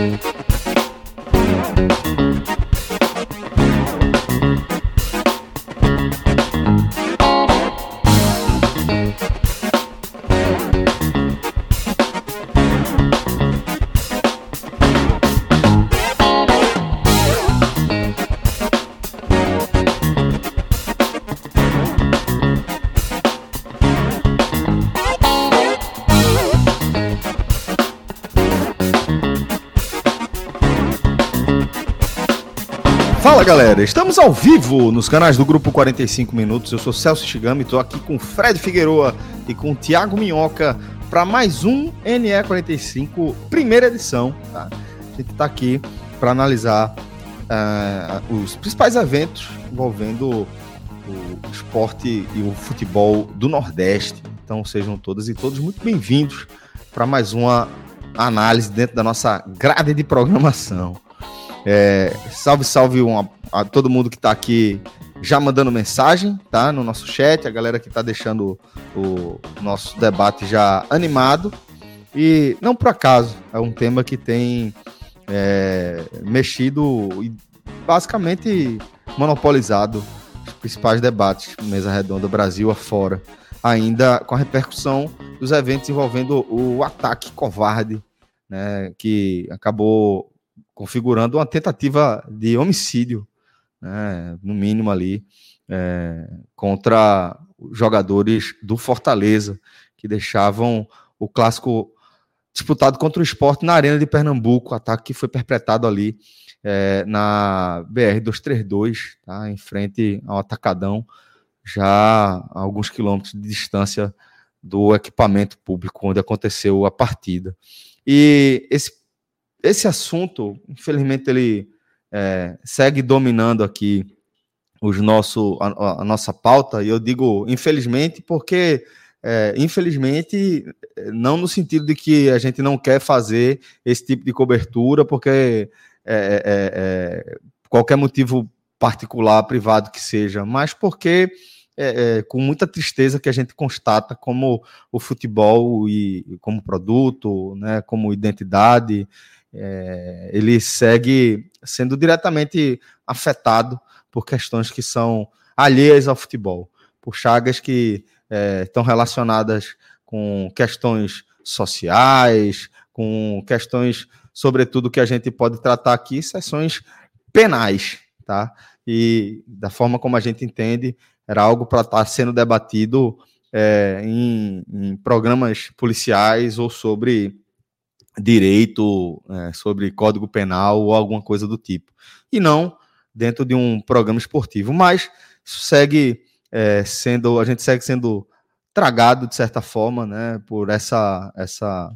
Fala estamos ao vivo nos canais do Grupo 45 Minutos. Eu sou Celso Shigami, estou aqui com Fred Figueroa e com Tiago Minhoca para mais um NE45, primeira edição. Tá? A gente está aqui para analisar uh, os principais eventos envolvendo o esporte e o futebol do Nordeste. Então sejam todas e todos muito bem-vindos para mais uma análise dentro da nossa grade de programação. É, salve, salve uma, a todo mundo que está aqui já mandando mensagem, tá? No nosso chat, a galera que está deixando o, nosso debate já animado. E não por acaso, é um tema que tem é, mexido e basicamente monopolizado os principais debates, mesa redonda Brasil afora, ainda com a repercussão dos eventos envolvendo o ataque covarde, né, que acabou configurando uma tentativa de homicídio, né, no mínimo ali, é, contra jogadores do Fortaleza, que deixavam o clássico disputado contra o esporte na Arena de Pernambuco, ataque que foi perpetrado ali é, na BR-232, tá, em frente ao Atacadão, já a alguns quilômetros de distância do equipamento público onde aconteceu a partida. E esse esse assunto, infelizmente, ele é, segue dominando aqui os nosso, a, a, nossa pauta, e eu digo infelizmente porque, é, infelizmente, não no sentido de que a gente não quer fazer esse tipo de cobertura, porque é, é, é, é qualquer motivo particular, privado que seja, mas porque é, é, com muita tristeza que a gente constata como o futebol e como produto, né, como identidade, é, ele segue sendo diretamente afetado por questões que são alheias ao futebol, por chagas que é, estão relacionadas com questões sociais, com questões, sobretudo, que a gente pode tratar aqui, sessões penais, tá? E da forma como a gente entende, era algo para estar tá sendo debatido é, em, em programas policiais ou sobre direito, é, sobre código penal ou alguma coisa do tipo. E não dentro de um programa esportivo. Mas segue é, sendo, a gente segue sendo tragado de certa forma, né, por essa, essa,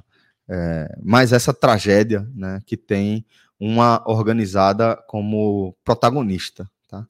é, mais essa tragédia, né, que tem uma organizada como protagonista, tá?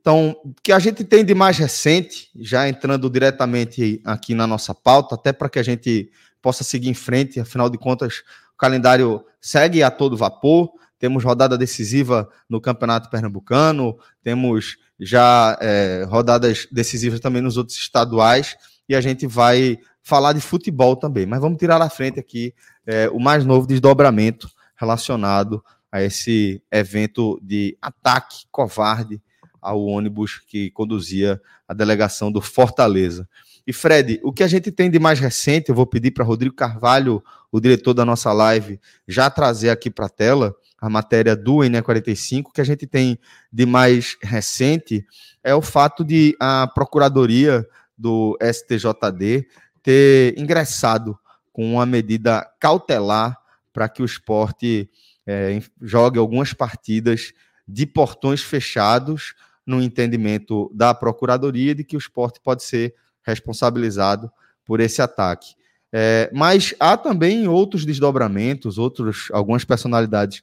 Então, o que a gente tem de mais recente, já entrando diretamente aqui na nossa pauta, até para que a gente possa seguir em frente, afinal de contas, calendário segue a todo vapor. Temos rodada decisiva no Campeonato Pernambucano, temos já é, rodadas decisivas também nos outros estaduais, e a gente vai falar de futebol também. Mas vamos tirar à frente aqui é, o mais novo desdobramento relacionado a esse evento de ataque covarde ao ônibus que conduzia a delegação do Fortaleza. E Fred, o que a gente tem de mais recente, eu vou pedir para Rodrigo Carvalho, o diretor da nossa live, já trazer aqui para a tela a matéria do NE45, que a gente tem de mais recente é o fato de a Procuradoria do STJD ter ingressado com uma medida cautelar para que o esporte é, jogue algumas partidas de portões fechados, no entendimento da Procuradoria de que o esporte pode ser responsabilizado por esse ataque. É, mas há também outros desdobramentos, outros, algumas personalidades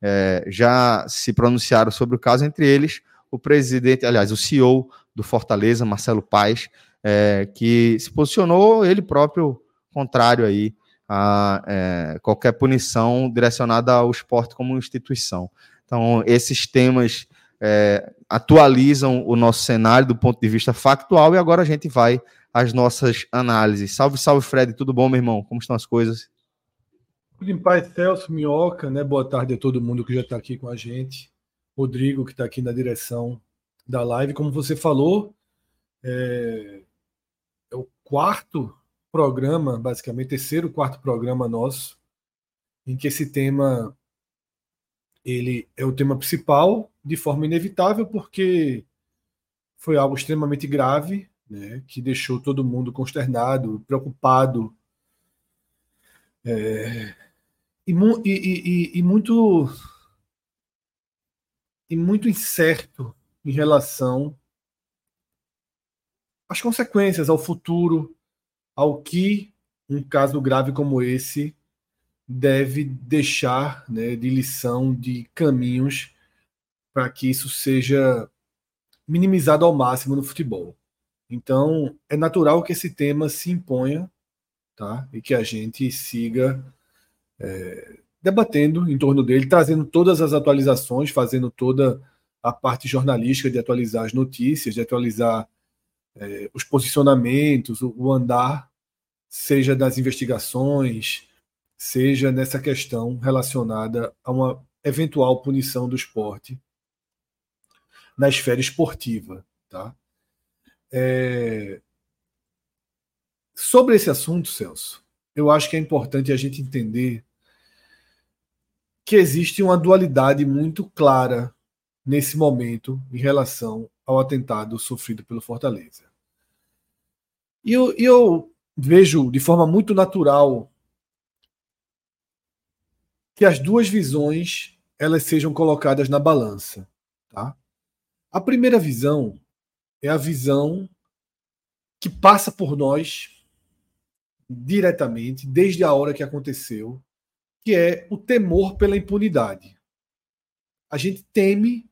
é, já se pronunciaram sobre o caso, entre eles o presidente, aliás, o CEO do Fortaleza, Marcelo Paes, é, que se posicionou ele próprio contrário aí a é, qualquer punição direcionada ao esporte como instituição. Então, esses temas é, atualizam o nosso cenário do ponto de vista factual e agora a gente vai às nossas análises. Salve, salve, Fred, tudo bom, meu irmão? Como estão as coisas? Tudo em paz, Celso, Minhoca, né? Boa tarde a todo mundo que já está aqui com a gente. Rodrigo, que está aqui na direção da live. Como você falou, é, é o quarto programa, basicamente, terceiro, quarto programa nosso, em que esse tema ele é o tema principal de forma inevitável, porque foi algo extremamente grave, né, que deixou todo mundo consternado, preocupado, é, e, e, e, e, muito e muito incerto em relação às consequências, ao futuro, ao que um caso grave como esse deve deixar né, de lição, de caminhos para que isso seja minimizado ao máximo no futebol. Então, é natural que esse tema se imponha tá? e que a gente siga é, debatendo em torno dele, trazendo todas as atualizações, fazendo toda a parte jornalística de atualizar as notícias, de atualizar é, os posicionamentos, o, o andar, seja das investigações, seja nessa questão relacionada a uma eventual punição do esporte na esfera esportiva. Tá? É... Sobre esse assunto, Celso, eu acho que é importante a gente entender que existe uma dualidade muito clara nesse momento em relação ao atentado sofrido pelo Fortaleza. E eu, eu vejo de forma muito natural que as duas visões elas sejam colocadas na balança, tá? A primeira visão é a visão que passa por nós diretamente desde a hora que aconteceu, que é o temor pela impunidade. A gente teme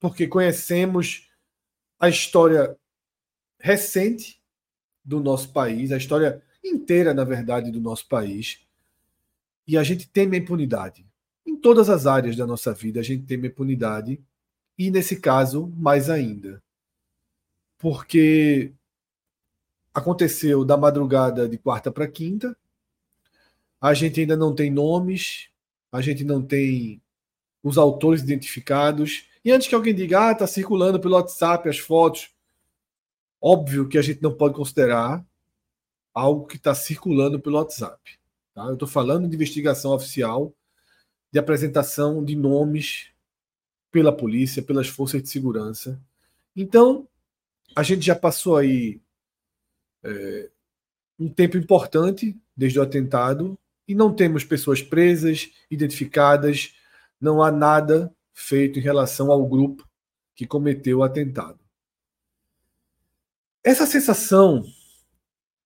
porque conhecemos a história recente do nosso país, a história inteira, na verdade, do nosso país, e a gente teme a impunidade. Em todas as áreas da nossa vida, a gente teme a impunidade, e nesse caso, mais ainda. Porque aconteceu da madrugada de quarta para quinta, a gente ainda não tem nomes, a gente não tem os autores identificados, e antes que alguém diga, ah, está circulando pelo WhatsApp as fotos, óbvio que a gente não pode considerar algo que está circulando pelo WhatsApp. Tá? Eu estou falando de investigação oficial, de apresentação de nomes pela polícia, pelas forças de segurança. Então, a gente já passou aí é, um tempo importante desde o atentado e não temos pessoas presas, identificadas, não há nada feito em relação ao grupo que cometeu o atentado. Essa sensação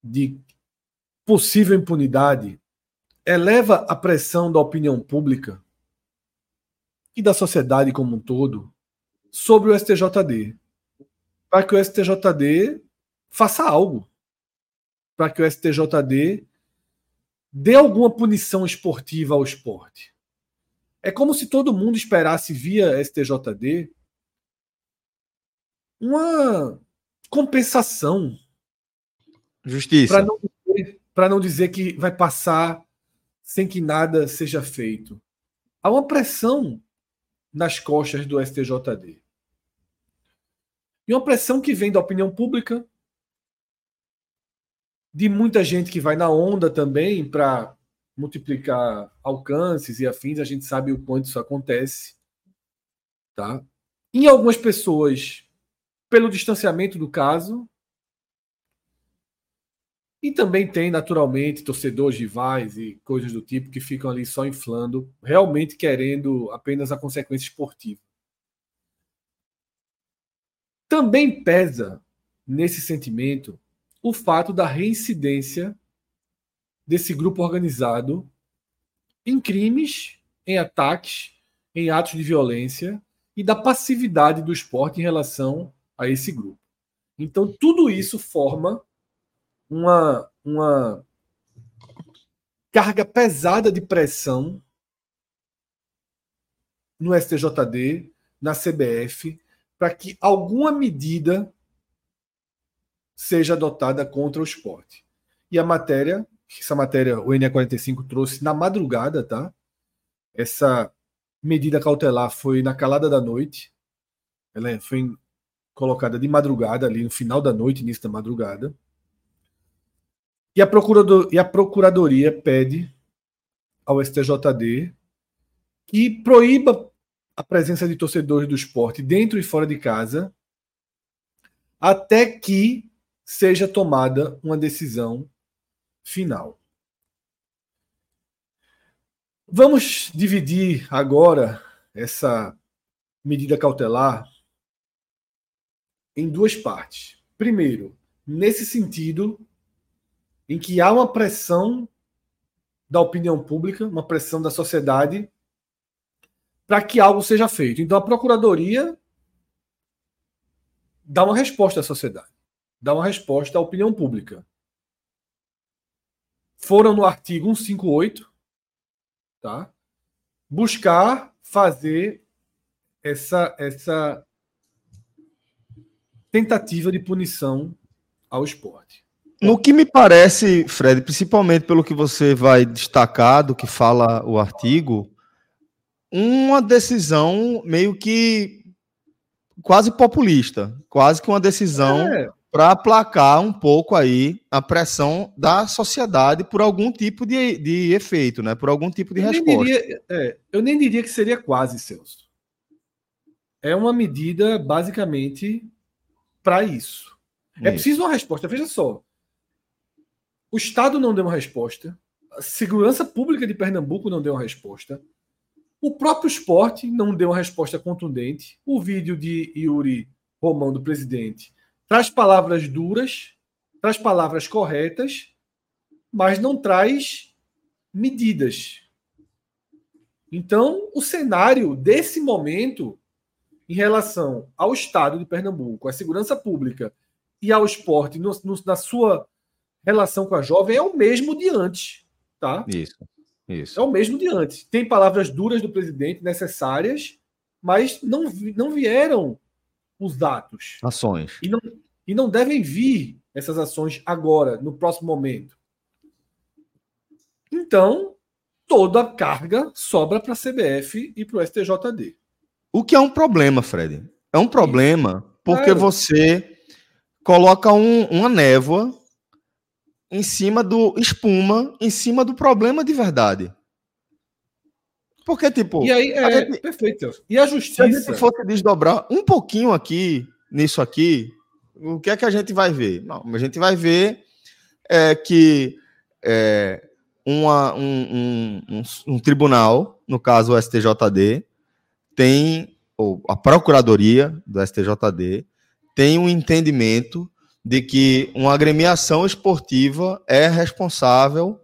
de possível impunidade eleva a pressão da opinião pública e da sociedade como um todo sobre o STJD, para que o STJD faça algo, para que o STJD dê alguma punição esportiva ao esporte. É como se todo mundo esperasse via STJD uma compensação. Justiça. Para não, dizer, não dizer que vai passar sem que nada seja feito. Há uma pressão nas costas do STJD. E uma pressão que vem da opinião pública, de muita gente que vai na onda também para multiplicar alcances e afins, a gente sabe o quanto isso acontece. Tá? Em algumas pessoas, pelo distanciamento do caso, e também tem, naturalmente, torcedores rivais e coisas do tipo que ficam ali só inflando, realmente querendo apenas a consequência esportiva. Também pesa nesse sentimento o fato da reincidência desse grupo organizado em crimes, em ataques, em atos de violência e da passividade do esporte em relação a esse grupo. Então, tudo isso forma uma, uma carga pesada de pressão no STJD, na CBF, para que alguma medida seja adotada contra o esporte. E a matéria, essa matéria o NE45 trouxe na madrugada, tá? Essa medida cautelar foi na calada da noite. Ela foi colocada de madrugada, ali no final da noite, início da madrugada. E a, procurador, e a Procuradoria pede ao STJD que proíba a presença de torcedores do esporte dentro e fora de casa até que seja tomada uma decisão final. Vamos dividir agora essa medida cautelar em duas partes. Primeiro, nesse sentido em que há uma pressão da opinião pública, uma pressão da sociedade para que algo seja feito. Então a procuradoria dá uma resposta à sociedade dar uma resposta à opinião pública. Foram no artigo 158, tá? Buscar fazer essa essa tentativa de punição ao esporte. No que me parece, Fred, principalmente pelo que você vai destacar do que fala o artigo, uma decisão meio que quase populista, quase que uma decisão é para aplacar um pouco aí a pressão da sociedade por algum tipo de, de efeito, né? Por algum tipo de eu resposta. Nem diria, é, eu nem diria que seria quase, Celso. É uma medida basicamente para isso. É preciso uma resposta. Veja só. O Estado não deu uma resposta. A segurança pública de Pernambuco não deu uma resposta. O próprio esporte não deu uma resposta contundente. O vídeo de Yuri Romão, do presidente, traz palavras duras, traz palavras corretas, mas não traz medidas. Então, o cenário desse momento, em relação ao Estado de Pernambuco, à segurança pública e ao esporte, no, no, na sua relação com a jovem, é o mesmo de antes. Tá? Isso, isso. É o mesmo de antes. Tem palavras duras do presidente necessárias, mas não, não vieram os atos. Ações. E não, e não devem vir essas ações agora, no próximo momento. Então, toda a carga sobra para a CBF e para o STJD. O que é um problema, Fred? É um problema porque você coloca um, uma névoa em cima do espuma, em cima do problema de verdade. Porque, tipo. E aí, é, gente, perfeito. E a justiça. Se a gente fosse desdobrar um pouquinho aqui, nisso aqui, o que é que a gente vai ver? Não, a gente vai ver é, que é, uma, um, um, um, tribunal, no caso o STJD, tem, ou a Procuradoria do STJD, tem um entendimento de que uma agremiação esportiva é responsável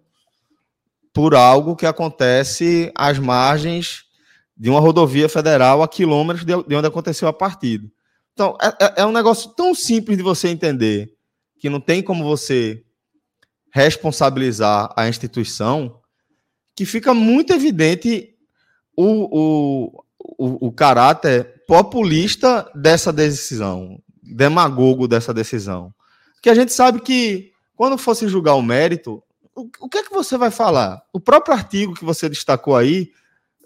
por algo que acontece às margens de uma rodovia federal a quilômetros de onde aconteceu a partida. Então, é, é, é um negócio tão simples de você entender que não tem como você responsabilizar a instituição que fica muito evidente o, o, o, o caráter populista dessa decisão, demagogo dessa decisão. Que a gente sabe que quando fosse julgar o mérito, o, o que é que você vai falar? O próprio artigo que você destacou aí,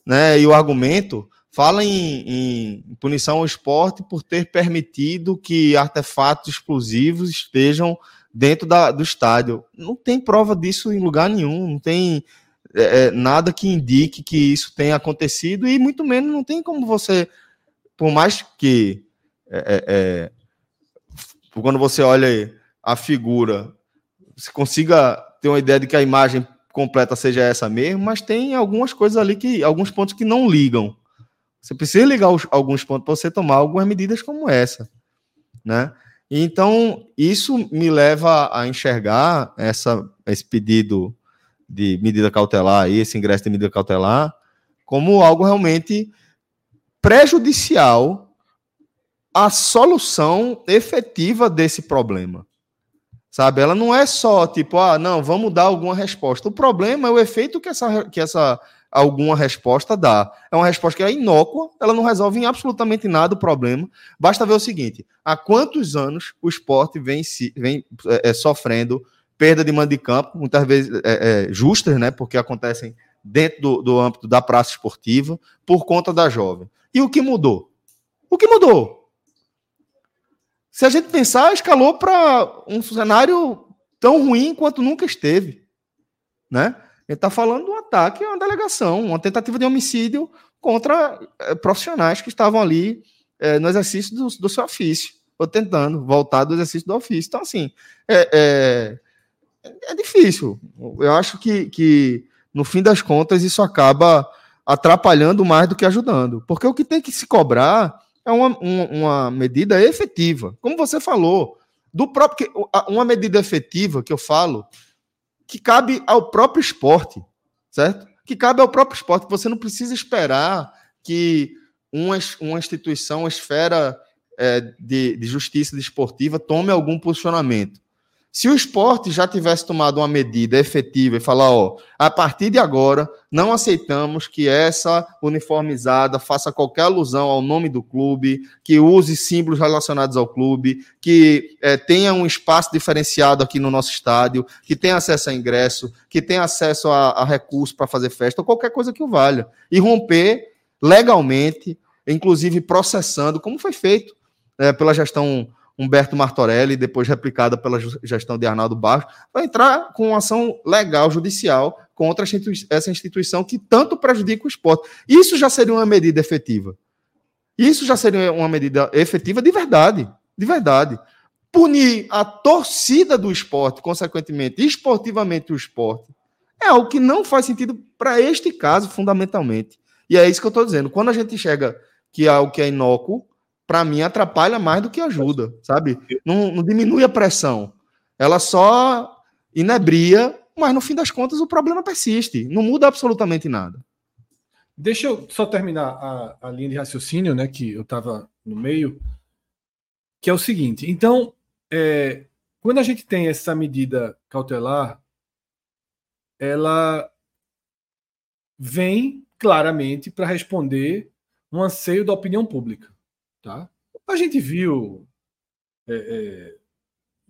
né, e o argumento, fala em, em, punição ao esporte por ter permitido que artefatos explosivos estejam dentro da, do estádio. Não tem prova disso em lugar nenhum, não tem é, é, nada que indique que isso tenha acontecido e muito menos não tem como você, por mais que é, é, é quando você olha a figura, você consiga ter uma ideia de que a imagem completa seja essa mesmo, mas tem algumas coisas ali que alguns pontos que não ligam. Você precisa ligar os, alguns pontos para você tomar algumas medidas como essa, né? Então, isso me leva a enxergar essa, esse pedido de medida cautelar, esse ingresso de medida cautelar, como algo realmente prejudicial à solução efetiva desse problema. Sabe? Ela não é só tipo, ah, não, vamos dar alguma resposta. O problema é o efeito que essa, que essa alguma resposta dá. É uma resposta que é inócua, ela não resolve em absolutamente nada o problema. Basta ver o seguinte: há quantos anos o esporte vem, vem é, é, sofrendo perda de mando de campo, muitas vezes é, é, justas, né? Porque acontecem dentro do, do âmbito da praça esportiva, por conta da jovem. E o que mudou? O que mudou? Se a gente pensar, escalou para um cenário tão ruim quanto nunca esteve. Né? Ele está falando de um ataque a uma delegação, uma tentativa de homicídio contra é, profissionais que estavam ali é, no exercício do, do, seu ofício, ou tentando voltar do exercício do ofício. Então, assim, é, é, é difícil. Eu acho que, que, no fim das contas, isso acaba atrapalhando mais do que ajudando. Porque o que tem que se cobrar é uma, uma, uma medida efetiva. Como você falou, do próprio uma medida efetiva que eu falo que cabe ao próprio esporte, certo? Que cabe ao próprio esporte. Você não precisa esperar que uma, uma instituição, uma esfera é, de, de justiça desportiva tome algum posicionamento. Se o esporte já tivesse tomado uma medida efetiva e falar, ó, a partir de agora, não aceitamos que essa uniformizada faça qualquer alusão ao nome do clube, que use símbolos relacionados ao clube, que é, tenha um espaço diferenciado aqui no nosso estádio, que tenha acesso a ingresso, que tenha acesso a, a recursos para fazer festa, ou qualquer coisa que o valha. E romper legalmente, inclusive processando, como foi feito é, pela gestão Humberto Martorelli, depois replicada pela gestão de Arnaldo Barros, vai entrar com uma ação legal, judicial, contra essa instituição que tanto prejudica o esporte. Isso já seria uma medida efetiva. Isso já seria uma medida efetiva de verdade. De verdade. Punir a torcida do esporte, consequentemente, esportivamente o esporte, é algo que não faz sentido para este caso, fundamentalmente. E é isso que eu estou dizendo. Quando a gente enxerga que é algo que é inócuo, para mim, atrapalha mais do que ajuda, sabe? Não, não, diminui a pressão. Ela só inebria, mas no fim das contas o problema persiste. Não muda absolutamente nada. Deixa eu só terminar a, a linha de raciocínio, né? Que eu estava no meio, que é o seguinte. Então, é, quando a gente tem essa medida cautelar, ela vem claramente para responder um anseio da opinião pública. Tá? A gente viu é, é,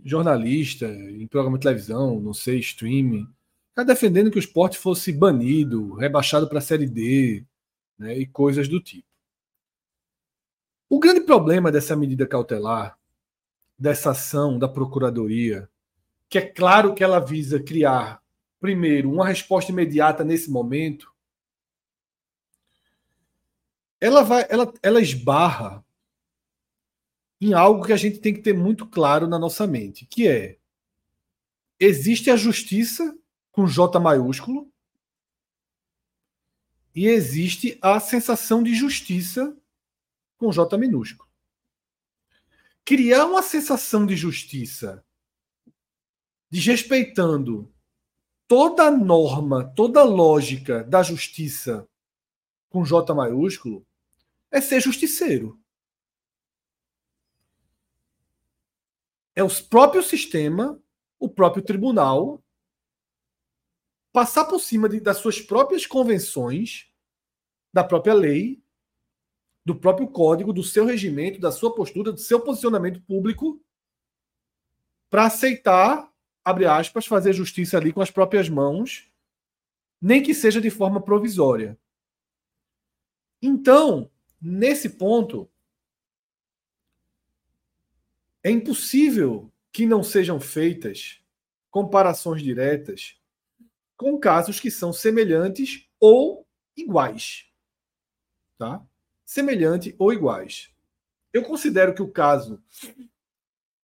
jornalista em programa de televisão, não sei, streaming, tá defendendo que o esporte fosse banido, rebaixado para a Série D né, e coisas do tipo. O grande problema dessa medida cautelar, dessa ação da Procuradoria, que é claro que ela visa criar, primeiro, uma resposta imediata nesse momento, ela vai, ela, ela esbarra em algo que a gente tem que ter muito claro na nossa mente, que é existe a justiça com J maiúsculo e existe a sensação de justiça com J minúsculo. Criar uma sensação de justiça desrespeitando toda a norma, toda a lógica da justiça com J maiúsculo é ser justiceiro. É o próprio sistema, o próprio tribunal, passar por cima de, das suas próprias convenções, da própria lei, do próprio código, do seu regimento, da sua postura, do seu posicionamento público, para aceitar, abre aspas, fazer justiça ali com as próprias mãos, nem que seja de forma provisória. Então, nesse ponto, é impossível que não sejam feitas comparações diretas com casos que são semelhantes ou iguais. Tá? Semelhante ou iguais. Eu considero que o caso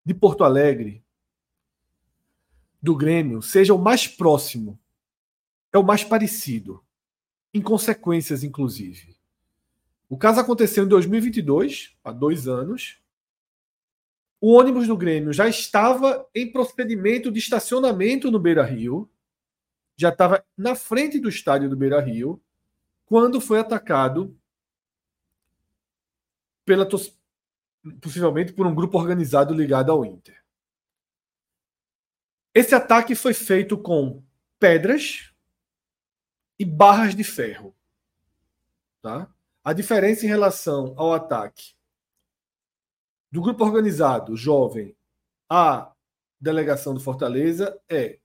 de Porto Alegre, do Grêmio, seja o mais próximo, é o mais parecido, em consequências, inclusive. O caso aconteceu em 2022, há dois anos, o ônibus do Grêmio já estava em procedimento de estacionamento no Beira Rio, já estava na frente do estádio do Beira Rio, quando foi atacado pela possivelmente por um grupo organizado ligado ao Inter. Esse ataque foi feito com pedras e barras de ferro. Tá? A diferença em relação ao ataque do grupo organizado jovem à delegação do Fortaleza é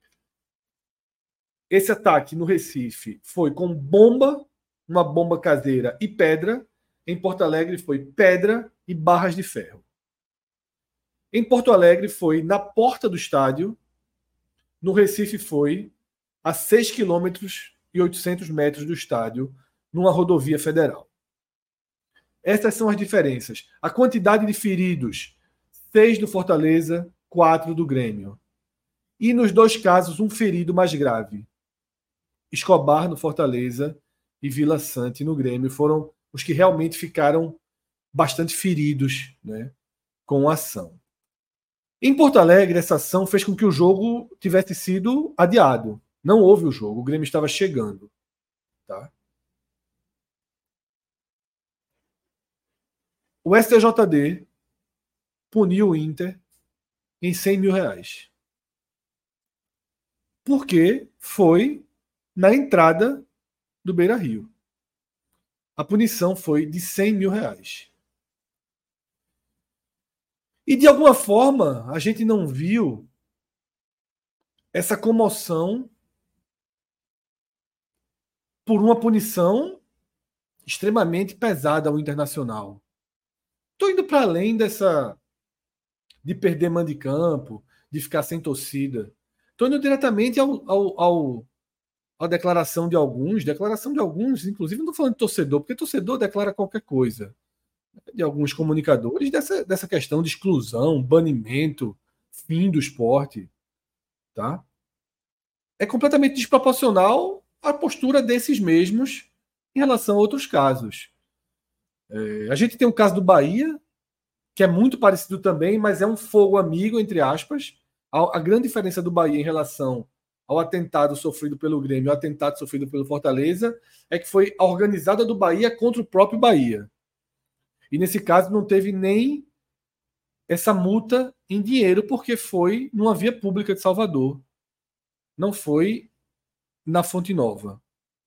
esse ataque no Recife foi com bomba, uma bomba caseira e pedra. Em Porto Alegre foi pedra e barras de ferro. Em Porto Alegre foi na porta do estádio. No Recife foi a 6 quilômetros e 800 metros do estádio, numa rodovia federal. Essas são as diferenças. A quantidade de feridos: seis do Fortaleza, quatro do Grêmio. E nos dois casos, um ferido mais grave. Escobar no Fortaleza e Vila Sante no Grêmio foram os que realmente ficaram bastante feridos né, com a ação. Em Porto Alegre, essa ação fez com que o jogo tivesse sido adiado. Não houve o jogo, o Grêmio estava chegando. Tá? O STJD puniu o Inter em 100 mil reais. Porque foi na entrada do Beira Rio. A punição foi de 100 mil reais. E de alguma forma a gente não viu essa comoção por uma punição extremamente pesada ao internacional. Estou indo para além dessa de perder mando de campo, de ficar sem torcida. Estou indo diretamente ao, ao, ao, à declaração de alguns, declaração de alguns, inclusive não estou falando de torcedor, porque torcedor declara qualquer coisa. De alguns comunicadores dessa, dessa questão de exclusão, banimento, fim do esporte. Tá? É completamente desproporcional a postura desses mesmos em relação a outros casos. É, a gente tem o caso do Bahia, que é muito parecido também, mas é um fogo amigo, entre aspas. A, a grande diferença do Bahia em relação ao atentado sofrido pelo Grêmio, ao atentado sofrido pelo Fortaleza, é que foi a organizada do Bahia contra o próprio Bahia. E nesse caso não teve nem essa multa em dinheiro, porque foi numa via pública de Salvador. Não foi na Fonte Nova.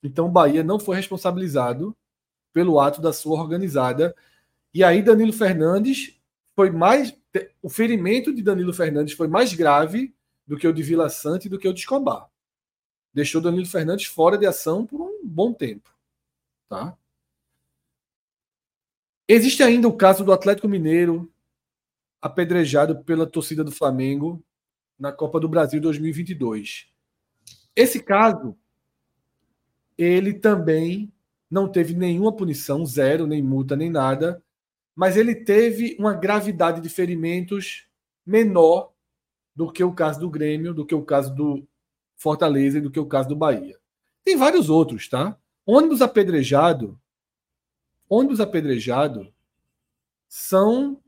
Então o Bahia não foi responsabilizado pelo ato da sua organizada. E aí Danilo Fernandes foi mais. O ferimento de Danilo Fernandes foi mais grave do que o de Vila Sante e do que o de Escobar. Deixou Danilo Fernandes fora de ação por um bom tempo. Tá? Existe ainda o caso do Atlético Mineiro apedrejado pela torcida do Flamengo na Copa do Brasil 2022. Esse caso, ele também não teve nenhuma punição, zero, nem multa, nem nada, mas ele teve uma gravidade de ferimentos menor do que o caso do Grêmio, do que o caso do Fortaleza e do que o caso do Bahia. Tem vários outros, tá? Ônibus apedrejado, ônibus apedrejado são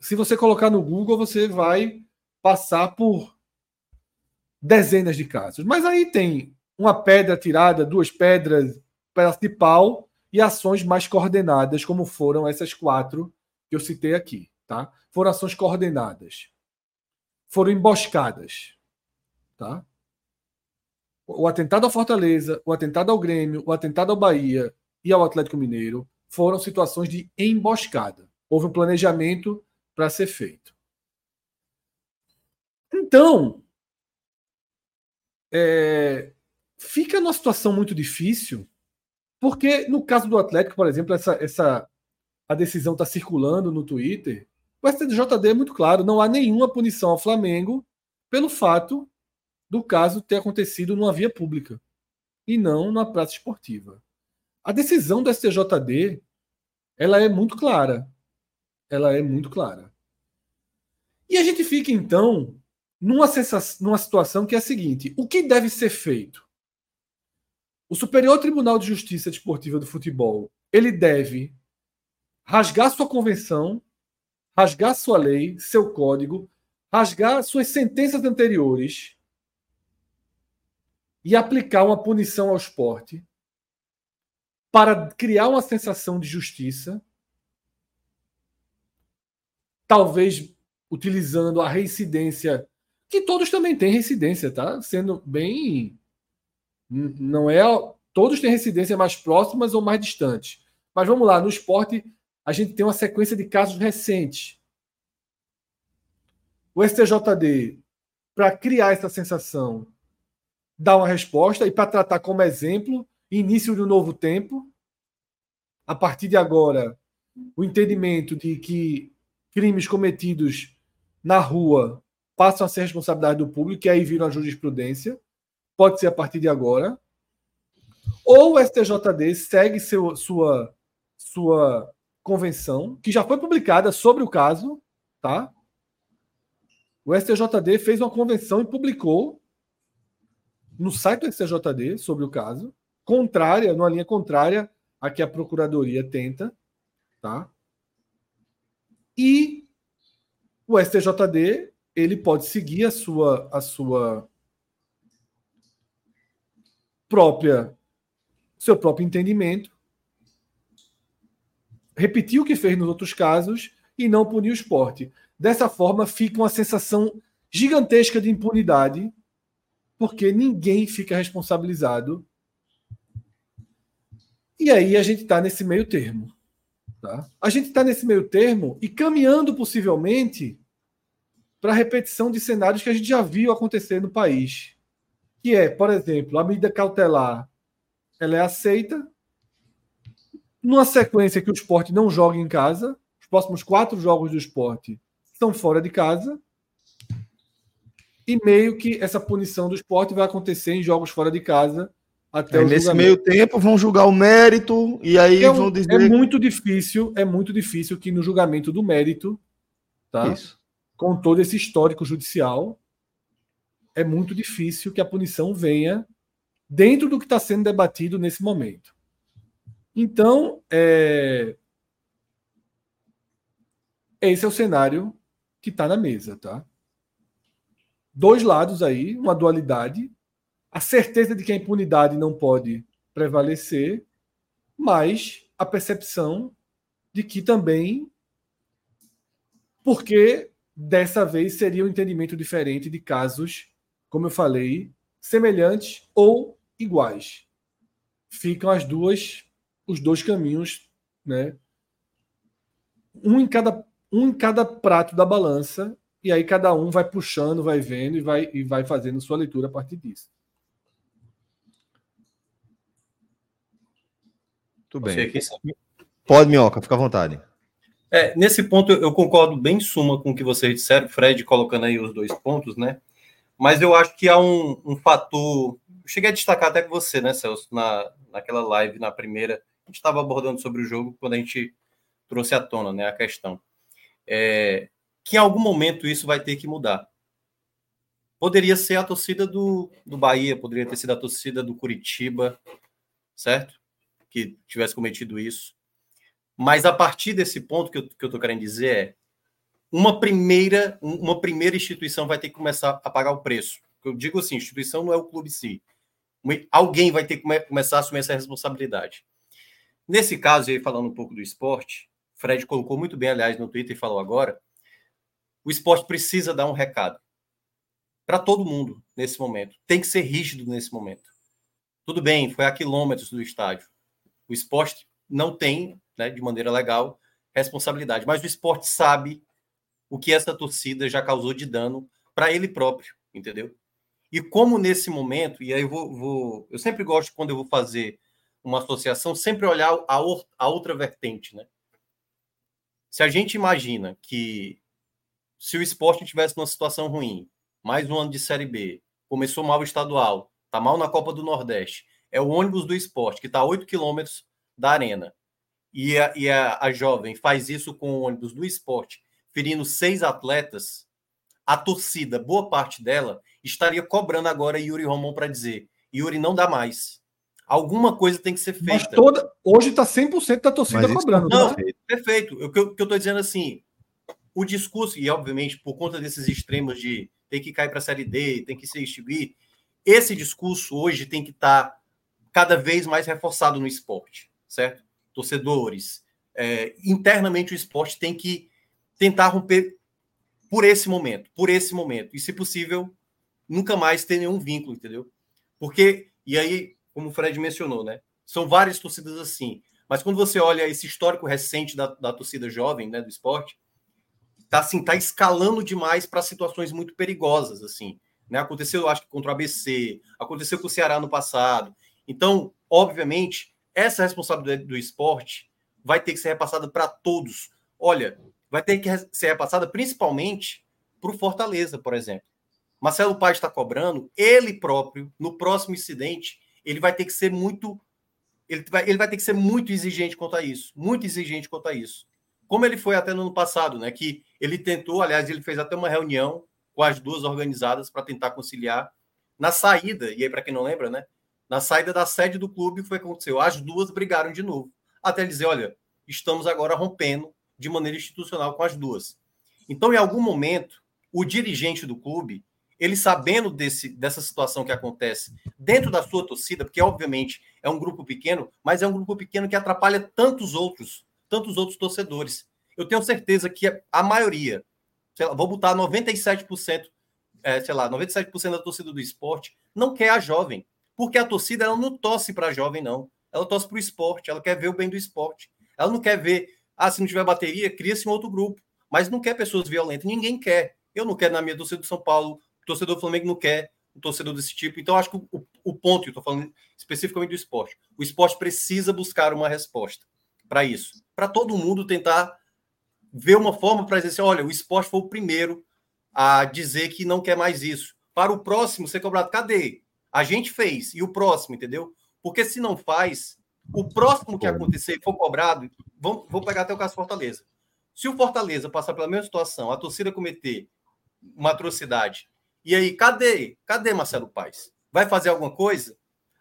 se você colocar no Google, você vai passar por dezenas de casos. Mas aí tem uma pedra tirada, duas pedras pedaço de pau e ações mais coordenadas, como foram essas quatro que eu citei aqui. Tá? Foram ações coordenadas. Foram emboscadas. Tá? O atentado à Fortaleza, o atentado ao Grêmio, o atentado ao Bahia e ao Atlético Mineiro foram situações de emboscada. Houve um planejamento para ser feito. Então, é, fica numa situação muito difícil porque no caso do Atlético, por exemplo, essa, essa a decisão está circulando no Twitter. O STJD é muito claro, não há nenhuma punição ao Flamengo pelo fato do caso ter acontecido numa via pública e não na praça esportiva. A decisão do STJD ela é muito clara. Ela é muito clara. E a gente fica então numa, numa situação que é a seguinte: o que deve ser feito? O Superior Tribunal de Justiça Desportiva do Futebol, ele deve rasgar sua convenção, rasgar sua lei, seu código, rasgar suas sentenças anteriores e aplicar uma punição ao esporte para criar uma sensação de justiça, talvez utilizando a reincidência, que todos também têm reincidência, tá? Sendo bem. Não é. Todos têm residência mais próximas ou mais distantes. Mas vamos lá, no esporte, a gente tem uma sequência de casos recentes. O STJD, para criar essa sensação, dá uma resposta e para tratar como exemplo, início de um novo tempo. A partir de agora, o entendimento de que crimes cometidos na rua passam a ser responsabilidade do público, e aí viram a jurisprudência. Pode ser a partir de agora. Ou o STJD segue seu, sua, sua convenção, que já foi publicada sobre o caso, tá? O STJD fez uma convenção e publicou no site do STJD sobre o caso, contrária, numa linha contrária à que a Procuradoria tenta, tá? E o STJD ele pode seguir a sua a sua própria seu próprio entendimento, repetir o que fez nos outros casos e não punir o esporte. Dessa forma, fica uma sensação gigantesca de impunidade, porque ninguém fica responsabilizado. E aí a gente está nesse meio termo. Tá? A gente está nesse meio termo e caminhando possivelmente para a repetição de cenários que a gente já viu acontecer no país. Que é, por exemplo, a medida cautelar ela é aceita. Numa sequência que o esporte não joga em casa, os próximos quatro jogos do esporte estão fora de casa. E meio que essa punição do esporte vai acontecer em jogos fora de casa até aí, nesse meio tempo vão julgar o mérito e aí é um, vão dizer é muito difícil é muito difícil que no julgamento do mérito tá Isso. com todo esse histórico judicial é muito difícil que a punição venha dentro do que está sendo debatido nesse momento. Então é... esse é o cenário que está na mesa tá? Dois lados aí uma dualidade. A certeza de que a impunidade não pode prevalecer, mas a percepção de que também, porque dessa vez seria um entendimento diferente de casos, como eu falei, semelhantes ou iguais. Ficam as duas, os dois caminhos, né? Um em cada, um em cada prato da balança, e aí cada um vai puxando, vai vendo e vai, e vai fazendo sua leitura a partir disso. Tudo bem. Pode, Minhoca, fica à vontade. É, nesse ponto eu concordo bem em suma com o que vocês disseram, Fred colocando aí os dois pontos, né? Mas eu acho que há um, um fator. Eu cheguei a destacar até com você, né, Celso, na, naquela live, na primeira. A gente estava abordando sobre o jogo quando a gente trouxe à tona né, a questão. É, que em algum momento isso vai ter que mudar. Poderia ser a torcida do, do Bahia, poderia ter sido a torcida do Curitiba, certo? que tivesse cometido isso. Mas a partir desse ponto que eu estou querendo dizer é uma primeira, uma primeira instituição vai ter que começar a pagar o preço. Eu digo assim, instituição não é o clube em si. Alguém vai ter que come, começar a assumir essa responsabilidade. Nesse caso, aí falando um pouco do esporte, Fred colocou muito bem, aliás, no Twitter e falou agora, o esporte precisa dar um recado para todo mundo nesse momento. Tem que ser rígido nesse momento. Tudo bem, foi a quilômetros do estádio. O esporte não tem, né, de maneira legal, responsabilidade, mas o esporte sabe o que essa torcida já causou de dano para ele próprio, entendeu? E como nesse momento, e aí eu vou, vou, eu sempre gosto quando eu vou fazer uma associação, sempre olhar a, a outra vertente, né? Se a gente imagina que se o esporte tivesse numa situação ruim, mais um ano de Série B, começou mal o estadual, tá mal na Copa do Nordeste, é o ônibus do esporte, que está a 8 quilômetros da arena. E, a, e a, a jovem faz isso com o ônibus do esporte, ferindo seis atletas, a torcida, boa parte dela, estaria cobrando agora Yuri Romão para dizer: Yuri, não dá mais. Alguma coisa tem que ser feita. Mas toda, hoje está 100% da torcida Mas cobrando. Não, né? perfeito. O que eu estou dizendo assim, o discurso, e obviamente por conta desses extremos de tem que cair para a Série D, tem que ser extinguir, esse discurso hoje tem que estar tá cada vez mais reforçado no esporte, certo? Torcedores, é, internamente o esporte tem que tentar romper por esse momento, por esse momento, e se possível, nunca mais ter nenhum vínculo, entendeu? Porque, e aí, como o Fred mencionou, né? São várias torcidas assim. Mas quando você olha esse histórico recente da, da torcida jovem, né, do esporte, tá assim, tá escalando demais para situações muito perigosas, assim. Né? Aconteceu, acho que contra o ABC, aconteceu com o Ceará no passado. Então, obviamente, essa responsabilidade do esporte vai ter que ser repassada para todos. Olha, vai ter que ser repassada principalmente para o Fortaleza, por exemplo. Marcelo Paz está cobrando, ele próprio, no próximo incidente, ele vai ter que ser muito. Ele vai, ele vai ter que ser muito exigente quanto a isso. Muito exigente quanto a isso. Como ele foi até no ano passado, né? Que ele tentou, aliás, ele fez até uma reunião com as duas organizadas para tentar conciliar. Na saída, e aí, para quem não lembra, né? Na saída da sede do clube, foi o que aconteceu. As duas brigaram de novo. Até dizer: olha, estamos agora rompendo de maneira institucional com as duas. Então, em algum momento, o dirigente do clube ele sabendo desse, dessa situação que acontece dentro da sua torcida, porque obviamente é um grupo pequeno, mas é um grupo pequeno que atrapalha tantos outros, tantos outros torcedores. Eu tenho certeza que a maioria, lá, vou botar 97%, é, sei lá, 97% da torcida do esporte não quer a jovem, porque a torcida ela não torce para a jovem não, ela torce para o esporte, ela quer ver o bem do esporte. Ela não quer ver, ah, se não tiver bateria, cria-se um outro grupo, mas não quer pessoas violentas, ninguém quer. Eu não quero na minha torcida do São Paulo o torcedor do Flamengo não quer um torcedor desse tipo. Então, acho que o, o ponto, eu estou falando especificamente do esporte, o esporte precisa buscar uma resposta para isso. Para todo mundo tentar ver uma forma para dizer assim, olha, o esporte foi o primeiro a dizer que não quer mais isso. Para o próximo ser cobrado, cadê? A gente fez, e o próximo, entendeu? Porque se não faz, o próximo que acontecer for cobrado, vamos, vou pegar até o caso Fortaleza. Se o Fortaleza passar pela mesma situação, a torcida cometer uma atrocidade e aí, cadê? Cadê Marcelo Paes? Vai fazer alguma coisa?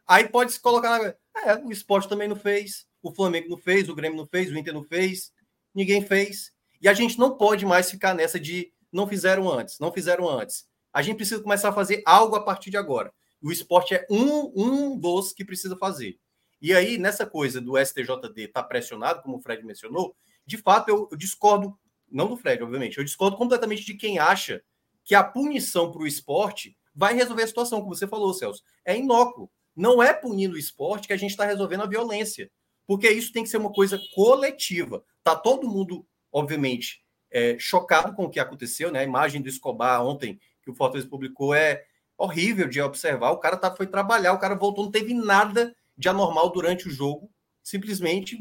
Aí pode se colocar na. É, o esporte também não fez, o Flamengo não fez, o Grêmio não fez, o Inter não fez, ninguém fez. E a gente não pode mais ficar nessa de não fizeram antes, não fizeram antes. A gente precisa começar a fazer algo a partir de agora. O esporte é um, um dos que precisa fazer. E aí, nessa coisa do STJD estar tá pressionado, como o Fred mencionou, de fato eu, eu discordo, não do Fred, obviamente, eu discordo completamente de quem acha que a punição para o esporte vai resolver a situação, como você falou, Celso. É inócuo. Não é punindo o esporte que a gente está resolvendo a violência. Porque isso tem que ser uma coisa coletiva. Tá todo mundo, obviamente, é, chocado com o que aconteceu, né? A imagem do Escobar ontem, que o Fortaleza publicou, é horrível de observar. O cara tá, foi trabalhar, o cara voltou, não teve nada de anormal durante o jogo. Simplesmente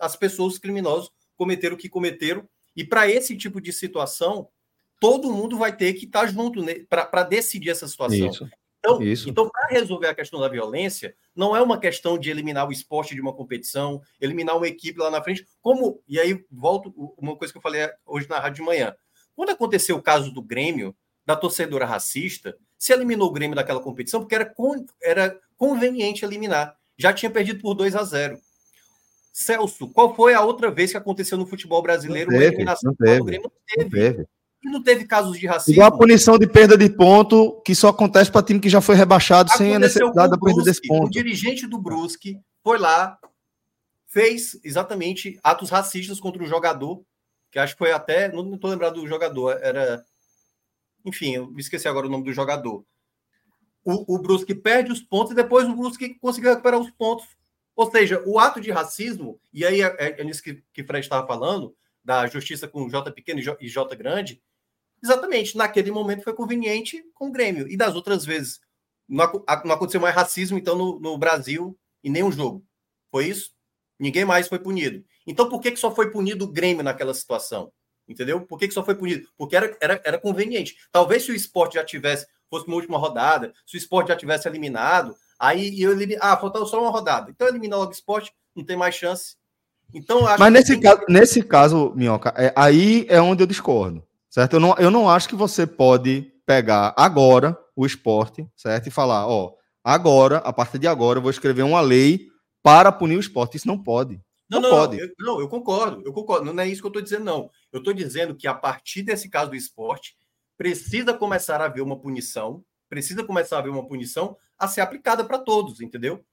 as pessoas criminosas cometeram o que cometeram. E para esse tipo de situação, todo mundo vai ter que estar tá junto né, para decidir essa situação. Isso. Então, Isso. então para resolver a questão da violência, não é uma questão de eliminar o esporte de uma competição, eliminar uma equipe lá na frente, como, e aí volto uma coisa que eu falei hoje na rádio de manhã. Quando aconteceu o caso do Grêmio, da torcedora racista, se eliminou o Grêmio daquela competição porque era, con, era conveniente eliminar. Já tinha perdido por 2 a 0. Celso, qual foi a outra vez que aconteceu no futebol brasileiro não teve, não teve, do Grêmio? Não teve. Não teve. E não teve casos de racismo. Igual a punição de perda de ponto, que só acontece para time que já foi rebaixado Aconteceu sem a necessidade da perda desse ponto. O dirigente do Brusque foi lá, fez exatamente atos racistas contra o jogador, que acho que foi até. Não estou lembrado do jogador, era. Enfim, eu me esqueci agora o nome do jogador. O, o Brusque perde os pontos e depois o Brusque conseguiu recuperar os pontos. Ou seja, o ato de racismo, e aí é, é, é nisso que, que Fred estava falando, da justiça com J pequeno e J grande, exatamente, naquele momento foi conveniente com o Grêmio. E das outras vezes, não, não aconteceu mais racismo, então, no, no, Brasil, em nenhum jogo. Foi isso? Ninguém mais foi punido. Então, por que, que só foi punido o Grêmio naquela situação? Entendeu? Por que, que só foi punido? Porque era, era, era conveniente. Talvez se o esporte já tivesse, fosse uma última rodada, se o esporte já tivesse eliminado, aí eu elimine... Ah, faltava só uma rodada. Então elimina logo o esporte, não tem mais chance. Então, Mas nesse, caso, nesse caso, Minhoca, é, aí é onde eu discordo. Certo? Eu não, eu não acho que você pode pegar agora o esporte, certo? E falar, ó, agora, a partir de agora, eu vou escrever uma lei para punir o esporte. Isso não pode. Não, não, não pode. Eu, não, eu concordo, eu concordo. Não é isso que eu estou dizendo, não. Eu estou dizendo que a partir desse caso do esporte, precisa começar a haver uma punição, precisa começar a haver uma punição a ser aplicada para todos, entendeu?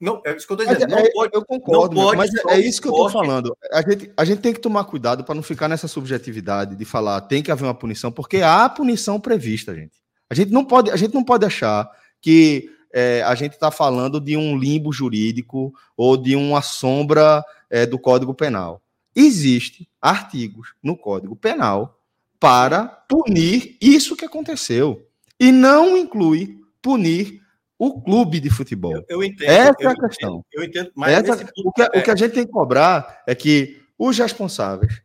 Não, é isso que eu estou dizendo. Não é, pode, eu concordo, pode mas é, é isso que eu estou falando. A gente, a gente tem que tomar cuidado para não ficar nessa subjetividade de falar tem que haver uma punição, porque há punição prevista, gente. A gente não pode, a gente não pode achar que é, a gente está falando de um limbo jurídico ou de uma sombra é, do Código Penal. Existem artigos no Código Penal para punir isso que aconteceu. E não inclui punir o clube de futebol. Eu, eu entendo. Essa eu é a questão. Eu entendo, mas Essa, o, que, é... o que a gente tem que cobrar é que os responsáveis,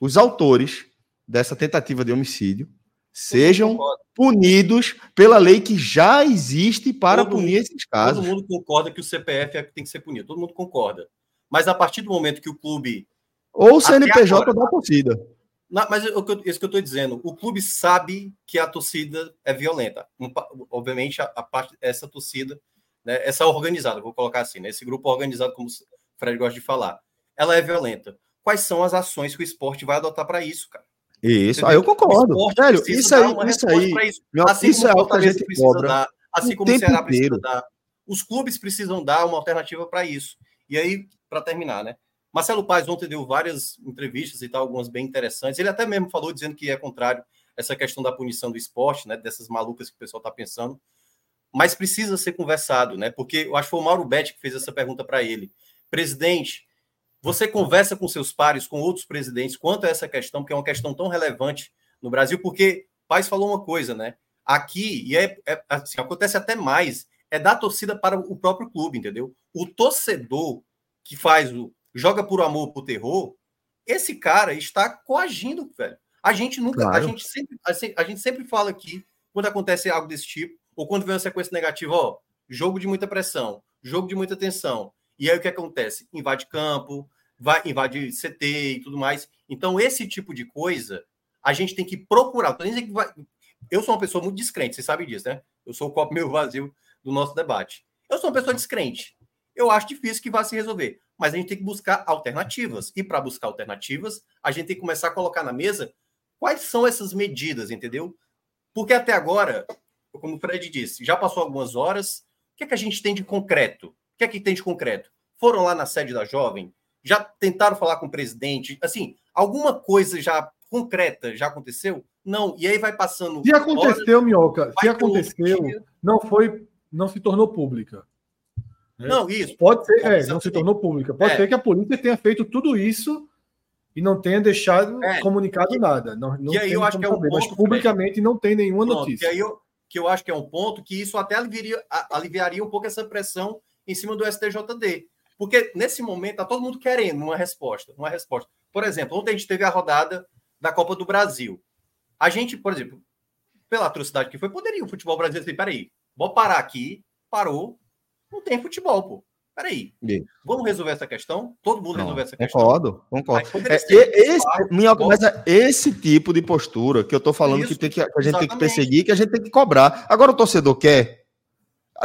os autores dessa tentativa de homicídio, sejam punidos pela lei que já existe para todo punir mundo, esses casos. Todo mundo concorda que o CPF é que tem que ser punido, todo mundo concorda. Mas a partir do momento que o clube. Ou o CNPJ agora, da torcida. Não, mas isso que eu estou dizendo, o clube sabe que a torcida é violenta. Obviamente, a, a parte, essa torcida, né, essa organizada, vou colocar assim, né, esse grupo organizado, como o Fred gosta de falar, ela é violenta. Quais são as ações que o esporte vai adotar para isso, cara? Isso, aí eu concordo. Velho, isso aí, isso aí, assim isso é algo que a gente cobra. Dar, assim como o Ceará precisa inteiro. dar. Os clubes precisam dar uma alternativa para isso. E aí, para terminar, né? Marcelo Paes ontem deu várias entrevistas e tal, algumas bem interessantes. Ele até mesmo falou dizendo que é contrário essa questão da punição do esporte, né? Dessas malucas que o pessoal está pensando. Mas precisa ser conversado, né? Porque eu acho que foi o Mauro Betti que fez essa pergunta para ele. Presidente, você conversa com seus pares, com outros presidentes, quanto a essa questão, que é uma questão tão relevante no Brasil, porque Paes falou uma coisa, né? Aqui, e é, é assim, acontece até mais, é dar torcida para o próprio clube, entendeu? O torcedor que faz o, joga por amor, por terror, esse cara está coagindo, velho. A gente nunca, claro. a gente sempre, a gente sempre fala aqui quando acontece algo desse tipo, ou quando vem uma sequência negativa, ó, jogo de muita pressão, jogo de muita tensão. E aí o que acontece? Invade campo, vai invade CT e tudo mais. Então esse tipo de coisa a gente tem que procurar. Eu sou uma pessoa muito descrente, você sabe disso, né? Eu sou o copo meio vazio do nosso debate. Eu sou uma pessoa descrente. Eu acho difícil que vá se resolver mas a gente tem que buscar alternativas. E para buscar alternativas, a gente tem que começar a colocar na mesa quais são essas medidas, entendeu? Porque até agora, como o Fred disse, já passou algumas horas, o que é que a gente tem de concreto? O que é que tem de concreto? Foram lá na sede da Jovem, já tentaram falar com o presidente, assim, alguma coisa já concreta já aconteceu? Não, e aí vai passando. Se aconteceu, horas, Minhoca, se aconteceu, não foi, não se tornou pública. Né? Não, isso. Pode ser, é, não se tornou pública. Pode é. ser que a polícia tenha feito tudo isso e não tenha deixado é. comunicado e, nada. Não, não e aí eu acho que é um saber, ponto, mas publicamente não tem nenhuma Pronto, notícia. Que aí eu, que eu acho que é um ponto que isso até aliviaria, aliviaria um pouco essa pressão em cima do STJD. Porque nesse momento está todo mundo querendo uma resposta, uma resposta. Por exemplo, ontem a gente teve a rodada da Copa do Brasil. A gente, por exemplo, pela atrocidade que foi, poderia o futebol brasileiro dizer, peraí, vou parar aqui, parou, não tem futebol, pô. Peraí. Vamos resolver essa questão? Todo mundo resolver essa questão. Concordo, concordo. É, esse, minha, mas é esse tipo de postura que eu tô falando isso, que, tem que, que a gente tem que perseguir, que a gente tem que cobrar. Agora o torcedor quer.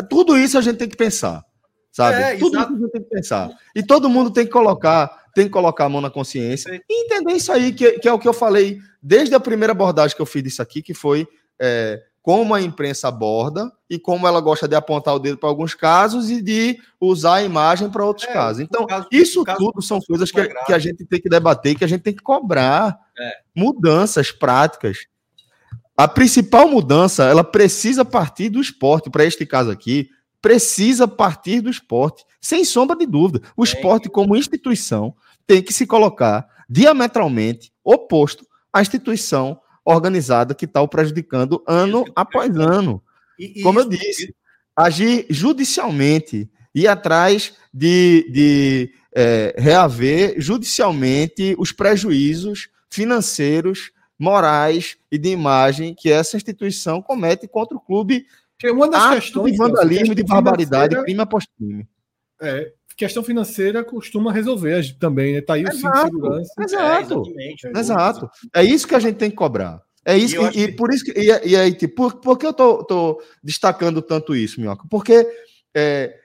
Tudo isso a gente tem que pensar. Sabe? É, tudo exato. isso a gente tem que pensar. E todo mundo tem que colocar, tem que colocar a mão na consciência e entender isso aí, que, que é o que eu falei desde a primeira abordagem que eu fiz disso aqui, que foi. É, como a imprensa aborda e como ela gosta de apontar o dedo para alguns casos e de usar a imagem para outros é, casos. Então, caso, isso tudo são coisas que, que, a gente tem que debater, que a gente tem que cobrar. É. Mudanças práticas. A principal mudança, ela precisa partir do esporte, para este caso aqui, precisa partir do esporte, sem sombra de dúvida. O esporte, como instituição, tem que se colocar diametralmente oposto à instituição organizada que está o prejudicando ano após ano. E, Como eu disse, agir judicialmente, ir atrás de, de é, reaver judicialmente os prejuízos financeiros, morais e de imagem que essa instituição comete contra o clube. Que é uma das questões de vandalismo, de barbaridade, crime após crime. É, questão financeira costuma resolver também, né? Tá aí o cinto de segurança. Exato. É, exato. É isso que a gente tem que cobrar. É isso, e, e, e por isso que. E, e aí, tipo, por, por que eu tô, tô destacando tanto isso, Minhoca? Porque é,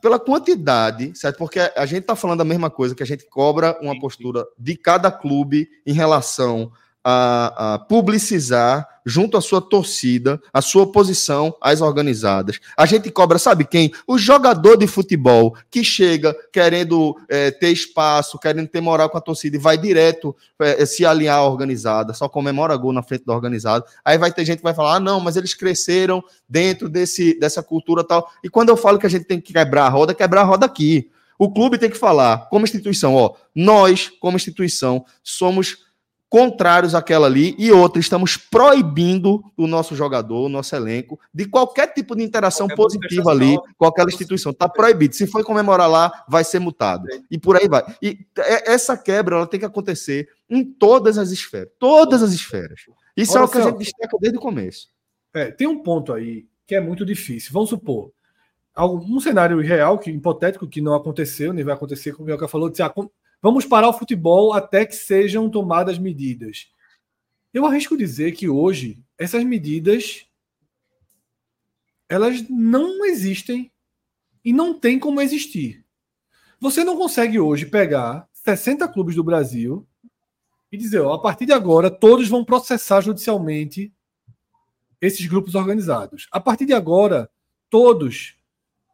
pela quantidade, certo? Porque a gente está falando a mesma coisa, que a gente cobra uma postura de cada clube em relação a, a, publicizar junto à sua torcida a sua oposição às organizadas. A gente cobra, sabe quem? O jogador de futebol que chega querendo é, ter espaço, querendo ter moral com a torcida e vai direto é, se alinhar à organizada, só comemora gol na frente da organizada. Aí vai ter gente que vai falar: ah, não, mas eles cresceram dentro desse, dessa cultura tal. E quando eu falo que a gente tem que quebrar a roda, quebrar a roda aqui. O clube tem que falar, como instituição, ó, nós, como instituição, somos contrários àquela ali, e outra, estamos proibindo o nosso jogador, o nosso elenco, de qualquer tipo de interação qualquer positiva ali com aquela instituição. Está proibido. Se for comemorar lá, vai ser multado. E por aí vai. E essa quebra ela tem que acontecer em todas as esferas. Todas as esferas. Isso Olha, é o que a gente destaca desde o começo. É, tem um ponto aí que é muito difícil. Vamos supor, um cenário real, que hipotético, que não aconteceu, nem vai acontecer, como o Mioca falou, de, ah, Vamos parar o futebol até que sejam tomadas medidas. Eu arrisco dizer que hoje essas medidas elas não existem e não tem como existir. Você não consegue hoje pegar 60 clubes do Brasil e dizer, ó, a partir de agora todos vão processar judicialmente esses grupos organizados. A partir de agora, todos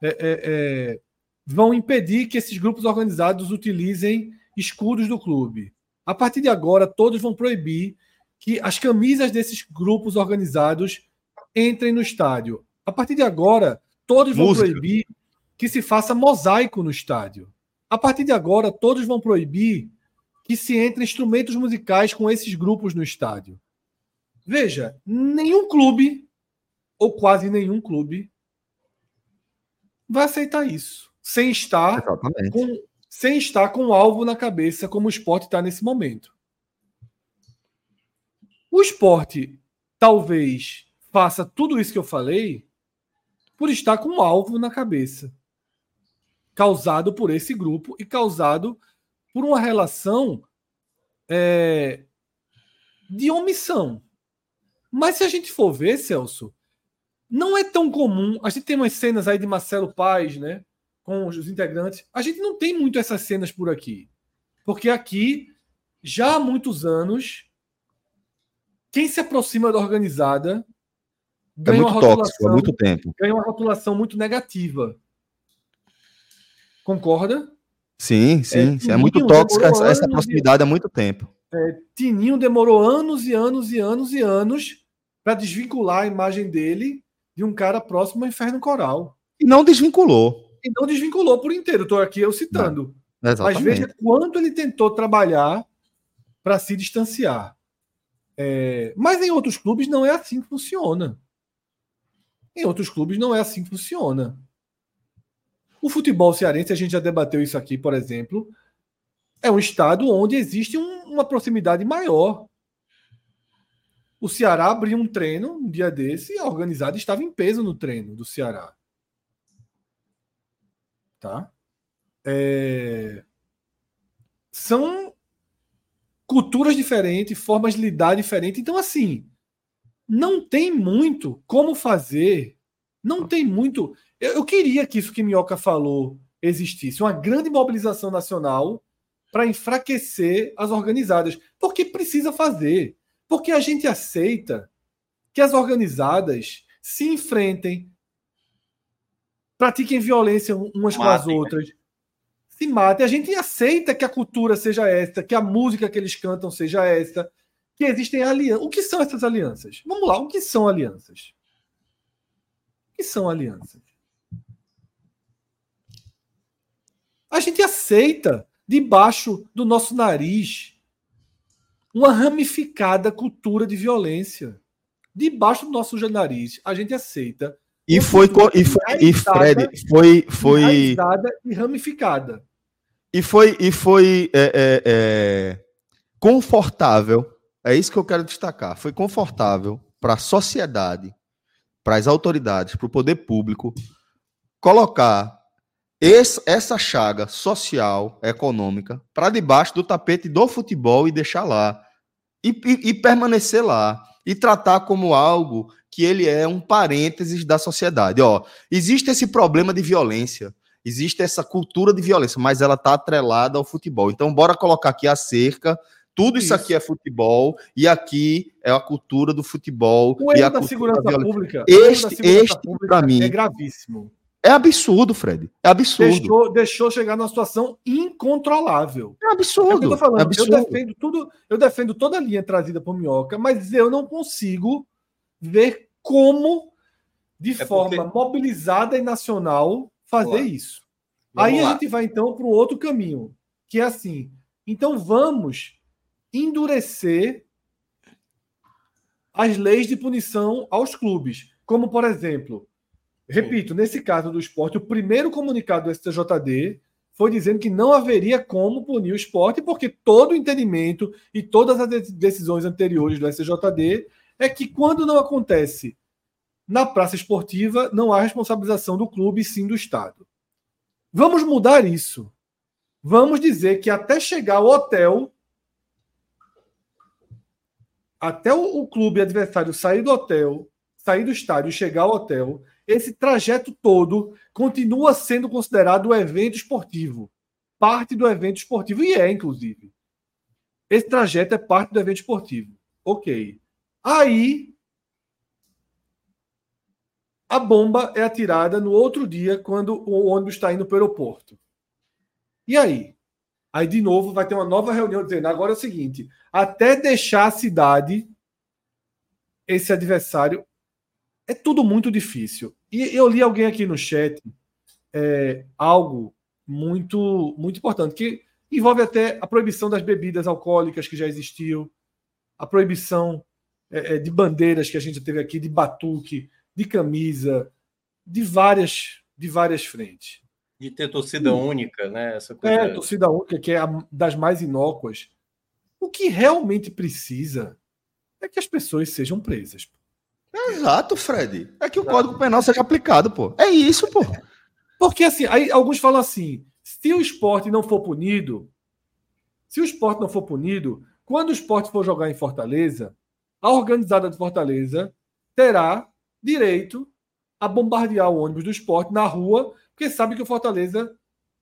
é, é, é, vão impedir que esses grupos organizados utilizem escudos do clube. A partir de agora, todos vão proibir que as camisas desses grupos organizados entrem no estádio. A partir de agora, todos vão Música. proibir que se faça mosaico no estádio. A partir de agora, todos vão proibir que se entre instrumentos musicais com esses grupos no estádio. Veja, nenhum clube, ou quase nenhum clube, vai aceitar isso, sem estar Exatamente. com sem estar com o alvo na cabeça, como o esporte está nesse momento. O esporte talvez faça tudo isso que eu falei por estar com um alvo na cabeça, causado por esse grupo e causado por uma relação é, de omissão. Mas se a gente for ver, Celso, não é tão comum. A gente tem umas cenas aí de Marcelo Paz, né? Com os integrantes. A gente não tem muito essas cenas por aqui. Porque aqui, já há muitos anos, quem se aproxima da organizada é ganha é uma rotulação, tóxico, há muito tempo. Ganha uma rotulação muito negativa. Concorda? Sim, sim. É, é muito tóxica essa, essa proximidade há muito tempo. É, Tininho demorou anos e anos e anos e anos para desvincular a imagem dele de um cara próximo ao Inferno Coral. E não desvinculou e não desvinculou por inteiro. Estou aqui eu citando. Não, Mas veja quanto ele tentou trabalhar para se distanciar. É, mas em outros clubes não é assim que funciona. Em outros clubes não é assim que funciona. O futebol cearense, a gente já debateu isso aqui, por exemplo, é um estado onde existe um, uma proximidade maior. O Ceará abriu um treino um dia desse e a organizada estava em peso no treino do Ceará tá? É... São culturas diferentes, formas de lidar diferentes. Então, assim, não tem muito como fazer. Não tem muito. Eu, eu queria que isso que Minhoca falou existisse uma grande mobilização nacional para enfraquecer as organizadas. Porque precisa fazer. Porque a gente aceita que as organizadas se enfrentem, pratiquem violência umas com as outras, se matem. A gente aceita que a cultura seja essa, que a música que eles cantam seja essa, que existem alianças. O que são essas alianças? Vamos lá, o que são alianças? O que são alianças? A gente aceita debaixo do nosso nariz uma ramificada cultura de violência. Debaixo do nosso nariz, a gente aceita e foi, e foi e Fred foi foi e ramificada. E foi e foi é, é, é, confortável. É isso que eu quero destacar. Foi confortável para a sociedade, para as autoridades, para o poder público colocar esse, essa chaga social, econômica, para debaixo do tapete do futebol e deixar lá. E, e, e permanecer lá. E tratar como algo que ele é um parênteses da sociedade. Ó, existe esse problema de violência, existe essa cultura de violência, mas ela está atrelada ao futebol. Então, bora colocar aqui a cerca. Tudo isso, isso, aqui é futebol e aqui é a cultura do futebol. O erro da segurança da pública, este, este para mim é gravíssimo. É absurdo, Fred. É absurdo. Deixou, deixou chegar numa situação incontrolável. É absurdo. É eu, tô falando. É absurdo. eu defendo tudo, eu defendo toda a linha trazida por Minhoca, mas eu não consigo ver como, de é forma porque... mobilizada e nacional, fazer isso. Vamos Aí lá. a gente vai então para o outro caminho, que é assim. Então vamos endurecer as leis de punição aos clubes, como por exemplo, repito, nesse caso do esporte, o primeiro comunicado do STJD foi dizendo que não haveria como punir o esporte, porque todo o entendimento e todas as decisões anteriores do STJD é que quando não acontece na praça esportiva, não há responsabilização do clube, sim do Estado. Vamos mudar isso. Vamos dizer que até chegar ao hotel, até o, clube adversário sair do hotel, sair do estádio e chegar ao hotel, esse trajeto todo continua sendo considerado um evento esportivo. Parte do evento esportivo. E é, inclusive. Esse trajeto é parte do evento esportivo. Ok. Aí a bomba é atirada no outro dia, quando o ônibus está indo para o aeroporto. E aí? Aí, de novo, vai ter uma nova reunião dizendo: agora é o seguinte, até deixar a cidade, esse adversário, é tudo muito difícil. E eu li alguém aqui no chat é, algo muito, muito importante, que envolve até a proibição das bebidas alcoólicas que já existiu, a proibição é, é de bandeiras que a gente teve aqui, de batuque, de camisa, de várias, de várias frentes. De ter torcida hum. única, né? Essa coisa... É, torcida única, que é a, das mais inócuas. O que realmente precisa é que as pessoas sejam presas. Exato, Fred. É que o Código Penal seja aplicado, pô. É isso, pô. Porque assim, aí alguns falam assim: se o esporte não for punido, se o esporte não for punido, quando o esporte for jogar em Fortaleza, a organizada de Fortaleza terá direito a bombardear o ônibus do esporte na rua, porque sabe que o Fortaleza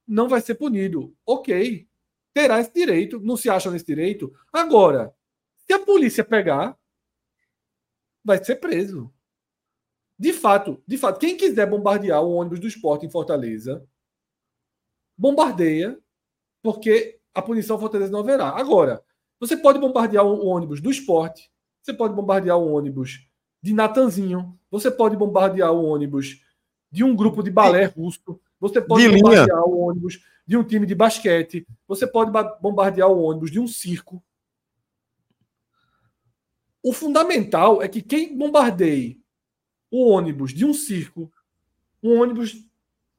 não vai ser punido. Ok, terá esse direito, não se acha nesse direito. Agora, se a polícia pegar, vai ser preso. De fato, de fato, quem quiser bombardear o ônibus do esporte em Fortaleza, bombardeia, porque a punição Fortaleza não haverá. Agora, você pode bombardear o ônibus do esporte, você pode bombardear o ônibus de Natanzinho, você pode bombardear o ônibus de um grupo de balé russo, você pode de bombardear o ônibus de um time de basquete, você pode bombardear o ônibus de um circo. O fundamental é que quem bombardeie o ônibus de um circo, um ônibus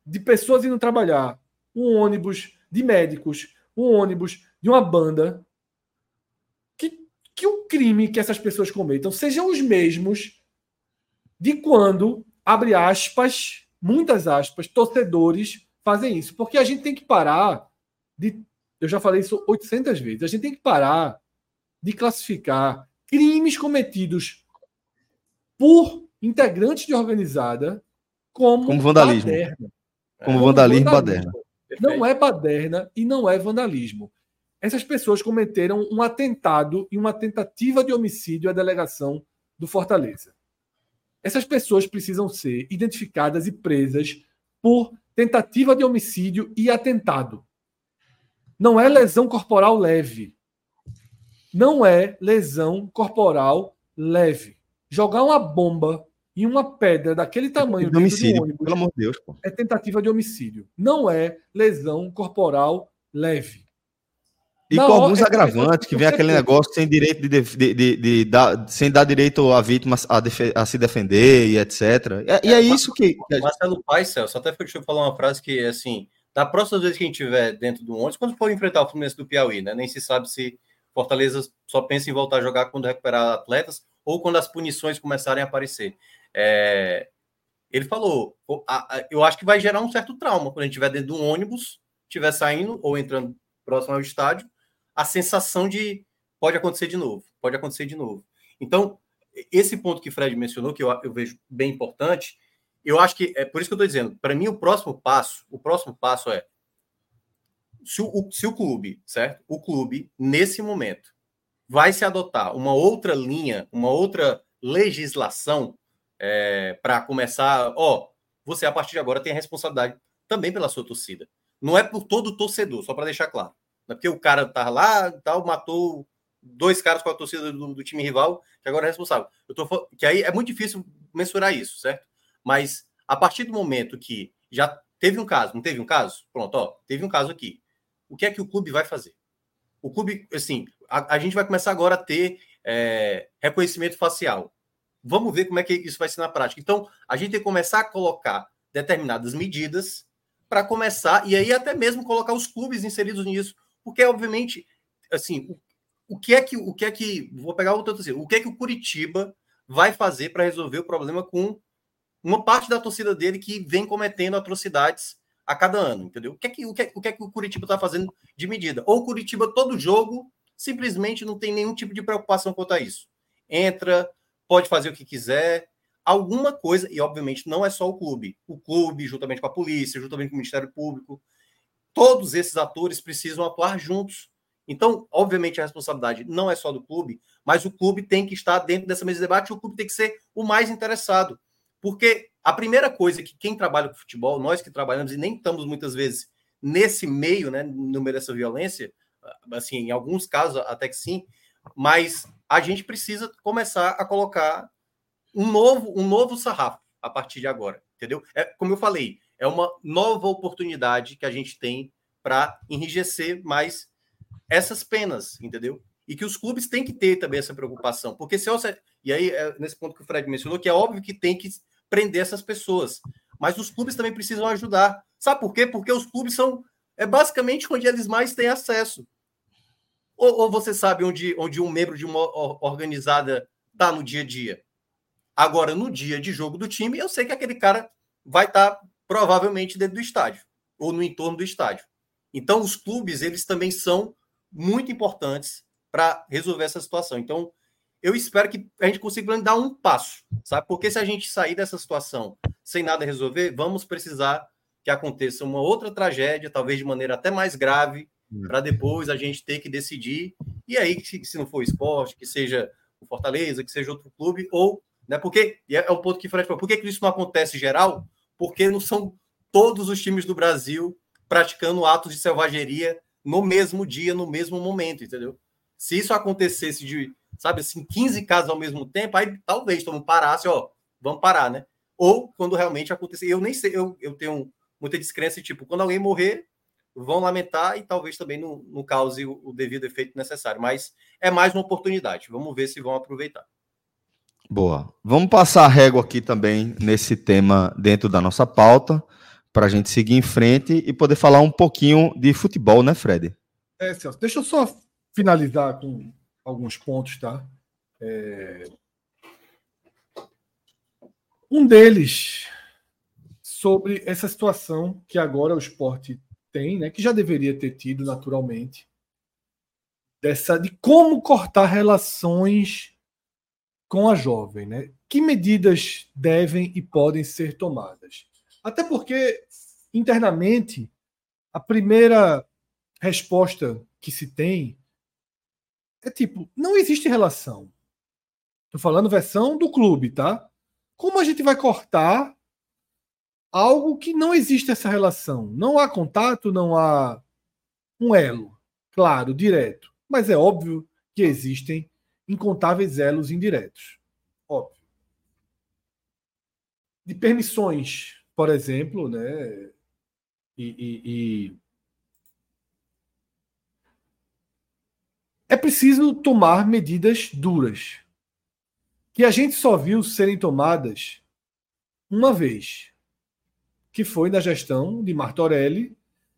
de pessoas indo trabalhar, um ônibus de médicos, um ônibus de uma banda, que o crime que essas pessoas cometam sejam os mesmos de quando, abre aspas, muitas aspas, torcedores fazem isso. Porque a gente tem que parar de. Eu já falei isso 800 vezes. A gente tem que parar de classificar crimes cometidos por integrantes de organizada como, como vandalismo. Baderna. Como, como vandalismo, vandalismo. baderna. Não é baderna e não é vandalismo essas pessoas cometeram um atentado e uma tentativa de homicídio à delegação do Fortaleza. Essas pessoas precisam ser identificadas e presas por tentativa de homicídio e atentado. Não é lesão corporal leve. Não é lesão corporal leve. Jogar uma bomba em uma pedra daquele tamanho de homicídio, ônibus, pelo amor de Deus, pô. é tentativa de homicídio. Não é lesão corporal leve. E com alguns é, agravantes, que vem aquele negócio sem direito de, de, de, de, dar, sem dar direito à vítima a, a se defender e etc. E, e é, é, isso que. Marcelo Paes, Celso, até deixa eu falar uma frase que é assim: da próxima vez que a gente estiver dentro do ônibus, quando for enfrentar o Fluminense do Piauí, né? Nem se sabe se Fortaleza só pensa em voltar a jogar quando recuperar atletas ou quando as punições começarem a aparecer. É, ele falou: eu acho que vai gerar um certo trauma quando a gente estiver dentro do ônibus, estiver saindo ou entrando próximo ao estádio a sensação de pode acontecer de novo, pode acontecer de novo. Então, esse ponto que Fred mencionou, que eu, eu vejo bem importante, eu acho que é por isso que eu estou dizendo. Para mim, o próximo passo, o próximo passo é se o, se o clube, certo? O clube, nesse momento, vai se adotar uma outra linha, uma outra legislação é, para começar. Ó, você a partir de agora tem a responsabilidade também pela sua torcida. Não é por todo torcedor, só para deixar claro. Não é porque o cara tá lá tal, matou dois caras com a torcida do, do, time rival, que agora é responsável. Eu tô que aí é muito difícil mensurar isso, certo? Mas a partir do momento que já teve um caso, não teve um caso? Pronto, ó, teve um caso aqui. O que é que o clube vai fazer? O clube, assim, a, a gente vai começar agora a ter é, reconhecimento facial. Vamos ver como é que isso vai ser na prática. Então, a gente tem que começar a colocar determinadas medidas para começar, e aí até mesmo colocar os clubes inseridos nisso, porque, obviamente, assim, o, o que é que, o que é que, vou pegar o tanto assim, o que é que o Curitiba vai fazer para resolver o problema com uma parte da torcida dele que vem cometendo atrocidades a cada ano, entendeu? O que é que o, que é, o, que é que o Curitiba está fazendo de medida? Ou o Curitiba, todo jogo, simplesmente não tem nenhum tipo de preocupação quanto a isso. Entra, pode fazer o que quiser, alguma coisa, e obviamente não é só o clube. O clube, juntamente com a polícia, juntamente com o Ministério Público, todos esses atores precisam atuar juntos. Então, obviamente, a responsabilidade não é só do clube, mas o clube tem que estar dentro dessa mesa de debate, o clube tem que ser o mais interessado. Porque a primeira coisa que quem trabalha com futebol, nós que trabalhamos e nem estamos muitas vezes nesse meio, né, no meio dessa violência, assim, em alguns casos até que sim, mas a gente precisa começar a colocar um novo, um novo sarrafo a partir de agora, entendeu? É, como eu falei, é uma nova oportunidade que a gente tem para enrijecer mais essas penas, entendeu? E que os clubes têm que ter também essa preocupação, porque se você, e aí é nesse ponto que o Fred mencionou, que é óbvio que tem que prender essas pessoas, mas os clubes também precisam ajudar. Sabe por quê? Porque os clubes são é basicamente onde eles mais têm acesso. Ou, ou você sabe onde, onde um membro de uma organizada está no dia a dia? Agora, no dia de jogo do time, eu sei que aquele cara vai estar tá, provavelmente dentro do estádio ou no entorno do estádio. Então, os clubes, eles também são muito importantes para resolver essa situação. Então, eu espero que a gente consiga dar um passo, sabe? Porque se a gente sair dessa situação sem nada resolver, vamos precisar que aconteça uma outra tragédia, talvez de maneira até mais grave, hum. para depois a gente ter que decidir. E aí, se, não for esporte, que seja o Fortaleza, que seja outro clube, ou né? Porque é, é o ponto que Fred falou. Por que, que isso não acontece geral? Porque não são todos os times do Brasil praticando atos de selvageria no mesmo dia, no mesmo momento, entendeu? Se isso acontecesse de, sabe assim, 15 casos ao mesmo tempo, aí talvez todo mundo parasse, ó, vamos parar, né? Ou quando realmente acontecer, eu nem sei, eu, eu tenho muita descrença, tipo, quando alguém morrer, vão lamentar e talvez também não, não cause o, o devido efeito necessário, mas é mais uma oportunidade, vamos ver se vão aproveitar. Boa. Vamos passar a régua aqui também nesse tema dentro da nossa pauta, para a gente seguir em frente e poder falar um pouquinho de futebol, né, Fred? É, Celso, deixa eu só finalizar com alguns pontos, tá? É... Um deles sobre essa situação que agora o esporte tem, né, que já deveria ter tido naturalmente, dessa de como cortar relações com a jovem, né? Que medidas devem e podem ser tomadas? Até porque internamente a primeira resposta que se tem é tipo, não existe relação. Estou falando versão do clube, tá? Como a gente vai cortar algo que não existe essa relação? Não há contato, não há um elo, claro, direto. Mas é óbvio que existem incontáveis elos indiretos. Óbvio. De permissões, por exemplo, né? E, e, e... é preciso tomar medidas duras que a gente só viu serem tomadas uma vez, que foi na gestão de Martorelli,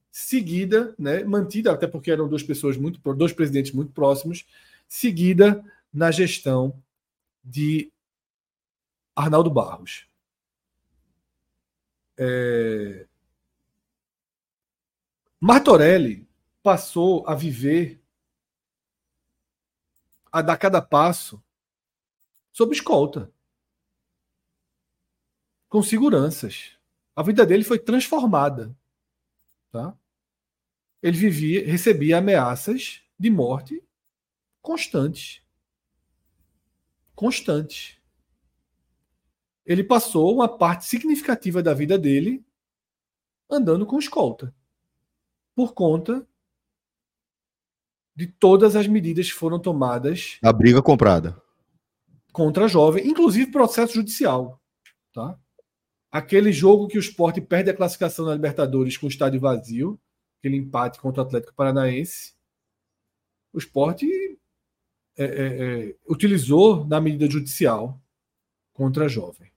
seguida, né, mantida, até porque eram duas pessoas muito, dois presidentes muito próximos, seguida na gestão de Arnaldo Barros. É... Martorelli passou a viver, a dar cada passo, sob escolta. com seguranças. A vida dele foi transformada. Tá? Ele vivia, recebia ameaças de morte constantes. Constantes. Ele passou uma parte significativa da vida dele andando com escolta. Por conta de todas as medidas que foram tomadas. A briga comprada. Contra a jovem, inclusive processo judicial. Tá? Aquele jogo que o esporte perde a classificação na Libertadores com o estádio vazio, aquele empate contra o Atlético Paranaense, o esporte é, é, é, utilizou na medida judicial contra a jovem.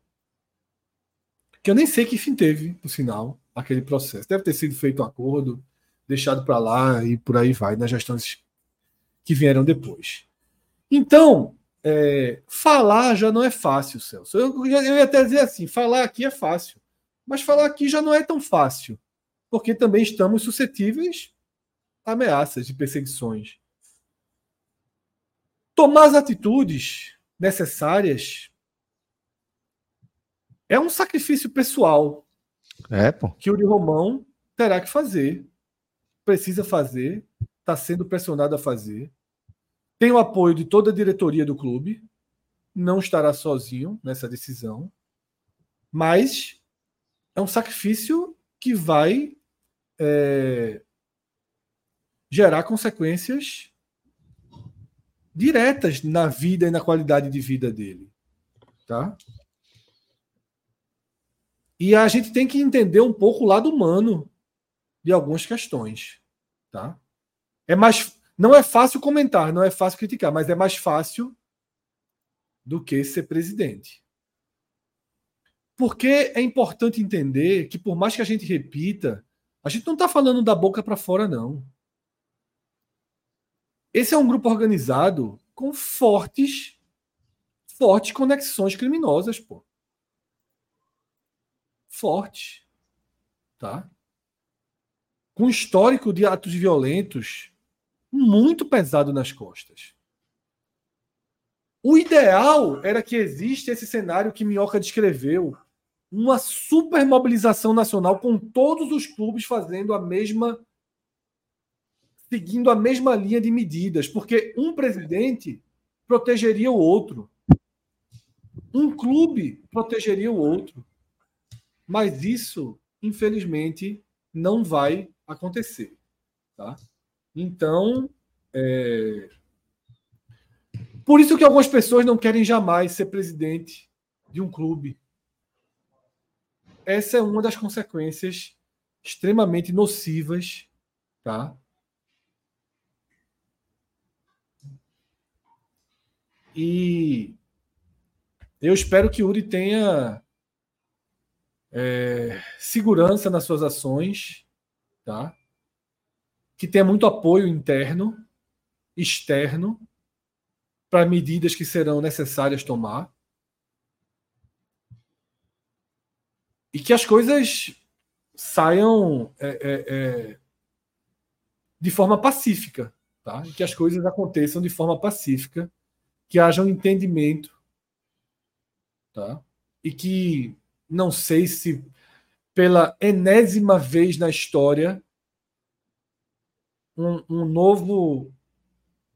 Que eu nem sei que fim teve, no final, aquele processo. Deve ter sido feito um acordo, deixado para lá e por aí vai, nas gestões que vieram depois. Então, é, falar já não é fácil, Celso. Eu, eu ia até dizer assim: falar aqui é fácil, mas falar aqui já não é tão fácil, porque também estamos suscetíveis a ameaças e perseguições. Tomar as atitudes necessárias é um sacrifício pessoal é, que o de Romão terá que fazer, precisa fazer, está sendo pressionado a fazer tem o apoio de toda a diretoria do clube, não estará sozinho nessa decisão, mas é um sacrifício que vai é, gerar consequências diretas na vida e na qualidade de vida dele, tá? E a gente tem que entender um pouco o lado humano de algumas questões, tá? É mais não é fácil comentar, não é fácil criticar, mas é mais fácil do que ser presidente. Porque é importante entender que, por mais que a gente repita, a gente não está falando da boca para fora, não. Esse é um grupo organizado com fortes, fortes conexões criminosas, pô. Forte. Tá? Com histórico de atos violentos muito pesado nas costas. O ideal era que existe esse cenário que Minhoca descreveu, uma super mobilização nacional com todos os clubes fazendo a mesma seguindo a mesma linha de medidas, porque um presidente protegeria o outro. Um clube protegeria o outro. Mas isso, infelizmente, não vai acontecer, tá? Então, é... por isso que algumas pessoas não querem jamais ser presidente de um clube. Essa é uma das consequências extremamente nocivas, tá? E eu espero que Uri tenha é, segurança nas suas ações, tá? Que tenha muito apoio interno, externo, para medidas que serão necessárias tomar. E que as coisas saiam é, é, é, de forma pacífica, tá? E que as coisas aconteçam de forma pacífica, que haja um entendimento, tá? E que não sei se pela enésima vez na história um, um, novo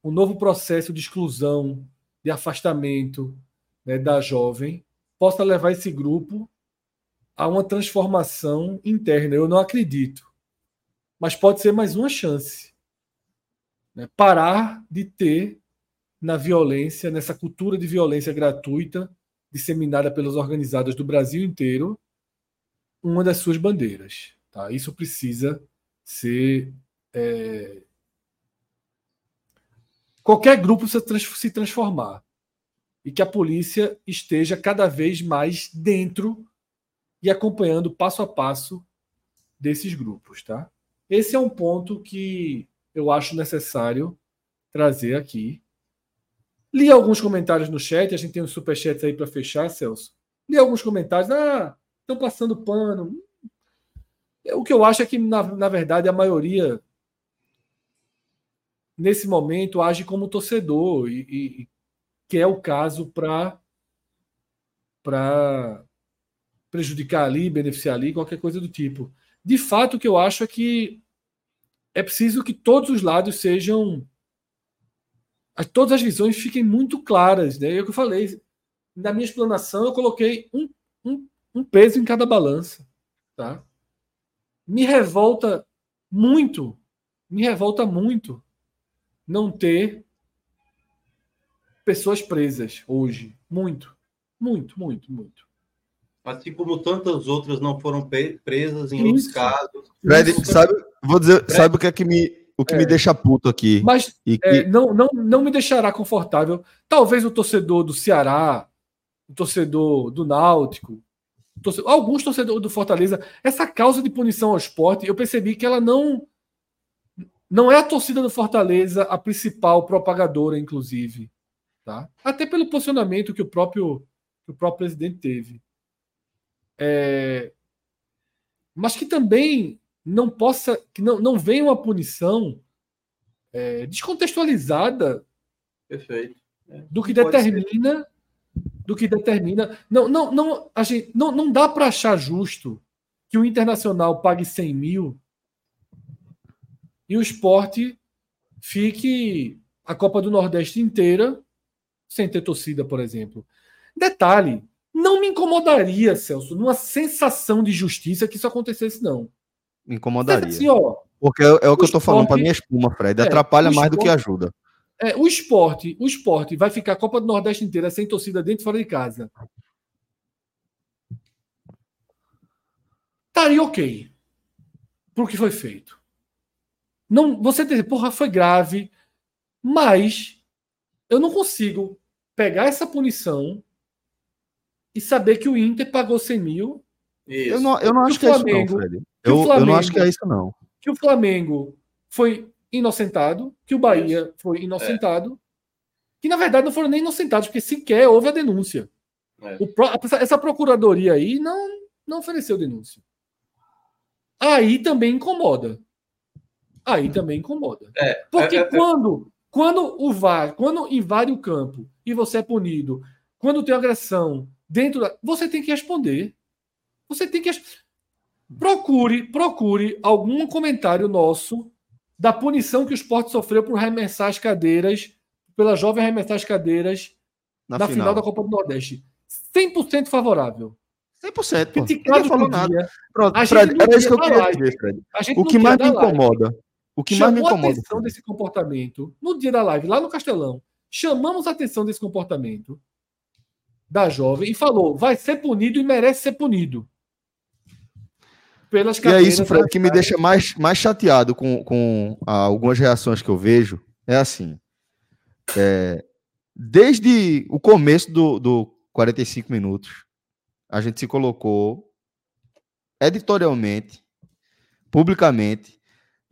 um novo processo de exclusão, de afastamento né, da jovem, possa levar esse grupo a uma transformação interna. Eu não acredito. Mas pode ser mais uma chance. Né? Parar de ter na violência, nessa cultura de violência gratuita disseminada pelas organizadas do Brasil inteiro, uma das suas bandeiras. Tá? Isso precisa ser é, qualquer grupo se transformar e que a polícia esteja cada vez mais dentro e acompanhando passo a passo desses grupos, tá? Esse é um ponto que eu acho necessário trazer aqui. Li alguns comentários no chat, a gente tem um superchat aí para fechar, Celso. Li alguns comentários, ah, estão passando pano. O que eu acho é que, na, na verdade, a maioria nesse momento age como torcedor e, e que é o caso para prejudicar ali, beneficiar ali, qualquer coisa do tipo. De fato, o que eu acho é que é preciso que todos os lados sejam. Todas as visões fiquem muito claras. Né? É o que eu falei. Na minha explanação, eu coloquei um, um, um peso em cada balança. Tá? Me revolta muito, me revolta muito não ter pessoas presas hoje. Muito, muito, muito, muito. Assim como tantas outras não foram presas em Isso. outros casos. Fred, sabe, vou dizer, Fred, sabe o que é que me, o que é. me deixa puto aqui? Mas e que... é, não, não, não me deixará confortável. Talvez o torcedor do Ceará, o torcedor do Náutico, torcedor, alguns torcedores do Fortaleza, essa causa de punição ao esporte, eu percebi que ela não. Não é a torcida do Fortaleza a principal propagadora, inclusive. Tá? Até pelo posicionamento que o próprio, que o próprio presidente teve. É, mas que também não possa, que não, não venha uma punição é, descontextualizada Perfeito. É, do que determina do que determina não não não a gente não, não dá para achar justo que o internacional pague 100 mil e o esporte fique a Copa do Nordeste inteira sem ter torcida, por exemplo. Detalhe, não me incomodaria, Celso, numa sensação de justiça que isso acontecesse, não. Me incomodaria. Assim, ó, Porque é, é o que eu estou falando para minha espuma, Fred. É, Atrapalha mais esporte, do que ajuda. É, o esporte, o esporte vai ficar a Copa do Nordeste inteira sem torcida dentro e fora de casa. Estaria ok. Por que foi feito. Não, você dizer, porra, foi grave, mas eu não consigo pegar essa punição e saber que o Inter pagou 100 mil. Isso. Eu não, eu não acho que, Flamengo, é isso, não, Fred. Eu, Flamengo, eu não acho que é isso, não. Que o Flamengo foi inocentado, que o Bahia isso. foi inocentado, é. que na verdade não foram nem inocentados, porque sequer houve a denúncia. É. O, essa procuradoria aí não, não ofereceu denúncia. Aí também incomoda. Aí também incomoda. É, porque é, é, é. quando quando o VAR, quando invade o campo e você é punido, quando tem agressão dentro da. Você tem que responder. Você tem que. Procure, procure algum comentário nosso da punição que o esporte sofreu por arremessar as cadeiras, pela jovem arremessar as cadeiras na, na final. final. da Copa do Nordeste. 100% favorável. 100%. Criticado não falou nada. Pronto, Fred, era isso que eu queria dizer, Fred. O que mais me incomoda o que mais me incomoda. a atenção desse comportamento no dia da live, lá no Castelão. Chamamos a atenção desse comportamento da jovem e falou: vai ser punido e merece ser punido. Pelas e é isso, Fred, que me deixa mais, mais chateado com, com ah, algumas reações que eu vejo. É assim. É, desde o começo do, do 45 minutos, a gente se colocou editorialmente, publicamente,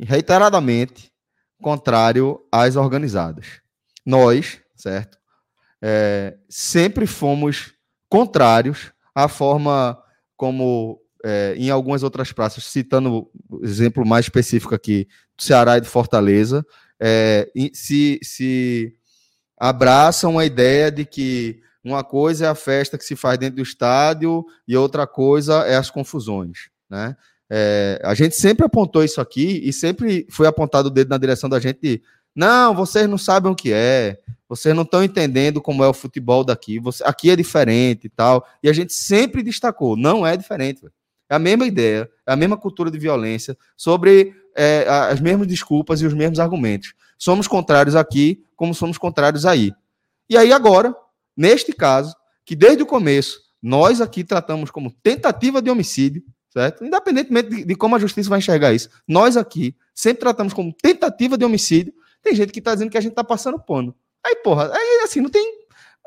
reiteradamente contrário às organizadas. Nós, certo? É, sempre fomos contrários à forma como é, em algumas outras praças, citando o exemplo mais específico aqui do Ceará e de Fortaleza, é, se, se abraçam a ideia de que uma coisa é a festa que se faz dentro do estádio e outra coisa é as confusões, né? É, a gente sempre apontou isso aqui e sempre foi apontado o dedo na direção da gente de, não, vocês não sabem o que é, vocês não estão entendendo como é o futebol daqui, você, aqui é diferente e tal. E a gente sempre destacou, não é diferente. Véio. É a mesma ideia, é a mesma cultura de violência, sobre é, as mesmas desculpas e os mesmos argumentos. Somos contrários aqui, como somos contrários aí. E aí, agora, neste caso, que desde o começo nós aqui tratamos como tentativa de homicídio, certo? Independentemente de, de, como a justiça vai enxergar isso. Nós aqui sempre tratamos como tentativa de homicídio. Tem gente que está dizendo que a gente está passando pano. Aí, porra, aí assim, não tem.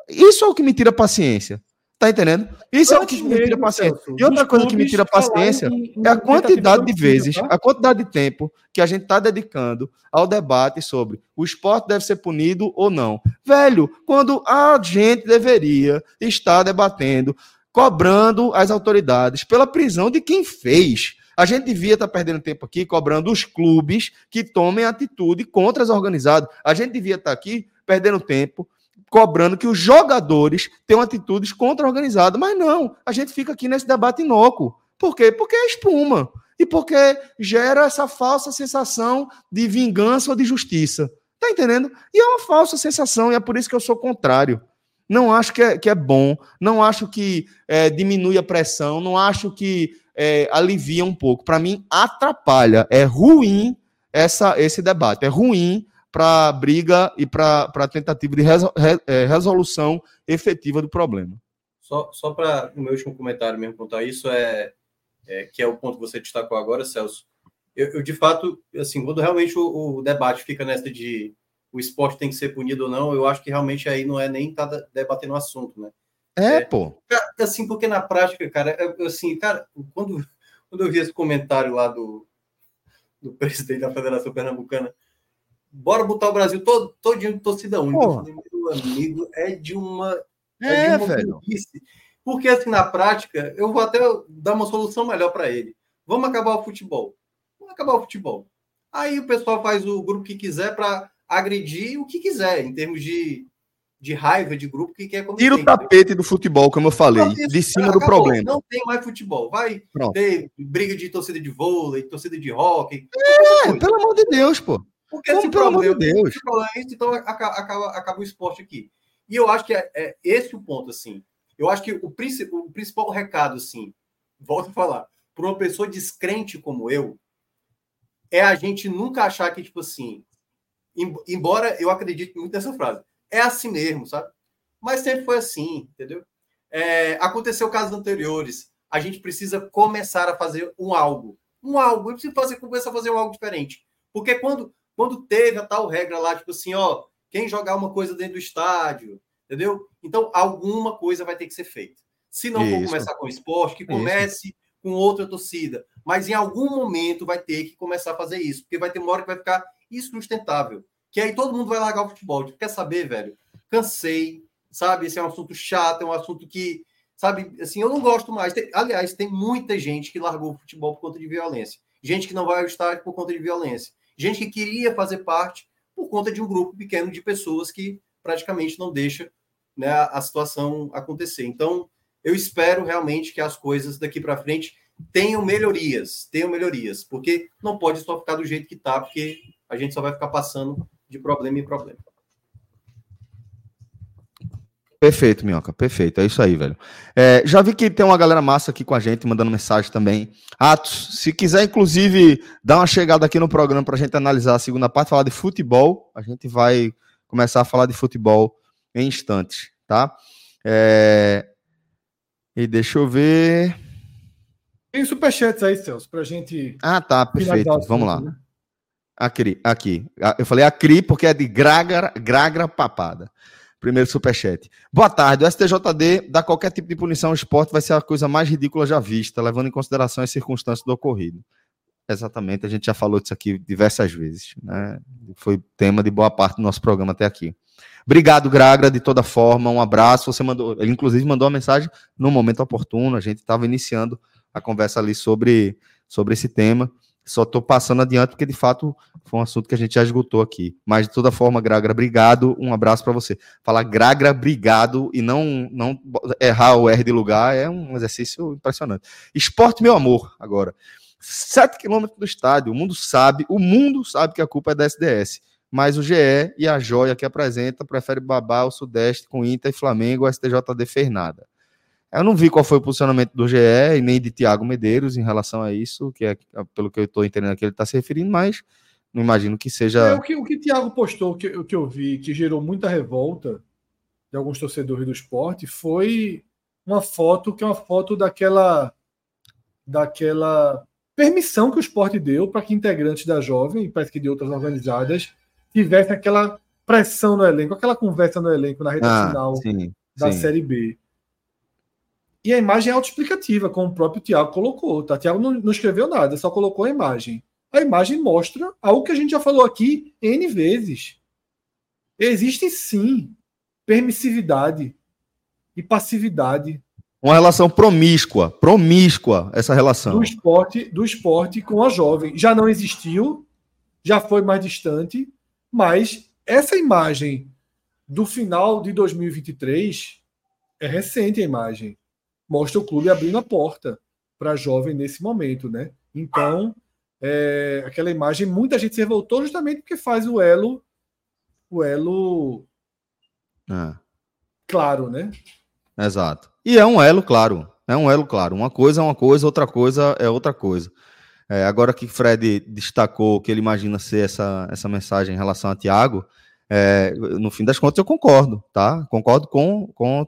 Isso é o que me tira paciência. Tá entendendo? Isso é o que me tira paciência. E outra coisa que me tira paciência é a quantidade de vezes, tá? a quantidade de tempo que a gente está dedicando ao debate sobre o esporte deve ser punido ou não. Velho, quando a gente deveria estar debatendo cobrando as autoridades pela prisão de quem fez. A gente devia estar perdendo tempo aqui cobrando os clubes que tomem atitude contra as organizadas. A gente devia estar aqui perdendo tempo cobrando que os jogadores tenham atitudes contra-organizadas. Mas não, a gente fica aqui nesse debate inócuo. Por quê? Porque é espuma. E porque gera essa falsa sensação de vingança ou de justiça. Tá entendendo? E é uma falsa sensação, e é por isso que eu sou contrário. Não acho que é, que é bom, não acho que é, diminui a pressão, não acho que é, alivia um pouco. Para mim, atrapalha. É ruim essa, esse debate. É ruim para briga e para a tentativa de é, resolução efetiva do problema. Só, só para o meu último comentário mesmo contar isso, é, é, que é o ponto que você destacou agora, Celso. Eu, eu de fato, assim, quando realmente o, o, debate fica nessa de o esporte tem que ser punido ou não, eu acho que realmente aí não é nem estar tá debatendo o assunto, né? É, é, pô. Assim, porque na prática, cara, assim, cara, quando, quando eu vi esse comentário lá do, do presidente da Federação Pernambucana, bora botar o Brasil todo, todinho de torcida única. Eu falei, meu amigo, é de uma. É, é de uma velho. Porque, assim, na prática, eu vou até dar uma solução melhor para ele. Vamos acabar o futebol. Vamos acabar o futebol. Aí o pessoal faz o grupo que quiser para agredir o que quiser, em termos de, de raiva de grupo que quer. Tira o tapete do futebol, como eu falei, de cima acabou. do problema. Não tem mais futebol. Vai Pronto. ter briga de torcida de vôlei, torcida de rock. É, pelo amor de Deus, pô. Porque Como, pelo amor de Deus. É isso, então acaba, acaba, o esporte aqui. E eu acho que é, é esse o ponto, assim. Eu acho que o, principal, o principal recado, assim, volto a falar, para uma pessoa descrente como eu, é a gente nunca achar que, tipo assim, embora eu acredite muito nessa frase, é assim mesmo, sabe? Mas sempre foi assim, entendeu? É, aconteceu casos anteriores. A gente precisa começar a fazer um algo. Um algo. Eu preciso fazer, começar a fazer um algo diferente. Porque quando quando teve a tal regra lá, tipo assim, ó, quem jogar uma coisa dentro do estádio, entendeu? Então, alguma coisa vai ter que ser feita. Se não for começar com o esporte, que comece isso. com outra torcida. Mas em algum momento vai ter que começar a fazer isso, porque vai ter uma hora que vai ficar insustentável. Que aí todo mundo vai largar o futebol. Tipo, quer saber, velho? Cansei, sabe? Esse é um assunto chato, é um assunto que, sabe, assim, eu não gosto mais. Tem, aliás, tem muita gente que largou o futebol por conta de violência. Gente que não vai ao estádio por conta de violência gente que queria fazer parte por conta de um grupo pequeno de pessoas que praticamente não deixa né, a situação acontecer. Então, eu espero realmente que as coisas daqui para frente tenham melhorias, tenham melhorias, porque não pode só ficar do jeito que está, porque a gente só vai ficar passando de problema em problema. Perfeito, Minhoca, perfeito. É isso aí, velho. É, já vi que tem uma galera massa aqui com a gente, mandando mensagem também. Atos, se quiser, inclusive, dar uma chegada aqui no programa para a gente analisar a segunda parte, falar de futebol, a gente vai começar a falar de futebol em instantes, tá? É... E deixa eu ver. Tem superchats aí, Celso, para a gente. Ah, tá, perfeito. Vamos lá. Né? Aqui, aqui. Eu falei Acri porque é de Gragra, Gragra Papada. Primeiro superchat. Boa tarde. O STJD dá qualquer tipo de punição ao esporte vai ser a coisa mais ridícula já vista, levando em consideração as circunstâncias do ocorrido. Exatamente, a gente já falou disso aqui diversas vezes. Né? Foi tema de boa parte do nosso programa até aqui. Obrigado, Gragra, de toda forma. Um abraço. Você mandou, ele inclusive mandou uma mensagem no momento oportuno. A gente estava iniciando a conversa ali sobre, sobre esse tema. Só estou passando adiante porque, de fato, foi um assunto que a gente já esgotou aqui. Mas, de toda forma, Gragra, obrigado. Um abraço para você. Falar Gragra, obrigado e não, não errar o R de lugar é um exercício impressionante. Esporte, meu amor, agora. Sete quilômetros do estádio. O mundo sabe, o mundo sabe que a culpa é da SDS. Mas o GE e a Joia que apresenta prefere babar o Sudeste com Inter e Flamengo, o STJD fez nada. Eu não vi qual foi o posicionamento do GE e nem de Tiago Medeiros em relação a isso, que é pelo que eu estou entendendo que ele está se referindo, mas não imagino que seja. É, o que o que Tiago postou, que, o que eu vi, que gerou muita revolta de alguns torcedores do esporte, foi uma foto que é uma foto daquela daquela permissão que o esporte deu para que integrantes da jovem e parece que de outras organizadas tivessem aquela pressão no elenco, aquela conversa no elenco na reta ah, final sim, da sim. Série B. E a imagem é autoexplicativa, como o próprio Tiago colocou. Tá? Tiago não, não escreveu nada, só colocou a imagem. A imagem mostra algo que a gente já falou aqui N vezes. Existe sim permissividade e passividade. Uma relação promíscua, promíscua essa relação. Do esporte, do esporte com a jovem. Já não existiu, já foi mais distante, mas essa imagem do final de 2023 é recente a imagem. Mostra o clube abrindo a porta para jovem nesse momento, né? Então, é, aquela imagem, muita gente se revoltou justamente porque faz o elo, o elo Ah, claro, né? exato. E é um elo, claro. É um elo, claro. Uma coisa é uma coisa, outra coisa é outra coisa. É, agora que Fred destacou que ele imagina ser essa, essa mensagem em relação a Tiago, é, no fim das contas eu concordo, tá? Concordo com, com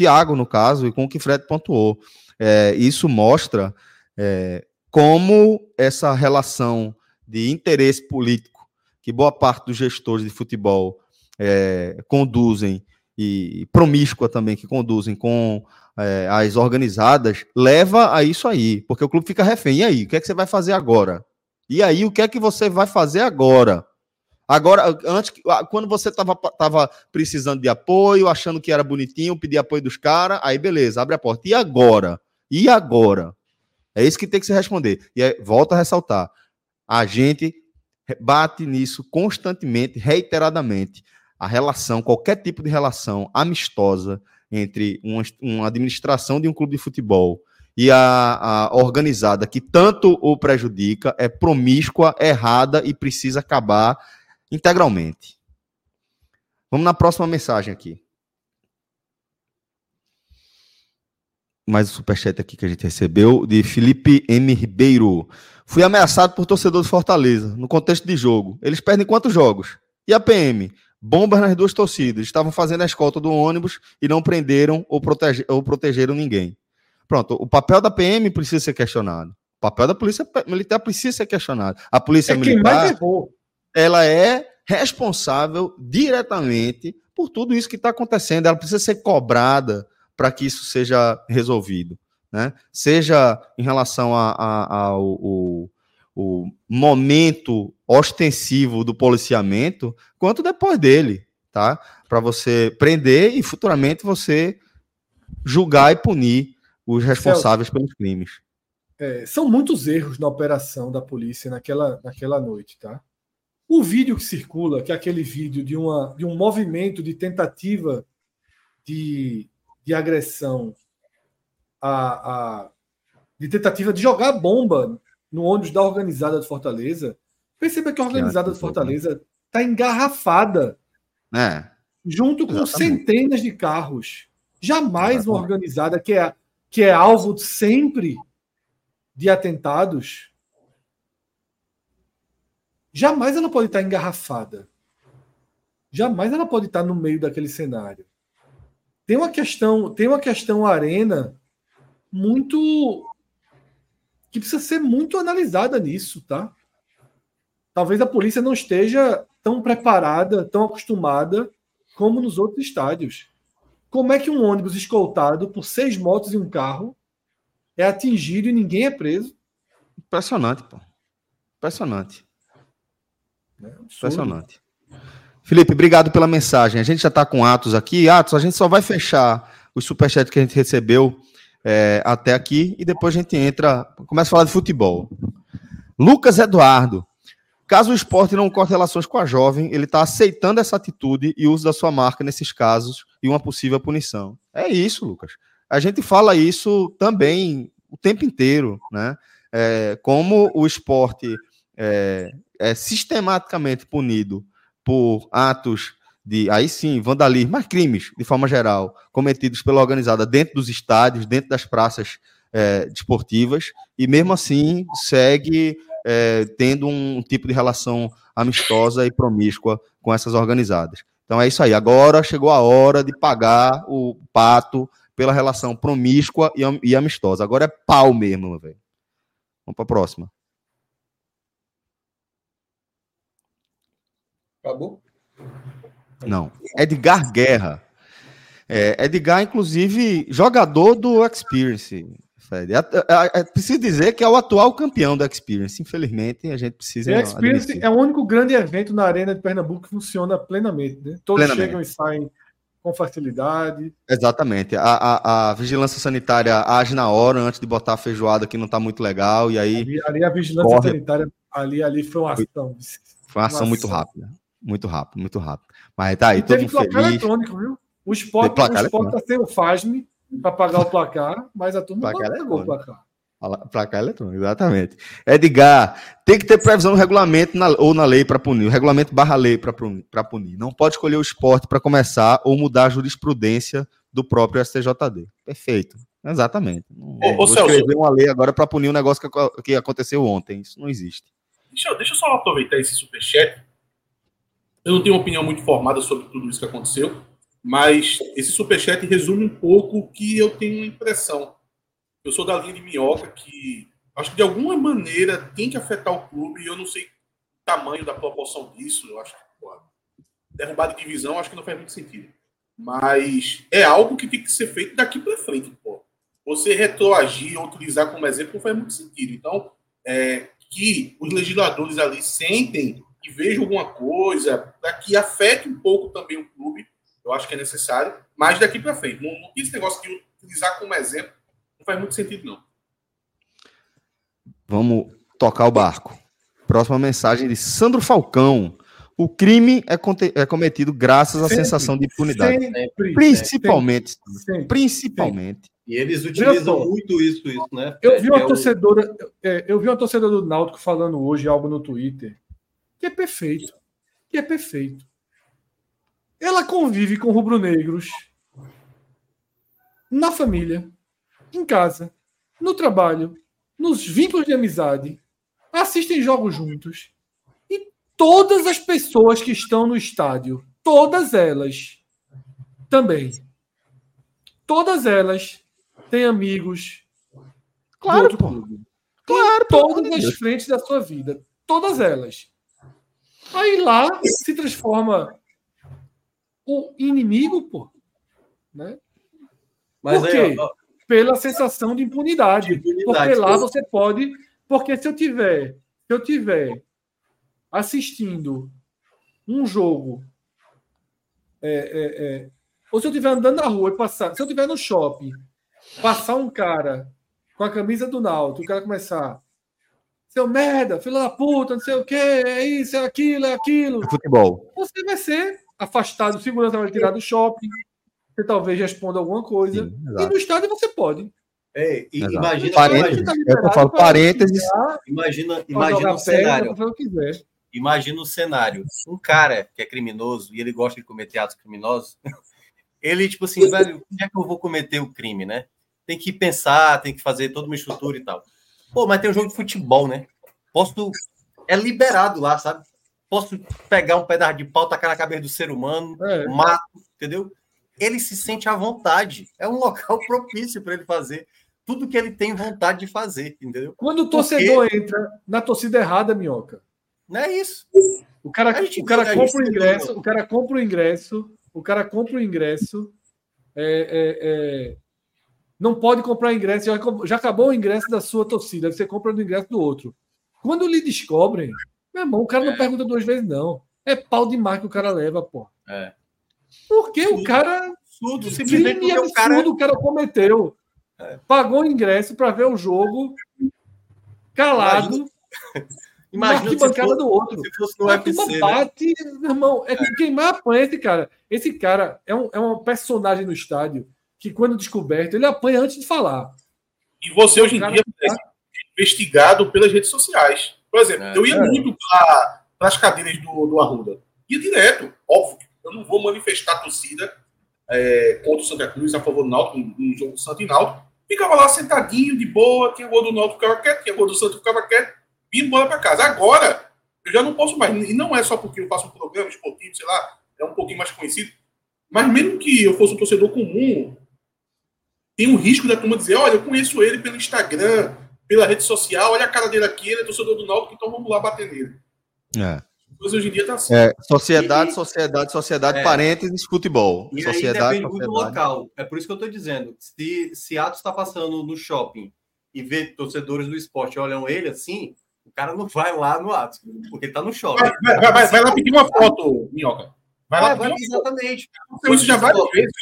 Tiago, no caso, e com o que Fred pontuou. É, isso mostra é, como essa relação de interesse político que boa parte dos gestores de futebol é, conduzem, e promíscua também, que conduzem com é, as organizadas, leva a isso aí, porque o clube fica refém. E aí, o que é que você vai fazer agora? E aí, o que é que você vai fazer agora? Agora, antes, quando você estava tava precisando de apoio, achando que era bonitinho, pedir apoio dos caras, aí beleza, abre a porta. E agora? E agora? É isso que tem que se responder. E aí, volta a ressaltar: a gente bate nisso constantemente, reiteradamente. A relação, qualquer tipo de relação amistosa entre uma, uma administração de um clube de futebol e a, a, organizada que tanto o prejudica é promíscua, errada e precisa acabar integralmente. Vamos na próxima mensagem aqui. Mais um superchat aqui que a gente recebeu, de Felipe M. Ribeiro. Fui ameaçado por torcedor de Fortaleza, no contexto de jogo. Eles perdem quantos jogos? E a PM? Bombas nas duas torcidas. Estavam fazendo a escolta do ônibus e não prenderam ou, protege, ou protegeram ninguém. Pronto, o papel da PM precisa ser questionado. O papel da polícia militar precisa ser questionado. A polícia É quem militar, mais errou. Ela é responsável diretamente por tudo isso que está acontecendo. Ela precisa ser cobrada para que isso seja resolvido. Né? Seja em relação ao momento ostensivo do policiamento, quanto depois dele, tá? Para você prender e futuramente você julgar e punir os responsáveis pelos crimes. É, são muitos erros na operação da polícia naquela, naquela noite, tá? O vídeo que circula, que é aquele vídeo de, uma, de um movimento de tentativa de, de agressão, a, a- de tentativa de jogar bomba no ônibus da organizada de Fortaleza, perceba que a organizada de Fortaleza está engarrafada É, junto com Exatamente. centenas de carros. Jamais uma organizada que é, que é alvo sempre de atentados, jamais ela pode estar engarrafada. Jamais ela pode estar no meio daquele cenário. Tem uma questão, tem uma questão arena muito que precisa ser muito analisada nisso, tá? Talvez a polícia não esteja tão preparada, tão acostumada como nos outros estádios. Como é que um ônibus escoltado por seis motos e um carro é atingido e ninguém é preso? impressionante, pô. Impressionante. Né? Absurdo. Impressionante. Felipe, obrigado pela mensagem. A gente já está com Atos aqui. Atos, a gente só vai fechar os superchats que a gente recebeu é, até aqui e depois a gente entra, começa a falar de futebol. Lucas Eduardo. Caso o esporte não corte relações com a jovem, ele está aceitando essa atitude e uso da sua marca nesses casos e uma possível punição. É isso, Lucas. A gente fala isso também o tempo inteiro, né? É, como o esporte é, é sistematicamente punido por atos de, aí sim, vandalismo, mas crimes, de forma geral, cometidos pela organizada dentro dos estádios, dentro das praças é, desportivas, e mesmo assim segue é, tendo um tipo de relação amistosa e promíscua com essas organizadas. Então é isso aí. Agora chegou a hora de pagar o pato pela relação promíscua e, e amistosa. Agora é pau mesmo, velho. Vamos para a próxima. Acabou? Não. Edgar Guerra. É, Edgar, inclusive, jogador do Experience. Fred. É, é, é, preciso dizer que é o atual campeão do Experience. Infelizmente, a gente precisa. E a Experience admitir. é o único grande evento na Arena de Pernambuco que funciona plenamente. Né? Todos Plenamente. chegam e saem com facilidade. Exatamente. A, a- a vigilância sanitária age na hora antes de botar a feijoada que não está muito legal. E aí Ali, ali a vigilância Corre. sanitária, ali, ali foi uma ação. foi uma ação Nossa. muito rápida. Muito rápido, muito rápido. Mas tá aí, E todo teve mundo placar feliz. eletrônico, viu? O Sport, placar o Sport tá sem o FASM para pagar o placar, mas a turma Placar não pagou o placar. Placar eletrônico, exatamente. Edgar, tem que ter previsão no regulamento na- ou na lei para punir. O regulamento barra lei para punir. Não pode escolher o esporte para começar ou mudar a jurisprudência do próprio STJD. Perfeito. Exatamente. Não Ô, ô, vou Celso. escrever uma lei agora para punir um negócio que, que aconteceu ontem. Isso não existe. Deixa, deixa eu só aproveitar esse superchat. Eu não tenho uma opinião muito formada sobre tudo isso que aconteceu, mas esse superchat resume um pouco o que eu tenho a impressão. Eu sou da linha de minhoca que acho que de alguma maneira tem que afetar o clube e eu não sei o tamanho da proporção disso. Eu acho que pô, de divisão acho que não faz muito sentido. Mas é algo que tem que ser feito daqui para frente. Pô. Você retroagir ou utilizar como exemplo não faz muito sentido. Então, é, que os legisladores ali sentem e vejam alguma coisa para que afete um pouco também o clube, eu acho que é necessário, mas daqui para frente. Não, não esse negócio de utilizar como exemplo, não faz muito sentido, não. Vamos tocar o barco. Próxima mensagem de Sandro Falcão. O crime é, é cometido graças à Sempre. sensação de impunidade. Sempre. Principalmente. Sempre. Principalmente. E eles utilizam muito isso, isso, né? Eu vi É uma o- torcedora, é, eu vi uma torcedora do Náutico falando hoje algo no Twitter que é perfeito, que é perfeito. Ela convive com rubro-negros na família, em casa, no trabalho, nos vínculos de amizade, assistem jogos juntos e todas as pessoas que estão no estádio, todas elas também, todas elas têm amigos Claro, pô. Claro, Em todas as frentes da sua vida. Todas elas. Aí lá se transforma o inimigo, pô. Né? Mas Por aí, quê? ó, Pela sensação de impunidade. De impunidade, Porque lá você pode. Porque se eu tiver, se eu tiver assistindo um jogo. é, é, é, ou se eu estiver andando na rua e passar. Se eu estiver no shopping, passar um cara com a camisa do Náutico, o cara começar. Seu merda, filho da puta, não sei o que, é isso, é aquilo, é aquilo. É futebol. Você vai ser afastado, o segurança vai tirar do shopping. Você talvez responda alguma coisa. Sim, E no estádio você pode. é, e Exato. imagina, Parênteses. imagina, É eu falo, parênteses. imagina, imagina o cenário. Imagina o cenário. Um cara que é criminoso e ele gosta de cometer atos criminosos, ele, tipo assim, velho, onde é que eu vou cometer o crime, né? Tem que pensar, tem que fazer toda uma estrutura e tal. Pô, mas tem um jogo de futebol, né? Posso. É liberado lá, sabe? Posso pegar um pedaço de pau, tacar na cabeça do ser humano, É. mato, entendeu? Ele se sente à vontade. É um local propício para ele fazer tudo que ele tem vontade de fazer, entendeu? Quando o torcedor entra na torcida errada, minhoca, Não é isso. o cara, o cara compra o ingresso, o cara compra o ingresso, o cara compra o ingresso, é, é, é, não pode comprar ingresso, já, já acabou o ingresso da sua torcida, você compra o ingresso do outro. Quando lhe descobrem, meu irmão, o cara não É. pergunta duas vezes, não. É pau demais que o cara leva, pô. É. Porque o Sim. cara Absurdo, simplesmente crime porque o cara. absurdo o cara cometeu. É. Pagou o ingresso para ver o jogo calado Imagina na fosse, do outro. se fosse no A UFC, né? bate, meu irmão. É que quem mais apanha esse cara. Esse cara é um, é um personagem no estádio que, quando descoberto, ele apanha antes de falar. E você hoje em dia é investigado pelas redes sociais. Por exemplo, É. eu ia É. muito para as cadeiras do, do Arruda. Ia direto, óbvio. Eu não vou manifestar a torcida é, contra o Santa Cruz, a favor do Náutico, em, em jogo do Santo e Náutico. Ficava lá sentadinho, de boa, tinha gol do Náutico, ficava quieto, tinha gol do Santo, ficava quieto, e ia embora para casa. Agora, eu já não posso mais. E não é só porque eu faço um programa esportivo, sei lá, é um pouquinho mais conhecido. Mas mesmo que eu fosse um torcedor comum, tem um risco da turma dizer, olha, eu conheço ele pelo Instagram, pela rede social, olha a cara dele aqui, ele é torcedor do Náutico, então vamos lá bater nele. É. Mas hoje em dia tá assim. É, sociedade, E- sociedade, sociedade, É. parênteses, futebol. E aí sociedade, depende muito do sociedade. local. É por isso que eu estou dizendo. Se, se Atos está passando no shopping e vê torcedores do esporte olham ele assim, o cara não vai lá no Atos, porque ele tá no shopping. Vai, vai, vai, vai, vai lá pedir uma foto, Minhoca. Vai lá É, vai- pedir uma foto. exatamente. Aconteceu Isso já várias vezes.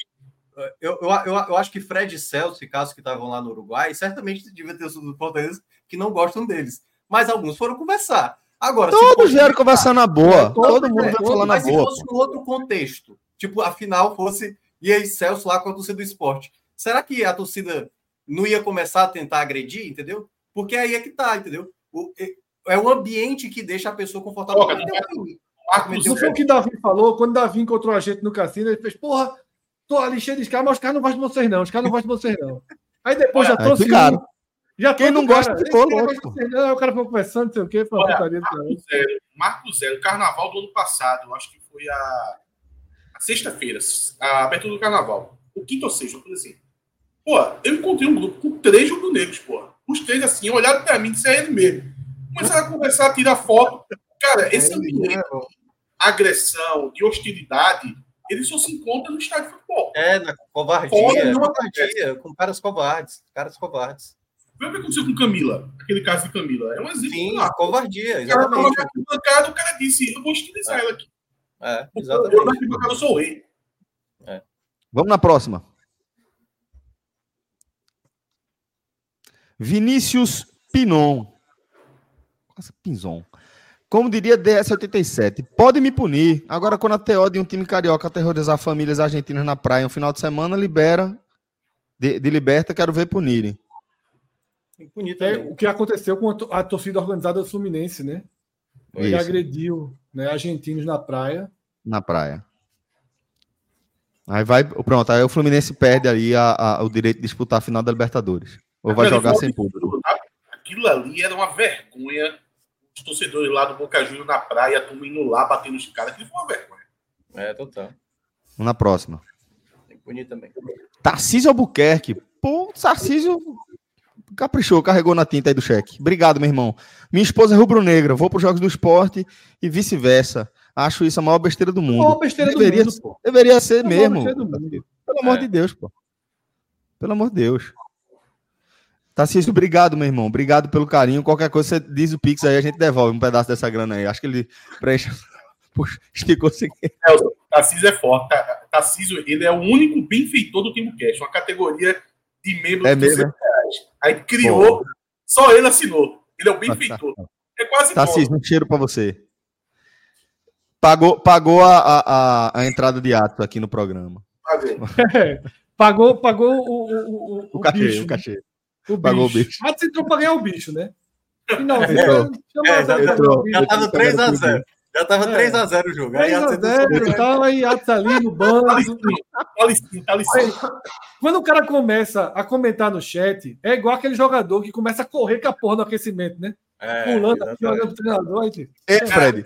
Eu, eu, eu, eu acho que Fred e Celso, casos que estavam lá no Uruguai, certamente devia ter sido do Fortaleza que não gostam deles. Mas alguns foram conversar. Agora, Todos vieram conversar na boa. É, todo mundo é, vai falar na mas se boa. fosse um outro contexto, tipo, a final fosse e aí Celso lá com a torcida do esporte, será que a torcida não ia começar a tentar agredir, entendeu? Porque aí é que tá, entendeu? O, é, é o ambiente que deixa a pessoa confortável. Marcos Não foi o que Davi falou, quando Davi encontrou a gente no cassino, ele fez, porra, tô ali cheio de caras, mas os caras não gostam de vocês, não. Os caras não gostam de vocês, não. Aí depois já trouxe. ficaram. um, Já Quem não gosta, cara, ficou, cara não. Aí o cara foi conversando, não sei o quê, foi uma Olha, cara. Marco Zero, Marco Zero, carnaval do ano passado, eu acho que foi a, a sexta-feira, a abertura do carnaval. O quinto ou sexto, por exemplo. Pô, eu encontrei um grupo com três rubro-negros, pô. Os três assim, olharam pra mim, disse é ele mesmo. Começaram a conversar, a tirar foto. Cara, esse ambiente de agressão, de hostilidade, ele só se encontra no estádio de futebol. É, na covardia, Fora não covardia, com caras covardes, caras covardes. Foi o que aconteceu com Camila, aquele caso de Camila. É um exemplo. Sim, claro. covardia, O cara exatamente. arquibancada, o cara disse, eu vou hostilizar ela aqui. É, Eu na exatamente. arquibancada eu sou o rei. Vamos na próxima. Vinícius Pinon. Nossa, Pinzon. Como diria DS87, pode me punir. Agora, quando a TO de um time carioca aterrorizar famílias argentinas na praia no final de semana, libera. De, de liberta, quero ver punirem. Bonito É também. o que aconteceu com a to- a torcida organizada do Fluminense, né? Que Isso, agrediu né, argentinos na praia. na praia. Aí vai. Pronto, aí o Fluminense perde ali a- a- o direito de disputar a final da Libertadores. Ou vai Cara, jogar sem um público. tá? Aquilo ali era uma vergonha. Os torcedores lá do Boca Juniors na praia, a turma indo lá, batendo os caras. Aquilo foi uma vergonha. É, total. Vamos na próxima. Bonito também. Tarcísio Albuquerque. Pô, Tarcísio caprichou, carregou na tinta aí do cheque. Obrigado, meu irmão. Minha esposa é rubro-negra, vou para os Jogos do Esporte e vice-versa. Acho isso a maior besteira do Uma mundo. besteira do Deveria, mundo, pô. deveria ser A maior mesmo. besteira do mundo. Pelo amor É. de Deus, pô. Pelo amor de Deus. Tarcísio, obrigado, meu irmão. Obrigado pelo carinho. Qualquer coisa, você diz o Pix aí, a gente devolve um pedaço dessa grana aí. Acho que ele preenche. Puxa, esticou sem Tarcísio é forte. Ta- Tarcísio, ele é o único benfeitor do Time Cash, uma categoria de membros É de mesmo, 200 reais. Aí criou, só ele assinou. Ele é o benfeitor. É quase Tarcísio, um cheiro para você. Pagou, pagou a, a, a, a entrada de atos aqui no programa. Tá? É, pagou pagou o, o, o, O cachê, bicho, o cachê. O pagou o bicho. bicho. Antes entrou pra ganhar o bicho, né? Chama É, já entrou. bicho. Tava 3x0. Já tava É. 3x0 o jogo. Aí 3 a a 0 e tal, aí Atos ali no banco. Licinho, tá licinho. Quando o cara começa a comentar no chat, é igual aquele jogador que começa a correr com a porra no aquecimento, né? É, Pulando aqui, olhando pro treinador. Aí, tipo, Ei, Fred,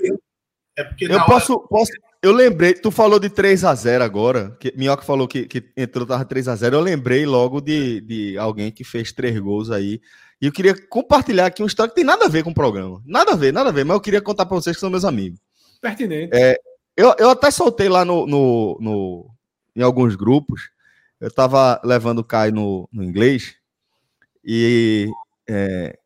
É porque eu posso, posso. Eu lembrei, tu falou de 3x0 agora. Que, Minhoca falou que, que entrou, tava 3x0. Eu lembrei logo de, de alguém que fez três gols aí. E eu queria compartilhar aqui uma história que tem nada a ver com o programa. Nada a ver, nada a ver. Mas eu queria contar pra vocês que são meus amigos. pertinente. Eu, eu até soltei lá no, no, no- em alguns grupos. Eu tava levando o Caio no, no inglês. E é,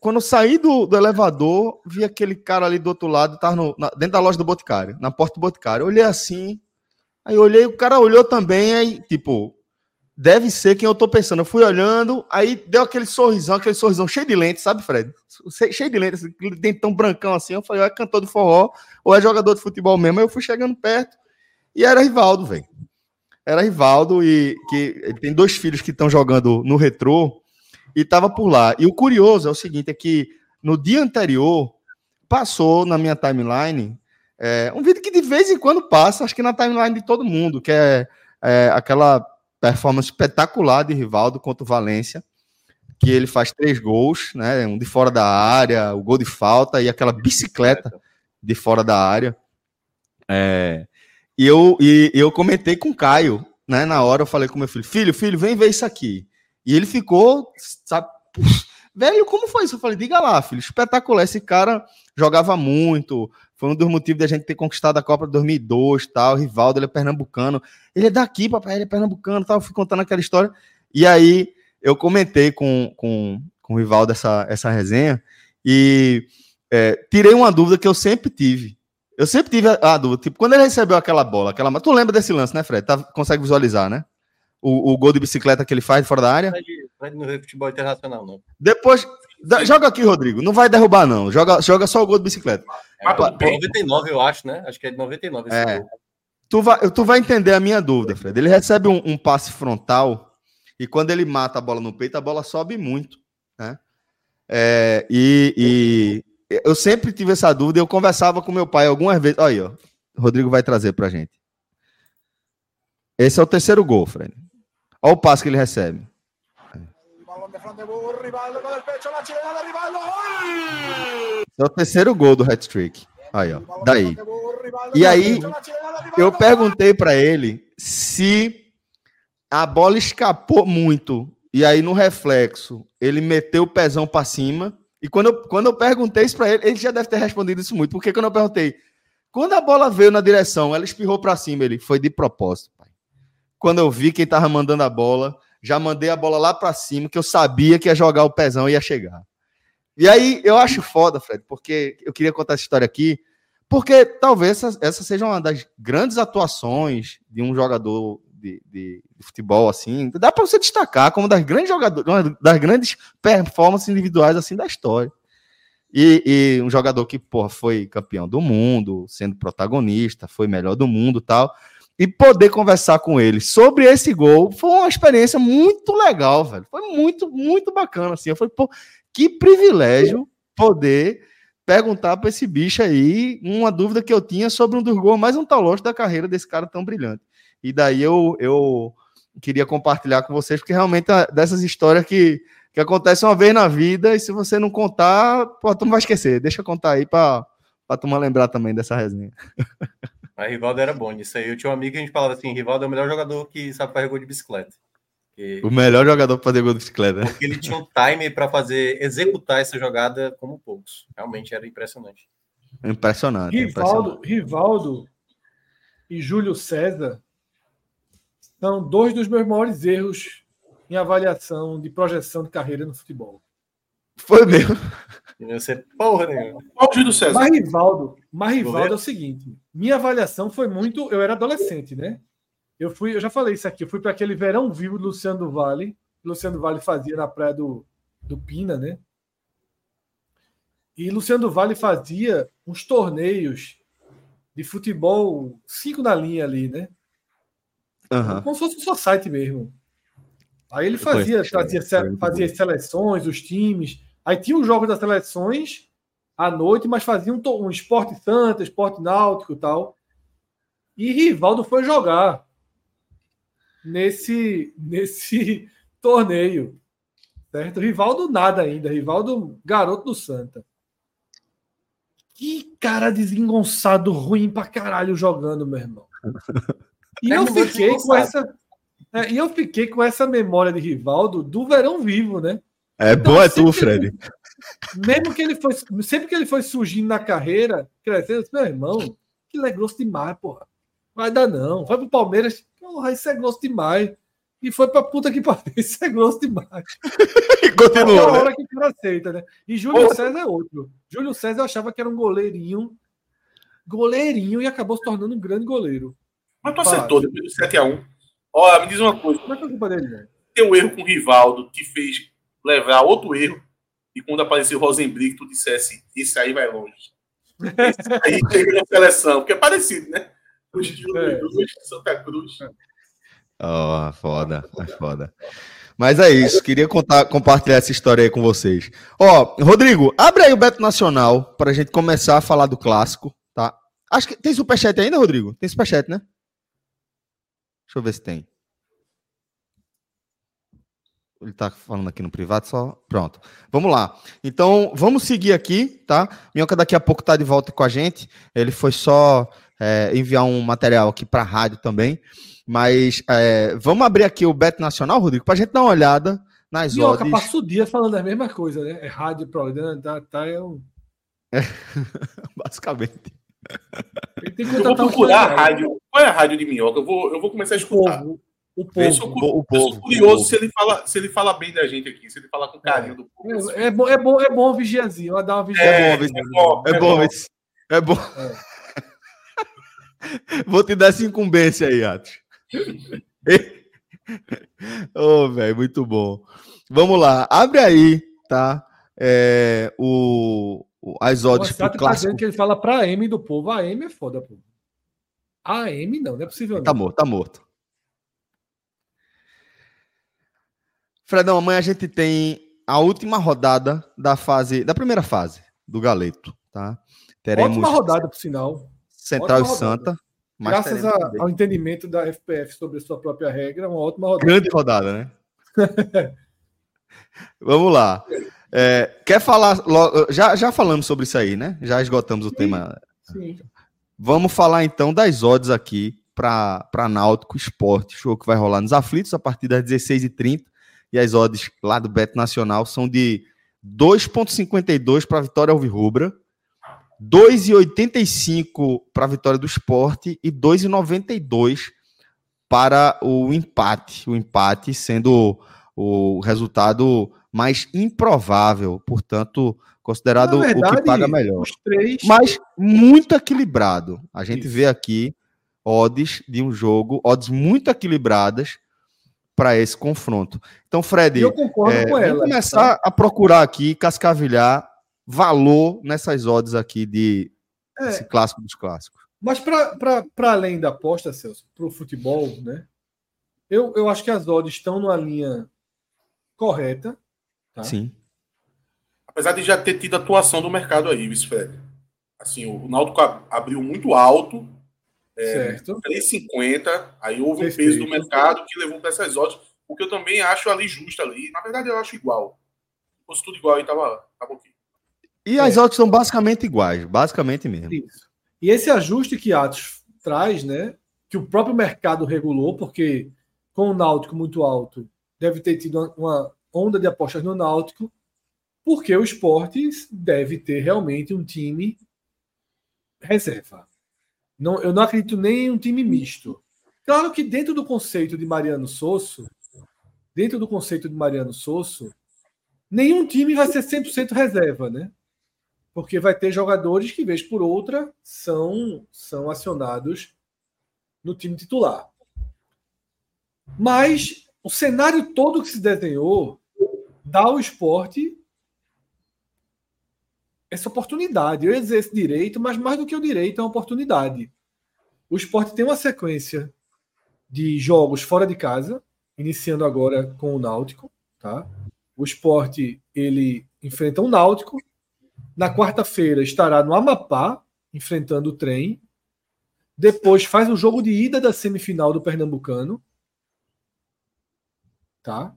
quando eu saí do, do elevador, vi aquele cara ali do outro lado, tava no- na- dentro da loja do Boticário, na porta do Boticário. Eu olhei assim. Aí olhei, o cara olhou também, aí, tipo, deve ser quem eu tô pensando. Eu fui olhando, aí deu aquele sorrisão, aquele sorrisão cheio de lente, sabe, Fred? Che- Cheio de lente, assim, dentão brancão assim. Eu falei, ou é cantor de forró, ou é jogador de futebol mesmo. Aí eu fui chegando perto e era Rivaldo, velho. Era Rivaldo e que ele tem dois filhos que estão jogando no retrô e tava por lá. E o curioso é o seguinte, é que no dia anterior passou na minha timeline é, um vídeo que de vez em quando passa, acho que na timeline de todo mundo, que é, é, aquela performance espetacular de Rivaldo contra o Valência, que ele faz três gols, né? Um de fora da área, o gol de falta e aquela bicicleta de fora da área. É, e, eu, e eu comentei com o Caio, né? Na hora eu falei com meu filho, filho, filho, vem ver isso aqui. E ele ficou, sabe, velho, como foi isso? Eu falei, diga lá, filho, espetacular. Esse cara jogava muito, foi um dos motivos da gente ter conquistado a Copa de 2002, tal. Rivaldo, ele é pernambucano. Ele é daqui, papai, ele é pernambucano, tal. Eu fui contando aquela história. E aí eu comentei com, com, com o Rivaldo essa, essa resenha e é, tirei uma dúvida que eu sempre tive. Eu sempre tive a, a dúvida, tipo, quando ele recebeu aquela bola, aquela, tu lembra desse lance, né, Fred? Tá, consegue visualizar, né? O, o gol de bicicleta que ele faz fora da área. Não vê futebol internacional, não. Depois, Da- joga aqui, Rodrigo. Não vai derrubar, não. Joga, joga só o gol de bicicleta. É, Pô, 99, eu acho, né? Acho que é de 99 esse É. gol. Tu vai, tu vai entender a minha dúvida, Fred. Ele recebe um, um passe frontal e quando ele mata a bola no peito, a bola sobe muito, né? É, e, e eu sempre tive essa dúvida. Eu conversava com meu pai algumas vezes. Olha aí, ó. O Rodrigo vai trazer pra gente. Esse é o terceiro gol, Fred. Olha o passe que ele recebe. Esse é o terceiro gol do hat-trick. Aí, ó. Daí. E aí, Eu perguntei pra ele se a bola escapou muito e aí no reflexo ele meteu o pezão pra cima. E quando eu, quando eu perguntei isso pra ele, ele já deve ter respondido isso muito. Porque quando eu perguntei, quando a bola veio na direção, ela espirrou pra cima, ele foi de propósito. Quando eu vi quem tava mandando a bola, já mandei a bola lá pra cima, que eu sabia que ia jogar o pezão e ia chegar. E aí eu acho foda, Fred, porque eu queria contar essa história aqui, porque talvez essa, essa seja uma das grandes atuações de um jogador de, de- de futebol, assim. Dá para você destacar como das grandes jogadores, das grandes performances individuais assim da história. E, e um jogador que, porra, foi campeão do mundo, sendo protagonista, foi melhor do mundo tal. E poder conversar com ele sobre esse gol foi uma experiência muito legal, velho. Foi muito, muito bacana, assim. Eu falei, pô, que privilégio poder perguntar para esse bicho aí uma dúvida que eu tinha sobre um dos gols mais antológicos da carreira desse cara tão brilhante. E daí eu, eu queria compartilhar com vocês, porque realmente é dessas histórias que, que acontecem uma vez na vida, e se você não contar, pô, tu não vai esquecer. Deixa eu contar aí para a turma lembrar também dessa resenha. Mas Rivaldo era bom nisso aí. Eu tinha um amigo que a gente falava assim: Rivaldo é o melhor jogador que sabe fazer gol de bicicleta. Porque, O melhor jogador para fazer gol de bicicleta. né? porque ele tinha um time para fazer, executar essa jogada como poucos. Realmente era impressionante. Impressionante. Rivaldo, Rivaldo e Júlio César são dois dos meus maiores erros em avaliação de projeção de carreira no futebol. Foi mesmo. E não ser porra nenhuma. Qual o Júlio César? Mas Rivaldo, mas Rivaldo Goleiro? é o seguinte: minha avaliação foi muito. Eu era adolescente, né? Eu fui, eu já falei isso aqui, eu fui para aquele verão vivo do Luciano do Vale. Luciano do Vale fazia na praia do, do Pina, né? E Luciano do Vale fazia uns torneios de futebol, cinco na linha ali, né? Aham. Como se fosse um só site mesmo. Aí ele fazia, muito fazia as seleções, os times. Aí tinha os jogos das seleções à noite, mas fazia um, um esporte santa, esporte náutico e tal. E Rivaldo foi jogar nesse, nesse torneio. Certo? Rivaldo nada ainda. Rivaldo, garoto do Santa. Que cara desengonçado, ruim pra caralho jogando, meu irmão. E eu fiquei com essa. é, e eu fiquei com essa memória de Rivaldo do verão vivo, né? É bom é tu, Fred. Mesmo que ele foi. Sempre que ele foi surgindo na carreira, crescendo, disse, meu irmão, que é grosso demais, porra. Vai dar não. Vai pro Palmeiras, porra, isso é grosso demais. E foi pra puta que pariu, isso é grosso demais. E continuou, né? hora que o cara aceita, né? E Júlio César é outro. Júlio César eu achava que era um goleirinho. Goleirinho e acabou se tornando um grande goleiro. Mas tu acertou depois do 7x1. Ó, me diz uma coisa. Não é culpa dele, não. Teu erro com o Rivaldo te fez levar outro erro. E quando apareceu o Rosenbrick, tu dissesse, isso aí vai longe. Esse aí chega na seleção, porque é parecido, né? O estilo É. Santa Cruz. Ó, foda, é foda. Mas é isso, queria contar, compartilhar essa história aí com vocês. Ó, Rodrigo, abre aí o Beto Nacional pra gente começar a falar do clássico, tá? Acho que tem superchat ainda, Rodrigo? Tem superchat, né? Deixa eu ver se tem. Ele tá falando aqui no privado, só. Pronto. Vamos lá. Então, vamos seguir aqui, tá? Minhoca daqui a pouco tá de volta com a gente. Ele foi só é, enviar um material aqui pra rádio também. Mas é, vamos abrir aqui o Bet Nacional, Rodrigo, para a gente dar uma olhada nas Minhoca odds. passa o dia falando a mesma coisa, né? É rádio, programa, tá, tá, é um... Basicamente. Ele tem que Eu vou um procurar a rádio. Qual é a rádio de Minhoca? Eu vou, eu vou começar a O escutar. povo. O Eu sou, povo. O eu povo, sou curioso o povo. se ele, fala, se ele fala bem da gente aqui, se ele fala com carinho do povo. É, é bom, é bom, é bom vigiazinho, vai dar uma vigia. É bom, é bom, É é bom, é bom. Vou te dar essa incumbência aí, Atos. Ô, velho, muito bom. Vamos lá, abre aí, tá? é, o, o- as odds O pro tá clássico. que ele fala pra AM do povo. A AM é foda, pô. A AM não, não é possível. Tá morto, tá morto. Fredão, amanhã a gente tem a última rodada da fase, da primeira fase do Galeto, tá? Teremos Ótima rodada, por sinal. Central e. Santa. Graças a- ao entendimento da FPF sobre a sua própria regra, uma ótima rodada. grande rodada, né? Vamos lá. É, quer falar? Já, já falamos sobre isso aí, né? Já esgotamos o tema. Sim. Vamos falar então das odds aqui para Náutico Esporte, show que vai rolar nos aflitos a partir das 16h30. E as odds lá do Beto Nacional são de 2,52 para a vitória Alvirrubra, 2,85 para a vitória do esporte e 2,92 para o empate. O empate sendo o resultado mais improvável, portanto, considerado Na o que verdade, paga melhor. Três. Mas muito equilibrado. A gente Isso. vê aqui odds de um jogo, odds muito equilibradas para esse confronto. Então, Fred, eu concordo é, com vamos ela. tá? começar a procurar aqui, cascavilhar valor nessas odds aqui de É. esse clássico dos clássicos. Mas para além da aposta, Celso, para o futebol, né? Eu, eu acho que as odds estão numa linha correta. Tá? Sim. Apesar de já ter tido atuação do mercado aí, vice Fred. Assim, o Náutico ab- abriu muito alto, Certo. 3,50, aí houve um Perfeito. peso do mercado que levou para essas odds, o que eu também acho ali justo ali. Na verdade, eu acho igual. Se fosse tudo igual aí, tava, tava ok. E as odds são basicamente iguais, basicamente mesmo. Isso. E esse ajuste que Atos traz, né? Que o próprio mercado regulou, porque com o Náutico muito alto, deve ter tido uma- uma onda de apostas no Náutico, porque o esporte deve ter realmente um time reserva. Não, eu não acredito nem em um time misto. Claro que dentro do conceito de Mariano Sosso, dentro do conceito de Mariano Sosso, nenhum time vai ser 100% reserva, né? porque vai ter jogadores que, vez por outra, são, são acionados no time titular. Mas o cenário todo que se desenhou dá ao esporte essa oportunidade. Eu ia dizer esse direito, mas mais do que o direito, é uma oportunidade. O esporte tem uma sequência de jogos fora de casa, iniciando agora com o Náutico. Tá? O esporte ele enfrenta o Náutico, na quarta-feira estará no Amapá, enfrentando o trem. Depois faz o jogo de ida da semifinal do Pernambucano. Tá?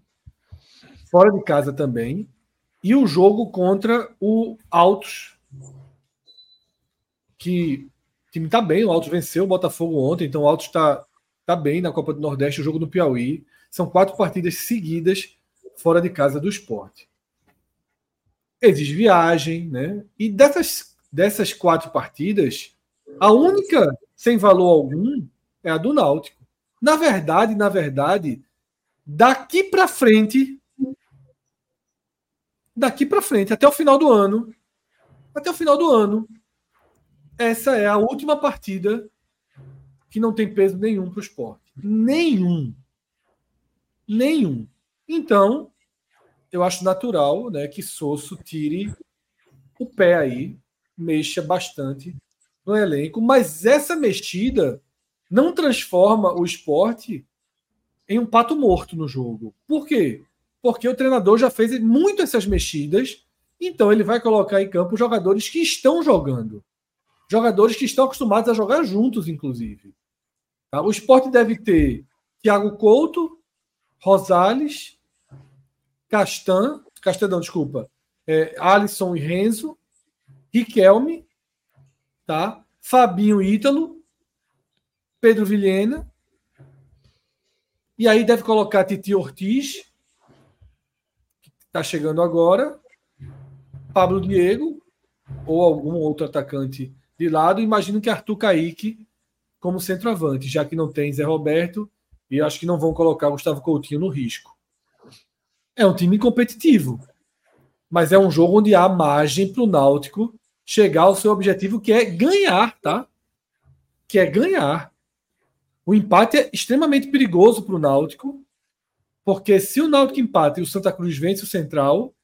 Fora de casa também. E o jogo contra o Altos. Que o time está bem, o Altos venceu o Botafogo ontem, então o Altos está tá bem na Copa do Nordeste, o jogo no Piauí. São quatro partidas seguidas fora de casa do esporte exige viagem, né? E dessas, dessas quatro partidas, a única sem valor algum é a do Náutico. Na verdade, na verdade, daqui para frente, daqui para frente, até o final do ano, até o final do ano, essa é a última partida que não tem peso nenhum para o esporte. Nenhum. Nenhum. Então, eu acho natural né, que Sosso tire o pé aí, mexa bastante no elenco, mas essa mexida não transforma o esporte em um pato morto no jogo. Por quê? Porque o treinador já fez muito essas mexidas, então ele vai colocar em campo jogadores que estão jogando. Jogadores que estão acostumados a jogar juntos, inclusive. Tá? O esporte deve ter Thiago Couto, Rosales, Castan, não, desculpa, é, Alisson e Renzo, Riquelme, tá? Fabinho Ítalo, Pedro Vilhena, e aí deve colocar Titi Ortiz, está chegando agora, Pablo Diego, ou algum outro atacante de lado. Imagino que Arthur Caíque como centroavante, já que não tem Zé Roberto, e acho que não vão colocar Gustavo Coutinho no risco. É um time competitivo, mas é um jogo onde há margem para o Náutico chegar ao seu objetivo, que é ganhar, tá? Que é ganhar. O empate é extremamente perigoso para o Náutico, porque se o Náutico empata e o Santa Cruz vence o Central,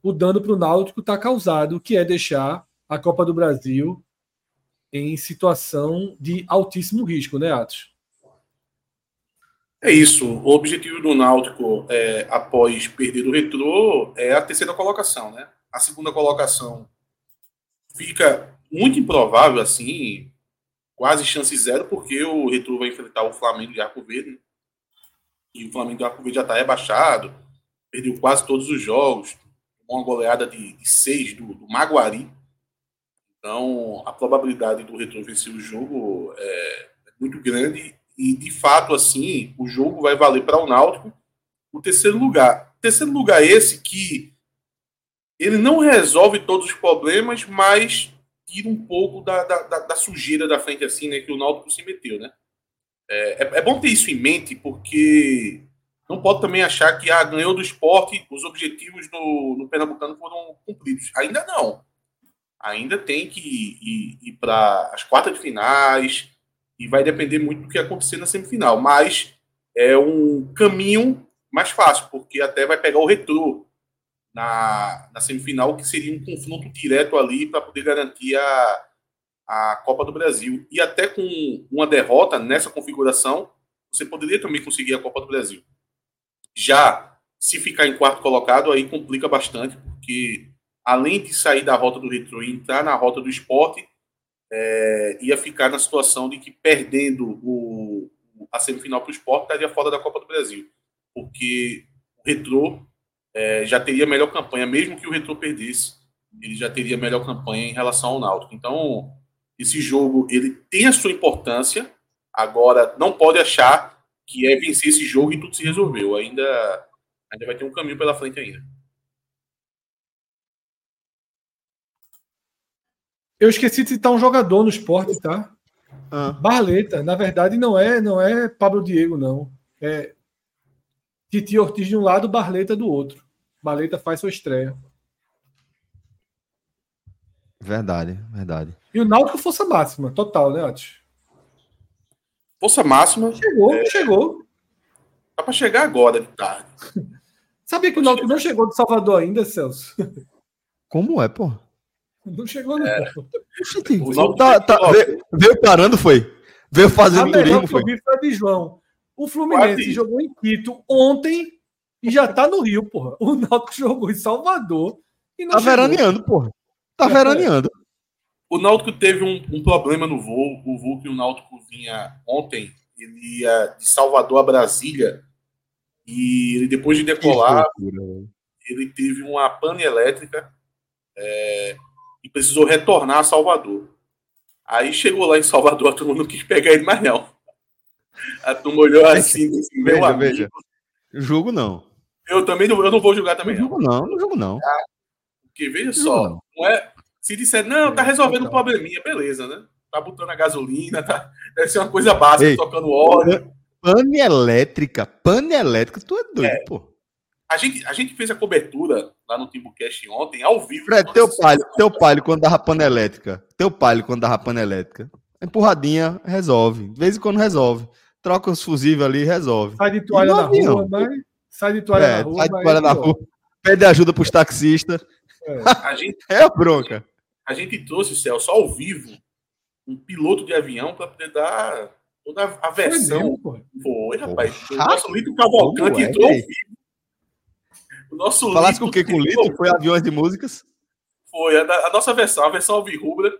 o dano para o Náutico está causado, que é deixar a Copa do Brasil em situação de altíssimo risco, né, Atos? É isso. O objetivo do Náutico, é, após perder o retrô, é a terceira colocação, né? A segunda colocação fica muito improvável, assim, quase chance zero, porque o retrô vai enfrentar o Flamengo de Arco Verde, né? E o Flamengo Verde já está rebaixado, perdeu quase todos os jogos, uma goleada de, de seis do, do, Maguari. Então, a probabilidade do Retro vencer o jogo é, é muito grande e, de fato, assim, o jogo vai valer para o Náutico o terceiro lugar. Terceiro lugar esse que ele não resolve todos os problemas, mas tira um pouco da, da, da, sujeira da frente, assim, né, que o Náutico se meteu, né? É, é, é bom ter isso em mente, porque não pode também achar que ah, ganhou do esporte, os objetivos no, no Pernambucano foram cumpridos. Ainda não. Ainda tem que ir, ir, ir para as quartas de finais e vai depender muito do que acontecer na semifinal. Mas é um caminho mais fácil, porque até vai pegar o retrô na, na semifinal, que seria um confronto direto ali para poder garantir a, a Copa do Brasil. E até com uma derrota nessa configuração, você poderia também conseguir a Copa do Brasil. Já se ficar em quarto colocado, aí complica bastante, porque além de sair da rota do retro e entrar na rota do esporte, é, ia ficar na situação de que perdendo o, a semifinal para o esporte, estaria fora da Copa do Brasil. Porque o retrô é, já teria melhor campanha, mesmo que o retrô perdesse, ele já teria melhor campanha em relação ao Náutico. Então, esse jogo ele tem a sua importância, agora não pode achar que é vencer esse jogo e tudo se resolveu. Ainda, ainda vai ter um caminho pela frente ainda. Eu esqueci de citar um jogador no esporte, tá? Ah. Barleta, na verdade, não é não é Pablo Diego, não. É Titi Ortiz de um lado, Barleta do outro. Barleta faz sua estreia. Verdade, verdade. E o Náutico força máxima, total, né, Atos? Força máxima. Chegou, é... chegou. Dá para chegar agora de tarde. Sabia que o Náutico não chegou de Salvador ainda, Celso? Como é, pô? Não chegou, não. É. O tá, tá, veio, veio, parando, foi? Veio fazendo turismo, foi? foi de João. O Fluminense Quase. jogou em Quito ontem e já tá no Rio, porra. O Náutico jogou em Salvador e não Tá chegou. veraneando, porra. Tá veraneando. O Náutico teve um, um, problema no voo. O voo que o Náutico vinha ontem, ele ia de Salvador a Brasília. E ele, depois de decolar, ele teve uma pane elétrica é, e precisou retornar a Salvador. Aí chegou lá em Salvador, a turma não quis pegar ele mais não. A turma olhou assim, assim meu veja, amigo. Veja. Jogo não. Eu também não, eu não vou julgar também. Não jogo não, não jogo não. Ah, porque veja só, não. Não é, se disser, não, tá é, resolvendo um probleminha, beleza, né? Tá botando a gasolina, tá... deve ser uma coisa básica, Ei, tocando óleo. Pane elétrica, pane elétrica, tu é doido, é. pô. A gente, a gente fez a cobertura lá no Timbucast ontem, ao vivo. Fred, teu pai, teu pai quando dava pane elétrica. Teu pai quando dava pane elétrica. Empurradinha, resolve. De vez em quando resolve. Troca os fusíveis ali, resolve. Sai de toalha na rua, mas... Sai de toalha é, na rua. Sai de toalha na rua. Pede ajuda pros taxistas. É. A gente, é a bronca a gente trouxe, Celso, ao vivo, um piloto de avião para poder dar toda a versão. Foi, mesmo, Foi rapaz. O nosso Lito Cavalcante é, entrou ao vivo. O nosso Falasse com o que com o Lito? Foi aviões de músicas? Foi, a, a nossa versão, a versão alvirrubra.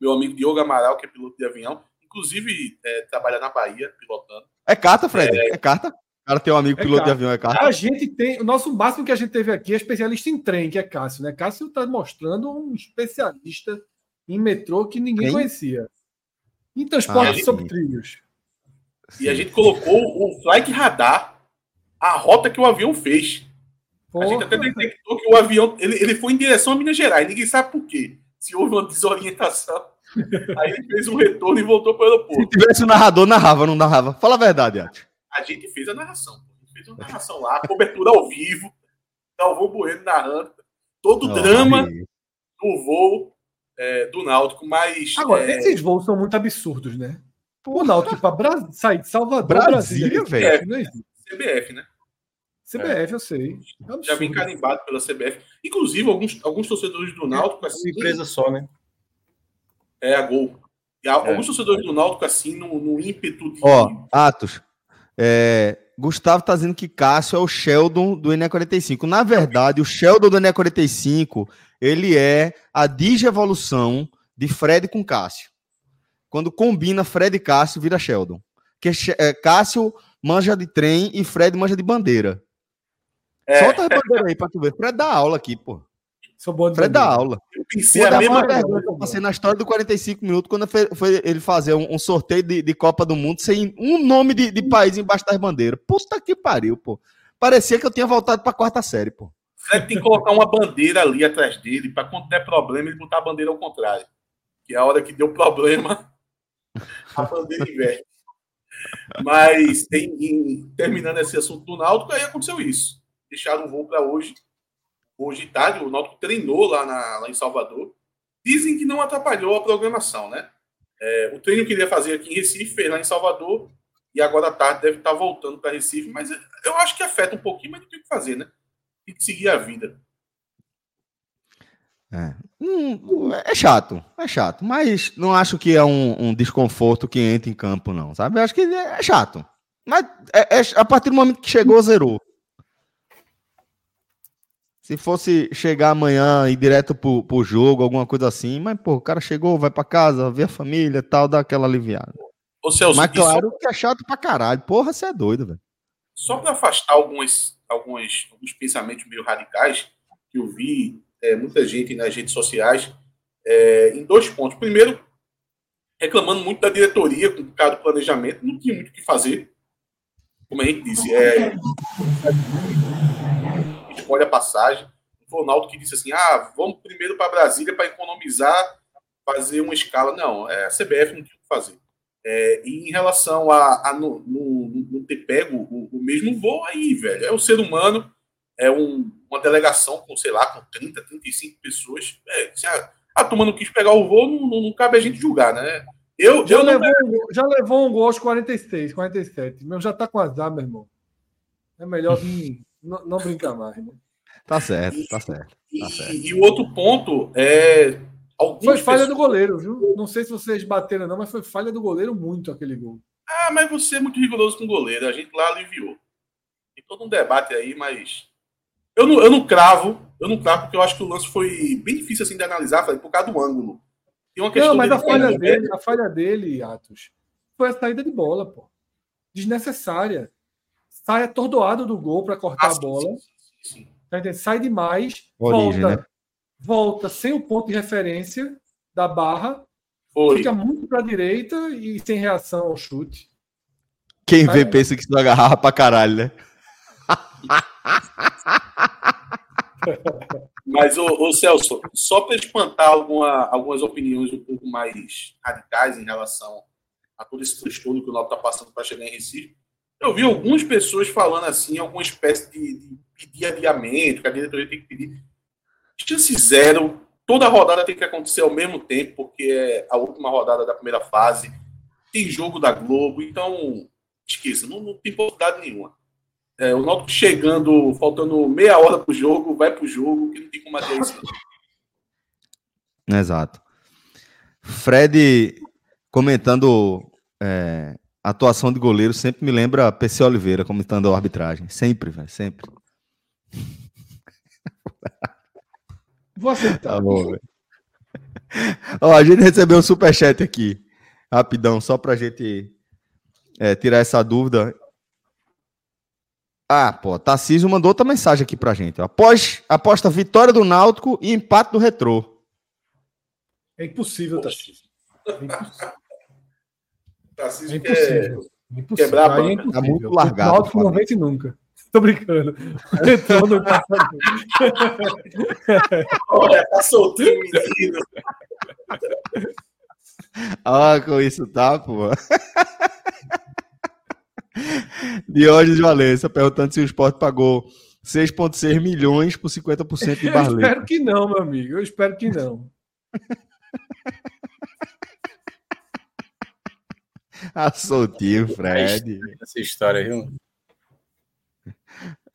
Meu amigo Diogo Amaral, que é piloto de avião. Inclusive, é, trabalha na Bahia, pilotando. É carta, Fred? É, é carta? Cara tem um amigo é piloto de avião, é Cássio. A gente tem. O nosso máximo que a gente teve aqui é especialista em trem, que é Cássio, né? Cássio está mostrando um especialista em metrô que ninguém Quem? conhecia. Em transporte ah, sobre trilhos. E a gente colocou o flight radar, a rota que o avião fez. Porra. A gente até detectou que o avião ele, ele foi em direção a Minas Gerais. Ninguém sabe por quê. Se houve uma desorientação. Aí ele fez um retorno e voltou para o aeroporto. Se tivesse o narrador, narrava, não narrava. Fala a verdade, Ati a gente fez a narração. A gente fez uma narração lá, cobertura ao vivo, Galvão Bueno narrando, todo o drama do voo é, do Náutico, mas... Agora, é... esses voos são muito absurdos, né? O Náutico para Bra... sair de Salvador, Brasília, velho. CBF, né? CBF, eu sei. É Já vem carimbado pela CBF. Inclusive, alguns, alguns torcedores do Náutico, Uma assim, empresa só, né? é a gol. E há- alguns torcedores do Náutico, assim, no, no ímpeto de. Ó, Atos. É, Gustavo tá dizendo que Cássio é o Sheldon do NE45. Na verdade, o Sheldon do NE45, ele é a digievolução de Fred com Cássio. Quando combina Fred e Cássio, vira Sheldon. She- é, Cássio manja de trem e Fred manja de bandeira. É. Solta a bandeira aí pra tu ver. Fred dá aula aqui, pô. Sou bom Fred dá aula. eu pensei a mesma vergonha que eu passei na história do 45 minutos quando foi, foi ele fazer um, um sorteio de, de Copa do Mundo sem um nome de, de país embaixo das bandeiras. Puta que pariu, pô. Parecia que eu tinha voltado pra quarta série, pô. Fred tem que colocar uma bandeira ali atrás dele, para quando der problema, ele botar a bandeira ao contrário. Que é a hora que deu problema, a bandeira inverte. Mas, em- em- terminando esse assunto do Náutico, aí aconteceu isso. Deixaram o voo para hoje. Hoje de tarde, o Náutico treinou lá, na- lá em Salvador. Dizem que não atrapalhou a programação, né? É, o treino que ele ia fazer aqui em Recife, fez lá em Salvador, e agora à tarde deve estar voltando para Recife, mas eu acho que afeta um pouquinho, mas não tem o que fazer, né? Tem que seguir a vida. Hum, é chato, é chato. Mas não acho que é um, um desconforto que entra em campo, não, sabe? Eu acho que é chato. Mas é- é- a partir do momento que chegou, zerou. Se fosse chegar amanhã e ir direto pro, pro jogo, alguma coisa assim, mas, pô, o cara chegou, vai pra casa, vê a família tal, dá aquela aliviada. Ô, Celso, Mas e só- claro que é chato pra caralho. Porra, você é doido, velho. só, para afastar alguns, alguns, alguns pensamentos meio radicais que eu vi é, muita gente nas redes sociais é, em dois pontos. Primeiro, reclamando muito da diretoria com o planejamento, não tinha muito o que fazer. Como a gente disse, é, escolhe a passagem. Foi o Ronaldo que disse assim: ah, vamos primeiro para Brasília para economizar, fazer uma escala. Não, é, a CBF não tinha o que fazer. É, e em relação a, a no, no, não ter pego o, o mesmo voo aí, velho, é o ser humano, é um, uma delegação com, sei lá, com 30, 35 pessoas. É, se a, a turma não quis pegar o voo, não, não, não cabe a gente julgar, né? Eu, Já eu não levou, um gol- já levou um gol aos 46, 47. Meu, já tá com azar, meu irmão. É melhor vir, não, não brincar mais. Né? Tá certo, tá certo. E, Tá certo. e o outro ponto é. Algumas Foi falha pessoas- do goleiro, viu? Não sei se vocês bateram não, mas foi falha do goleiro muito aquele gol. Ah, mas você é muito rigoroso com o goleiro. A gente lá aliviou. Tem todo um debate aí, mas. Eu não, eu não cravo, eu não cravo, porque eu acho que o lance foi bem difícil assim de analisar, falei, por causa do ângulo. Tem uma questão Não, mas a falha no dele, a falha dele, Atos, foi a saída de bola, pô. Desnecessária. Sai atordoado do gol para cortar Ah, a bola. sim, sim, sim. Tá? Sai demais, Origem, volta, né? volta sem o ponto de referência da barra, Foi. fica muito para a direita e sem reação ao chute. Quem vê É. pensa que isso não agarrava pra caralho, né? Mas, ô, ô, Celso, só para espantar alguma, algumas opiniões um pouco mais radicais em relação a todo esse transtorno que o Náutico está passando para chegar em Recife, eu vi algumas pessoas falando assim, alguma espécie de, de pedir adiamento, que a diretoria tem que pedir. Chance zero, toda rodada tem que acontecer ao mesmo tempo, porque é a última rodada da primeira fase, tem jogo da Globo, então esqueça, não, não tem possibilidade nenhuma. É, o Náutico chegando, faltando meia hora pro jogo, vai pro jogo, que não tem como adiar isso. Exato. Fred comentando é, a atuação de goleiro sempre me lembra PC Oliveira comentando a arbitragem. Sempre, velho, sempre. Vou aceitar. Tá bom, velho. Ó, a gente recebeu um superchat aqui, rapidão, só pra gente é, tirar essa dúvida. Ah, pô, Tarcísio mandou outra mensagem aqui pra gente. ó. Após aposta vitória do Náutico e empate do Retrô. É impossível, Tarcísio. É impossível. Tarcísio É impossível. Impossível. Quebrar a é impossível. Tá muito largado, O Náutico não vence nunca. Tô brincando. Entrou no Olha, tá soltinho, menino. Ah, com isso tá, pô. Diógenes Valença perguntando se o Sport pagou 6,6 milhões por 50% de Eu Barley. espero que não, meu amigo. Eu espero que não. Ah, soltinho, Fred. Essa história, viu?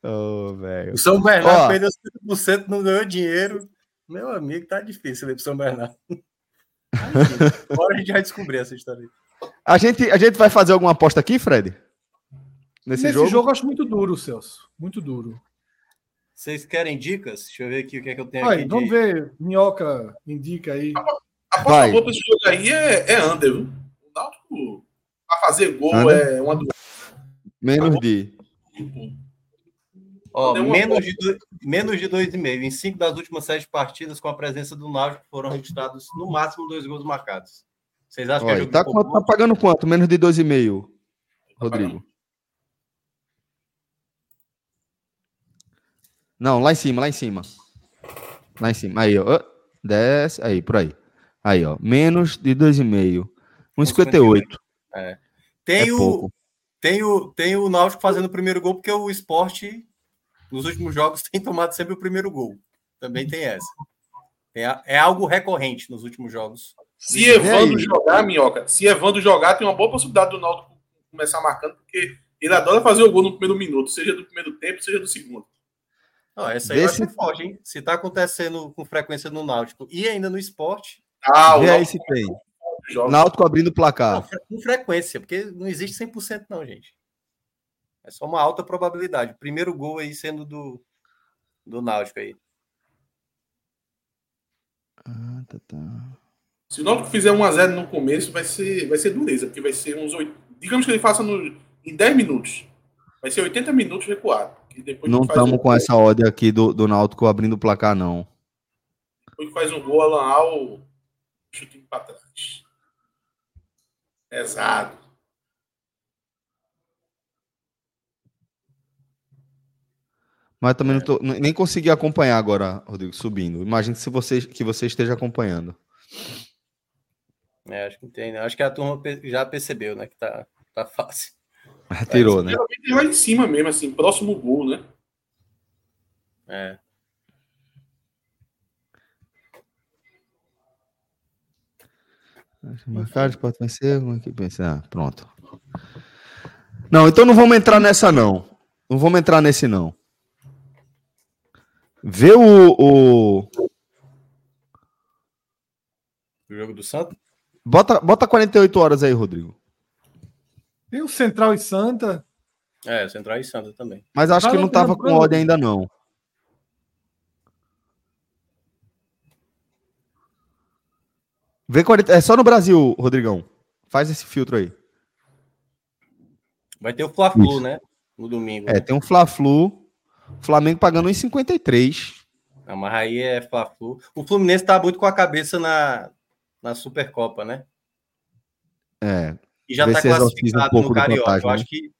Ô, velho. O São Bernardo Ó. perdeu 5%, não ganhou dinheiro. Meu amigo, tá difícil ali pro São Bernardo. Agora a gente vai descobrir essa história. A gente, a gente vai fazer alguma aposta aqui, Fred? Nesse, Nesse jogo? jogo? eu acho muito duro, Celso. Muito duro. Vocês querem dicas? Deixa eu ver aqui o que é que eu tenho Olha, aqui. vamos de- ver. Minhoca indica aí. A aposta Vai. boa pra esse jogo aí é, é under, viu? O Náutico, pra fazer gol, é uma do. Menos de. Ó, menos, de dois, menos de 2,5. Em cinco das últimas sete partidas, com a presença do Náutico, foram registrados no máximo dois gols marcados. Vocês acham que é Olha, jogo tá, quanto- tá pagando quanto? Menos de 2,5, Rodrigo. Não, lá em cima, lá em cima. Lá em cima. Aí, ó. Desce. Aí, por aí. Aí, ó. Menos de 2,5. 1,58. É Tem, o, pouco. tem, o, tem o Náutico fazendo o primeiro gol, porque o esporte, nos últimos jogos, tem tomado sempre o primeiro gol. Também tem essa. É, é algo recorrente nos últimos jogos. Se Evandro jogar, Minhoca, se Evandro jogar, tem uma boa possibilidade do Náutico começar marcando, porque ele adora fazer o gol no primeiro minuto, seja do primeiro tempo, seja do segundo. Não, essa aí Vê vai se- ser forte, hein? Se tá acontecendo com frequência no Náutico e ainda no esporte, Ah, o Náutico se tem. Joga. Náutico abrindo o placar. com frequência, porque não existe 100% não, gente. É só uma alta probabilidade. Primeiro gol aí sendo do, do Náutico aí. Ah, tá, tá. Se o Náutico fizer 1x0 no começo, vai ser, vai ser dureza, porque vai ser uns. oit- Digamos que ele faça no, em 10 minutos. Vai ser 80 minutos recuado. Depois Não estamos um com gol, essa ódio aqui do, do Náutico abrindo o placar, não. Depois que faz um gol, Alan Al chutinho pra trás. Pesado. Mas também não tô, nem consegui acompanhar agora, Rodrigo, subindo. Imagino que, se você, que você esteja acompanhando. É, acho que tem, né? Acho que a turma já percebeu, né? Que tá, tá fácil. Tirou, né? Geralmente é lá em cima mesmo, assim, próximo gol, né? É. Marcado, pode vencer, como é que pensa? Ah, pronto. Não, então não vamos entrar nessa, não. Não vamos entrar nesse, não. Vê o. o... O jogo do Santos? Bota, bota 48 horas aí, Rodrigo. Tem o Central e Santa. É, Central e Santa também. Mas acho que não tava com ódio ainda, não. Vê 40... É só no Brasil, Rodrigão. Faz esse filtro aí. Vai ter o Fla-Flu, né? No domingo. É, né? tem um Fla-Flu. Flamengo pagando 1,53. Não, mas aí é Fla-Flu. O Fluminense tá muito com a cabeça na, na Supercopa, né? É. E já tá um classificado pouco no Carioca. vantagem, eu né? acho que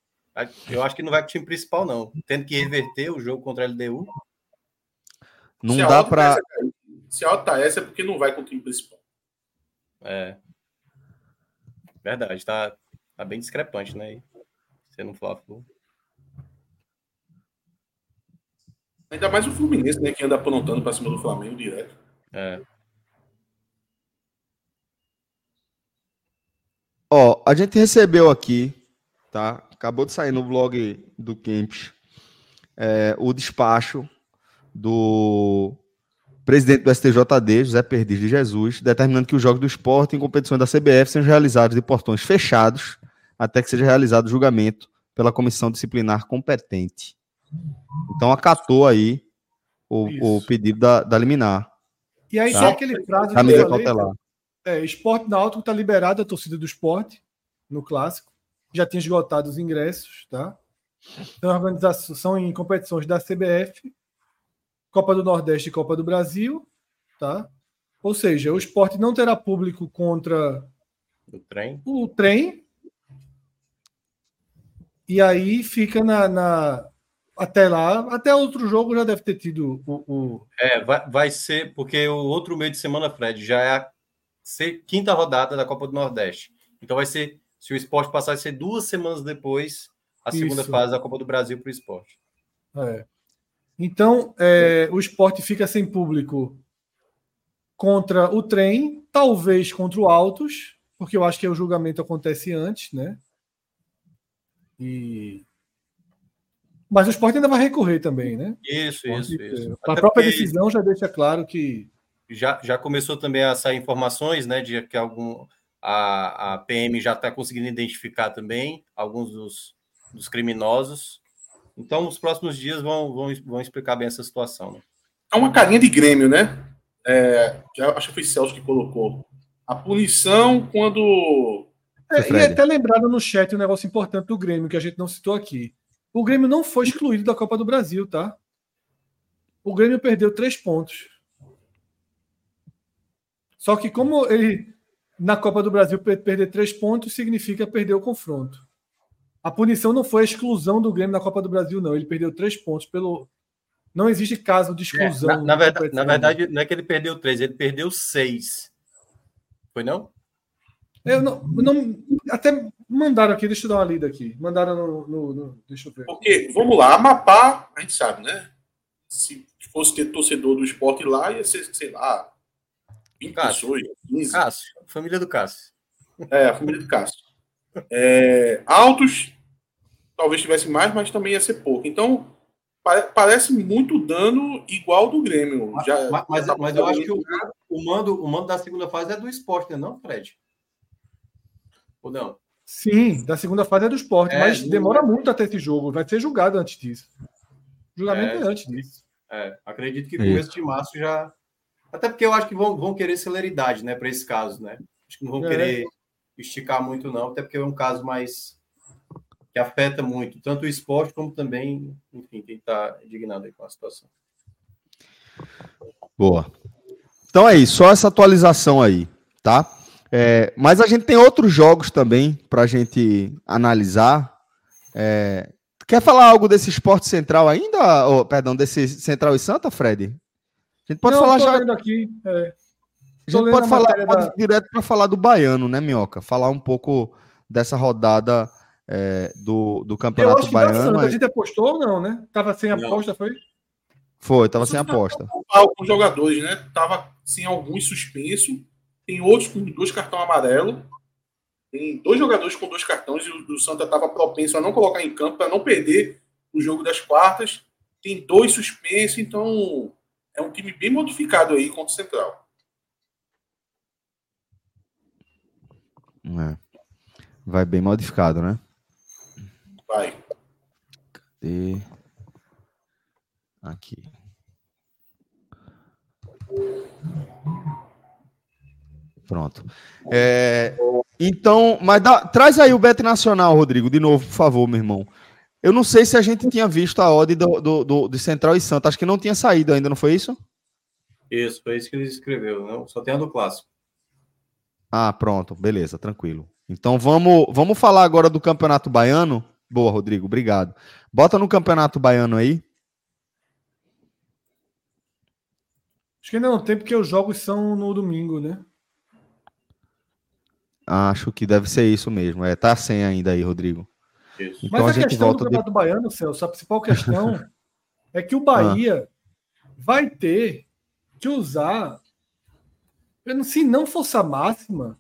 eu acho que não vai com o time principal, não. Tendo que reverter o jogo contra a LDU. Não Se dá essa, cara, Se a tá essa, é porque não vai com o time principal. É. Verdade, tá, tá bem discrepante, né? Sendo um Fla-Flu. Ainda mais o Fluminense, né? Que anda aprontando pra cima do Flamengo direto. É. Ó, a gente recebeu aqui, tá? Acabou de sair no blog do Kempis é, o despacho do presidente do STJD, José Perdiz de Jesus, determinando que os jogos do esporte em competições da CBF sejam realizados de portões fechados até que seja realizado o julgamento pela comissão disciplinar competente. Então acatou aí o, o pedido da, da liminar, E aí Tá. tem aquele prazo da que medida cautelar. É, esporte náutico está liberado a torcida do esporte no clássico. Já tinha esgotado os ingressos, tá? Então, são em competições da CBF, Copa do Nordeste e Copa do Brasil, tá? Ou seja, o esporte não terá público contra O trem. o trem. E aí fica na, na- até lá, até outro jogo já deve ter tido o, o- É, vai, vai ser, porque o outro meio de semana, Fred, já é a quinta rodada da Copa do Nordeste. Então vai ser, se o esporte passar, vai ser duas semanas depois a segunda Isso. fase da Copa do Brasil para o esporte. É. Então, é, o esporte fica sem público contra o trem, talvez contra o Autos, porque eu acho que o julgamento acontece antes, né? E Mas o esporte ainda vai recorrer também, né? Isso, isso, isso. A própria decisão já deixa claro que. Já, já começou também a sair informações, né, de que algum, a, a PM já está conseguindo identificar também alguns dos, dos criminosos. Então, os próximos dias vão, vão, vão explicar bem essa situação. Né? É uma carinha de Grêmio, né? É, já, acho que foi Celso que colocou. A punição quando. É, e até lembrado no chat um negócio importante do Grêmio, que a gente não citou aqui. O Grêmio não foi excluído da Copa do Brasil, tá? O Grêmio perdeu três pontos. Só que como ele na Copa do Brasil perder três pontos significa perder o confronto. A punição não foi a exclusão do Grêmio na Copa do Brasil, não. Ele perdeu três pontos pelo. Não existe caso de exclusão. É, na, na, verdade, na, verdade, não é que ele perdeu três, ele perdeu seis. Foi não? Eu não, não, até mandaram aqui, deixa eu dar uma lida aqui. Mandaram no, no, no, Deixa eu ver. Porque, vamos lá, Amapá, a gente sabe, né? Se fosse ter torcedor do esporte lá, ia ser, sei lá, 20 Cássio. pessoas, 15. Cássio, família do Cássio. É, a família do Cássio. É, altos, talvez tivesse mais, mas também ia ser pouco. Então, parece muito dano igual do Grêmio. Já, mas, mas, tá mas eu acho que o, o, mando, o mando da segunda fase é do esporte, né, não, Fred? Ou não? Sim, da segunda fase é do esporte, é, mas demora muito até esse jogo. Vai ser julgado antes disso. O julgamento é, é antes disso. É, acredito que começo de março já. Até porque eu acho que vão, vão querer celeridade, né, para esse caso, né? Acho que não vão é. querer esticar muito, não, até porque é um caso mais que afeta muito, tanto o esporte como também, enfim, quem está indignado aí com a situação. Boa. Então é isso, só essa atualização aí, tá? É, mas a gente tem outros jogos também para a gente analisar. É, quer falar algo desse esporte central ainda? Oh, perdão, desse Central e Santa, Fred? A gente pode Não, falar já. Aqui, é. A gente pode falar pode da... direto para falar do baiano, né, Minhoca? Falar um pouco dessa rodada é, do, do Campeonato Baiano. A gente apostou ou não, né? Tava sem aposta, não. foi? Foi, tava sem aposta. Alguns jogadores, né? Tava sem alguns suspenso tem outros com dois cartões amarelo. Tem dois jogadores com dois cartões e o, Santa estava propenso a não colocar em campo para não perder o jogo das quartas. Tem dois suspensos, então é um time bem modificado aí contra o Central. É. Vai bem modificado, né? Vai. Cadê? Aqui. Pronto. É, então, mas dá, traz aí o Bet Nacional, Rodrigo, de novo, por favor, meu irmão. Eu não sei se a gente tinha visto a odd do, do, do, de Central e Santa. Acho que não tinha saído ainda, não foi isso? Isso, foi isso que ele escreveu. Não? Só tem a do clássico. Ah, pronto. Beleza, tranquilo. Então vamos, vamos falar agora do Campeonato Baiano. Boa, Rodrigo, obrigado. Bota no Campeonato Baiano aí. Acho que ainda não tem, porque os jogos são no domingo, né? Acho que deve ser isso mesmo. É, tá sem ainda aí, Rodrigo. Isso. Então Mas a, a questão volta do Campeonato de... Baiano, Celso, a principal questão é que o Bahia ah. vai ter que usar, se não força máxima,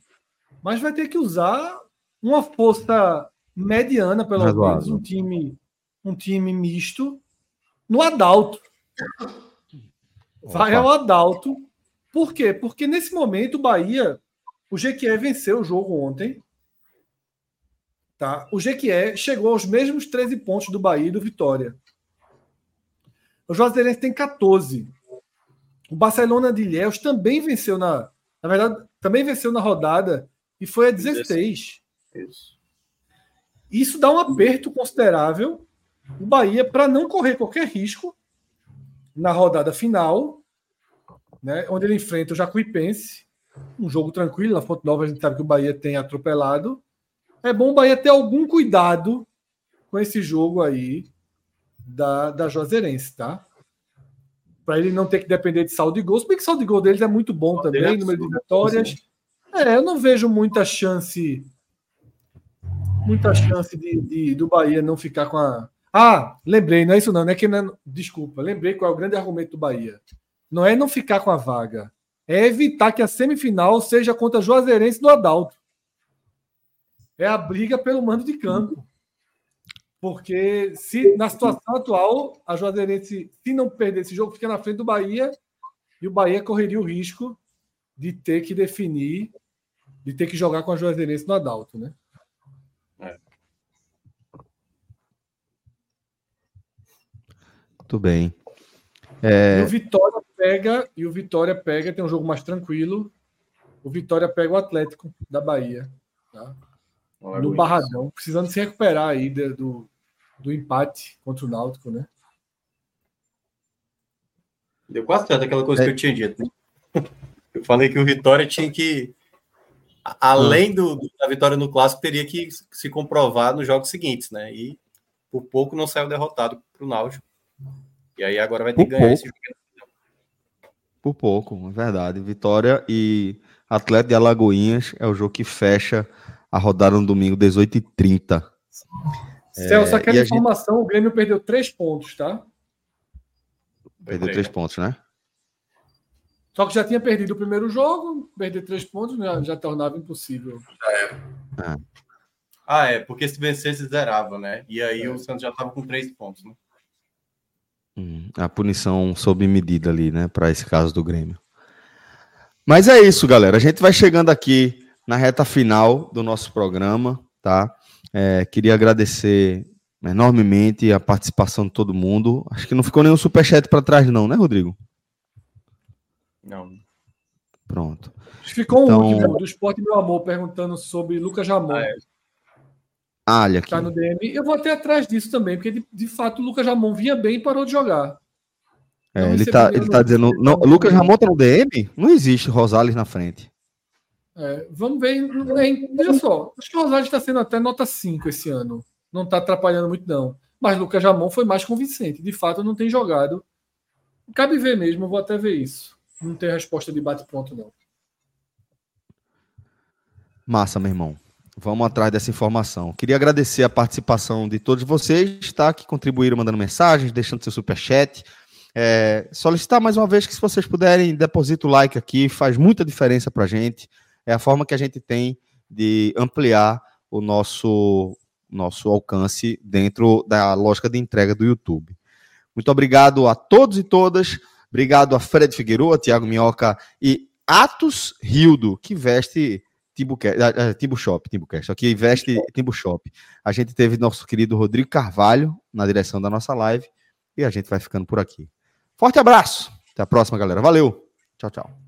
mas vai ter que usar uma força mediana, pelo menos, um time, um time misto no Adalto. Vai ao Adalto. Por quê? Porque nesse momento o Bahia o Jequié venceu o jogo ontem. Tá? O Jequié chegou aos mesmos 13 pontos do Bahia e do Vitória. O Juazeirense tem 14. O Barcelona de Ilhéus também venceu na. Na verdade, também venceu na rodada e foi a 16. Isso. Isso dá um aperto considerável o Bahia para não correr qualquer risco na rodada final, né, onde ele enfrenta o Jacuipense um jogo tranquilo. Na Fonte Nova a gente sabe que o Bahia tem atropelado. É bom o Bahia ter algum cuidado com esse jogo aí da, da Juazeirense, tá? Para ele não ter que depender de saldo de gols, porque o saldo de gol deles é muito bom também, é número de vitórias. É, eu não vejo muita chance muita chance de, de, do Bahia não ficar com a. Ah, lembrei, não é isso não, não é que não é... Desculpa, lembrei qual é o grande argumento do Bahia. Não é não ficar com a vaga, é evitar que a semifinal seja contra Juazeirense do Adalto. É a briga pelo mando de campo. Porque se na situação atual, a Juazeirense, se não perder esse jogo, fica na frente do Bahia e o Bahia correria o risco de ter que definir, de ter que jogar com a Juazeirense no Adalto, né? É. Muito bem. É... E o Vitória pega, e o Vitória pega, tem um jogo mais tranquilo. O Vitória pega o Atlético da Bahia. Tá? no Barradão, precisando se recuperar aí do, do empate contra o Náutico, né? Deu quase certo aquela coisa é. que eu tinha dito. Né? Eu falei que o Vitória tinha que, além do, da vitória no clássico, teria que se comprovar nos jogos seguintes, né? E por pouco não saiu derrotado para o Náutico. E aí agora vai ter por que ganhar pouco. esse jogo. Por pouco, é verdade. Vitória e Atlético de Alagoinhas é o jogo que fecha a rodada no domingo, 18h30. Celso, é, aquela informação, gente... o Grêmio perdeu três pontos, tá? Perdeu três pontos, né? Só que já tinha perdido o primeiro jogo, perder três pontos já, já tornava impossível. Ah. ah, é, porque se vencesse zerava, né? E aí é. o Santos já estava com três pontos, né? Hum, a punição sob medida ali, né, para esse caso do Grêmio. Mas é isso, galera. A gente vai chegando aqui na reta final do nosso programa, tá? É, queria agradecer enormemente a participação de todo mundo. Acho que não ficou nenhum superchat para trás, não, né, Rodrigo? Não. Pronto. Ficou então... um último do Esporte Meu Amor perguntando sobre Lucas Jamon. Ah, é. Ah, olha aqui. Tá no DM. Eu vou até atrás disso também, porque de, de fato o Lucas Jamon vinha bem e parou de jogar. É, ele tá, ele tá dizendo. Não, Lucas Ramon tá no DM? Não existe Rosales na frente. É, vamos ver. Veja só, acho que o Rosales está sendo até nota 5 esse ano. Não está atrapalhando muito, não. Mas Lucas Ramon foi mais convincente. De fato, não tem jogado. Cabe ver mesmo, vou até ver isso. Não tem resposta de bate-pronto, não. Massa, meu irmão. Vamos atrás dessa informação. Queria agradecer a participação de todos vocês, tá? Que contribuíram mandando mensagens, deixando seu superchat. É, solicitar mais uma vez que se vocês puderem, deposita o like aqui, faz muita diferença para a gente. É a forma que a gente tem de ampliar o nosso, nosso alcance dentro da lógica de entrega do YouTube. Muito obrigado a todos e todas. Obrigado a Fred Figueiredo, Thiago Minhoca e Atos Rildo, que veste Timbu, Timbu Shop, Timbucast, aqui veste Timbu Shop. A gente teve nosso querido Rodrigo Carvalho na direção da nossa live e a gente vai ficando por aqui. Forte abraço. Até a próxima, galera. Valeu. Tchau, tchau.